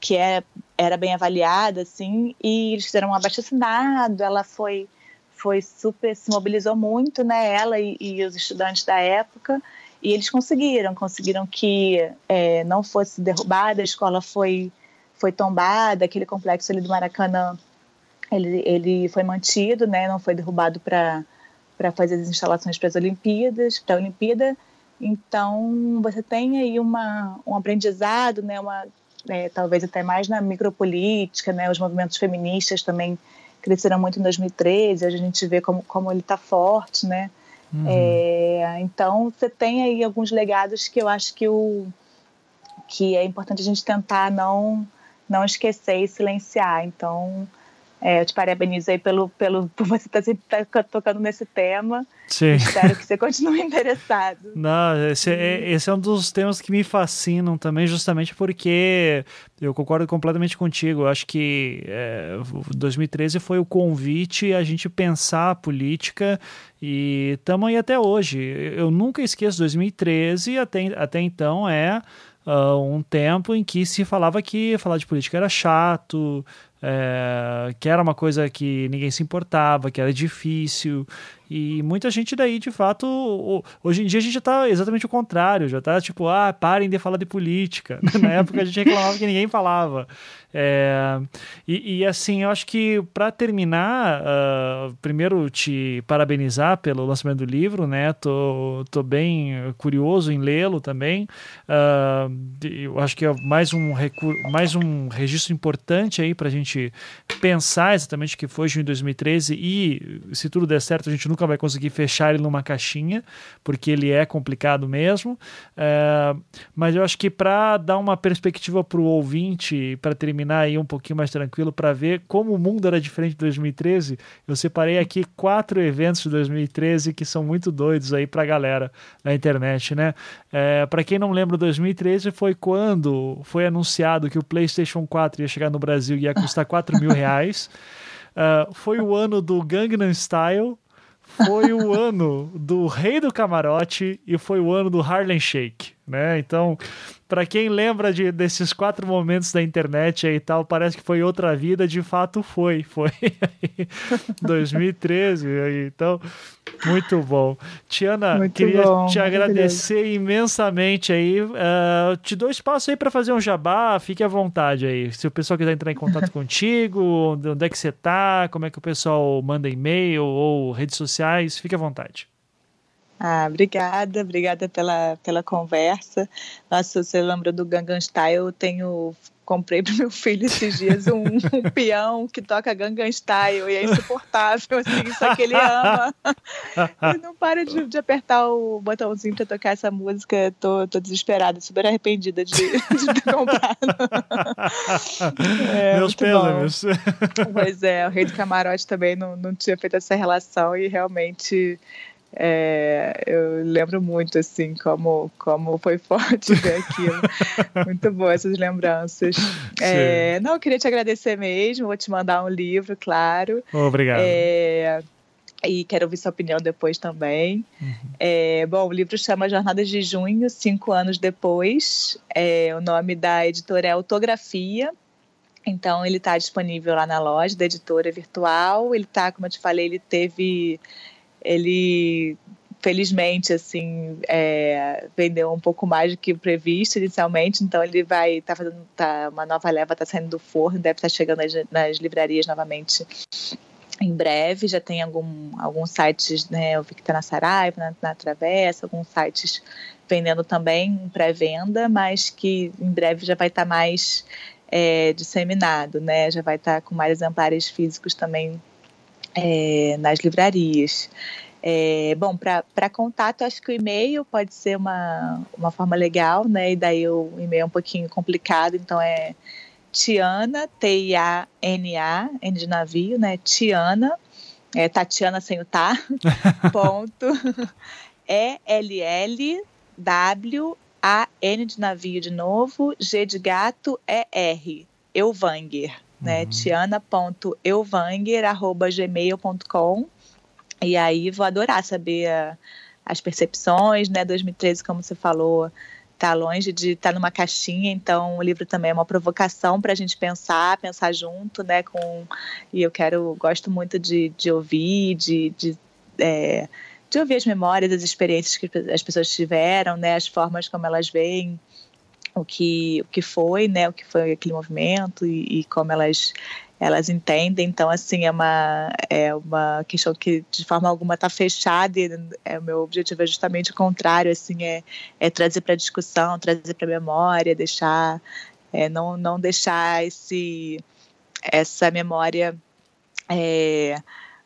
que é, era bem avaliada, assim, e eles fizeram um abaixo assinado, ela foi foi super, se mobilizou muito, né, ela e, e os estudantes da época, e eles conseguiram, conseguiram que é, não fosse derrubada, a escola foi, foi tombada, aquele complexo ali do Maracanã, ele, ele foi mantido, né, não foi derrubado para para fazer as instalações para as Olimpíadas, para a Olimpíada. Então, você tem aí uma, um aprendizado, né, uma, é, talvez até mais na micropolítica, né, os movimentos feministas também cresceram muito em 2013, a gente vê como, como ele está forte, né? Uhum. É, então, você tem aí alguns legados que eu acho que, o, que é importante a gente tentar não, não esquecer e silenciar. Então, é, eu te parabenizo aí pelo, pelo, por você estar tá sempre tá tocando nesse tema. Sim. Espero que você continue interessado. Não, esse é, esse é um dos temas que me fascinam também, justamente porque eu concordo completamente contigo. Eu acho que é, 2013 foi o convite a gente pensar a política e estamos aí até hoje. Eu nunca esqueço 2013, até, até então é. Uh, um tempo em que se falava que falar de política era chato, é, que era uma coisa que ninguém se importava, que era difícil. E muita gente daí, de fato, hoje em dia a gente já tá exatamente o contrário, já tá tipo, ah, parem de falar de política. Na época a gente reclamava que ninguém falava. É, e, e, assim, eu acho que para terminar, uh, primeiro te parabenizar pelo lançamento do livro, né? Tô, tô bem curioso em lê-lo também. Uh, eu acho que é mais um, mais um registro importante aí para a gente pensar exatamente o que foi junho de 2013 e, se tudo der certo, a gente nunca vai conseguir fechar ele numa caixinha, porque ele é complicado mesmo. É, mas eu acho que para dar uma perspectiva para o ouvinte, para terminar aí um pouquinho mais tranquilo, para ver como o mundo era diferente de 2013, eu separei aqui quatro eventos de 2013 que são muito doidos aí para a galera na internet, né? É, para quem não lembra, 2013 foi quando foi anunciado que o PlayStation 4 ia chegar no Brasil e ia custar 4 mil reais. Uh, foi o ano do Gangnam Style, foi o ano do Rei do Camarote e foi o ano do Harlem Shake, né? Então, para quem lembra de, desses quatro momentos da internet aí e tal, parece que foi outra vida, de fato foi, foi 2013, então muito bom. Tiana, muito queria bom, te agradecer imensamente aí. Uh, te dou espaço aí para fazer um jabá, fique à vontade aí. Se o pessoal quiser entrar em contato contigo, onde é que você tá, como é que o pessoal manda e-mail ou redes sociais, fique à vontade. Ah, obrigada, obrigada pela, pela conversa. Nossa, você lembra do Gangnam Style? Eu tenho comprei para meu filho esses dias um, um, peão que toca Gangnam Style e é insuportável, assim, só que ele ama. Ele não para de, de apertar o botãozinho para tocar essa música. Tô, tô desesperada, super arrependida de, de ter comprado. É, Meus pêsames. Pois é, o Rei do Camarote também não, não tinha feito essa relação e realmente é, eu lembro muito, assim, como, como foi forte ver aquilo. muito boas essas lembranças. É, não, eu queria te agradecer mesmo, vou te mandar um livro, claro. Obrigado. É, e quero ouvir sua opinião depois também. Uhum. É, bom, o livro chama Jornadas de Junho, cinco anos depois. É, o nome da editora é Autografia. Então, ele está disponível lá na loja da editora virtual. Ele está, como eu te falei, ele teve ele felizmente assim é, vendeu um pouco mais do que previsto inicialmente então ele vai tá fazendo tá, uma nova leva está saindo do forno deve estar tá chegando nas, nas, livrarias novamente em breve já tem algum, alguns sites né eu vi que está na Saraiva na, na Travessa alguns sites vendendo também pré-venda mas que em breve já vai estar tá mais é, disseminado né já vai estar tá com mais exemplares físicos também é, nas livrarias. É, bom, para contato, acho que o e-mail pode ser uma, uma forma legal, né? E daí o e-mail é um pouquinho complicado, então é Tiana, T-I-A-N-A, N de navio, né? Tiana, é, Tatiana sem o tá, ponto, E-L-L-W-A-N de navio de novo, G de gato, E-R, Euvanger né? Uhum. tiana.euvanger.gmail.com e aí vou adorar saber a, as percepções, né? 2013, como você falou, tá longe de estar tá numa caixinha, então o livro também é uma provocação para a gente pensar, pensar junto, né? Com e eu quero, gosto muito de, de ouvir, de, de é, de ouvir as memórias, as experiências que as pessoas tiveram, né, as formas como elas veem o que, o que foi, né, o que foi aquele movimento e, e como elas elas entendem, então assim é uma é uma questão que de forma alguma está fechada e é, o meu objetivo é justamente o contrário, assim é, é trazer para discussão, trazer para memória, deixar é, não não deixar esse essa memória é,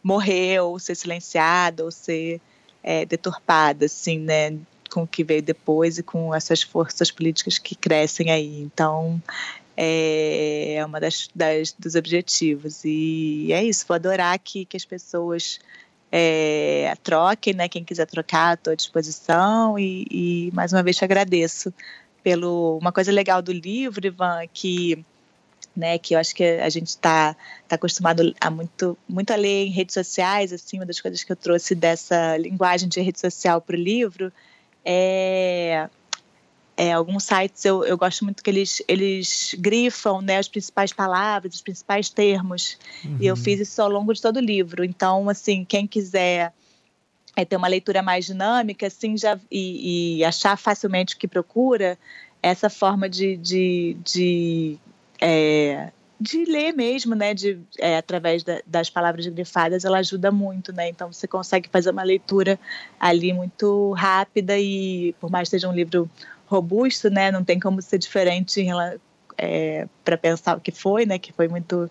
morrer ou ser silenciada ou ser é, deturpada, assim, né? Com o que veio depois e com essas forças políticas que crescem aí. Então, é, é uma das, das dos objetivos. E é isso, vou adorar que, que as pessoas é, troquem, né? Quem quiser trocar, estou à disposição. E, e, mais uma vez te agradeço pelo uma coisa legal do livro, Ivan, que né, que eu acho que a gente está tá acostumado a muito, muito a ler em redes sociais, assim, uma das coisas que eu trouxe dessa linguagem de rede social para o livro é, é, alguns sites eu, eu gosto muito que eles, eles grifam né, as principais palavras, os principais termos. Uhum. E eu uhum. fiz isso ao longo de todo o livro. Então, assim, quem quiser é, ter uma leitura mais dinâmica assim, já, e, e achar facilmente o que procura, essa forma de, de, de é, de ler mesmo, né, de, é, através da, das palavras grifadas, ela ajuda muito, né, então você consegue fazer uma leitura ali muito rápida e, por mais que seja um livro robusto, né, não tem como ser diferente é, para pensar o que foi, né, que foi muito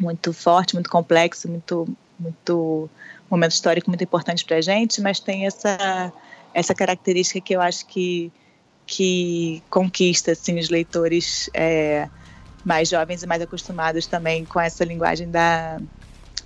muito forte, muito complexo, muito muito momento histórico muito importante para a gente, mas tem essa essa característica que eu acho que que conquista assim os leitores é, mais jovens e mais acostumados também com essa linguagem da,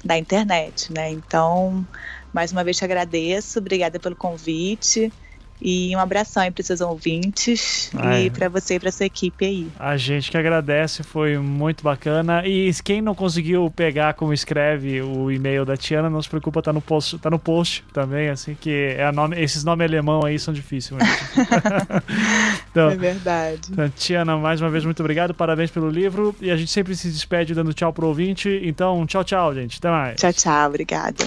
da internet, né? Então, mais uma vez te agradeço, obrigada pelo convite. E um abração aí para os seus ouvintes e para você e para sua equipe aí. A gente que agradece, foi muito bacana. E quem não conseguiu pegar como escreve o e-mail da Tiana, não se preocupa, tá no post, tá no post também, assim, que é nome, esses nomes alemão aí são difíceis. então, é verdade. Então, Tiana, mais uma vez, muito obrigado, parabéns pelo livro. E a gente sempre se despede dando tchau pro ouvinte. Então, tchau, tchau, gente. Até mais. Tchau, tchau, obrigada.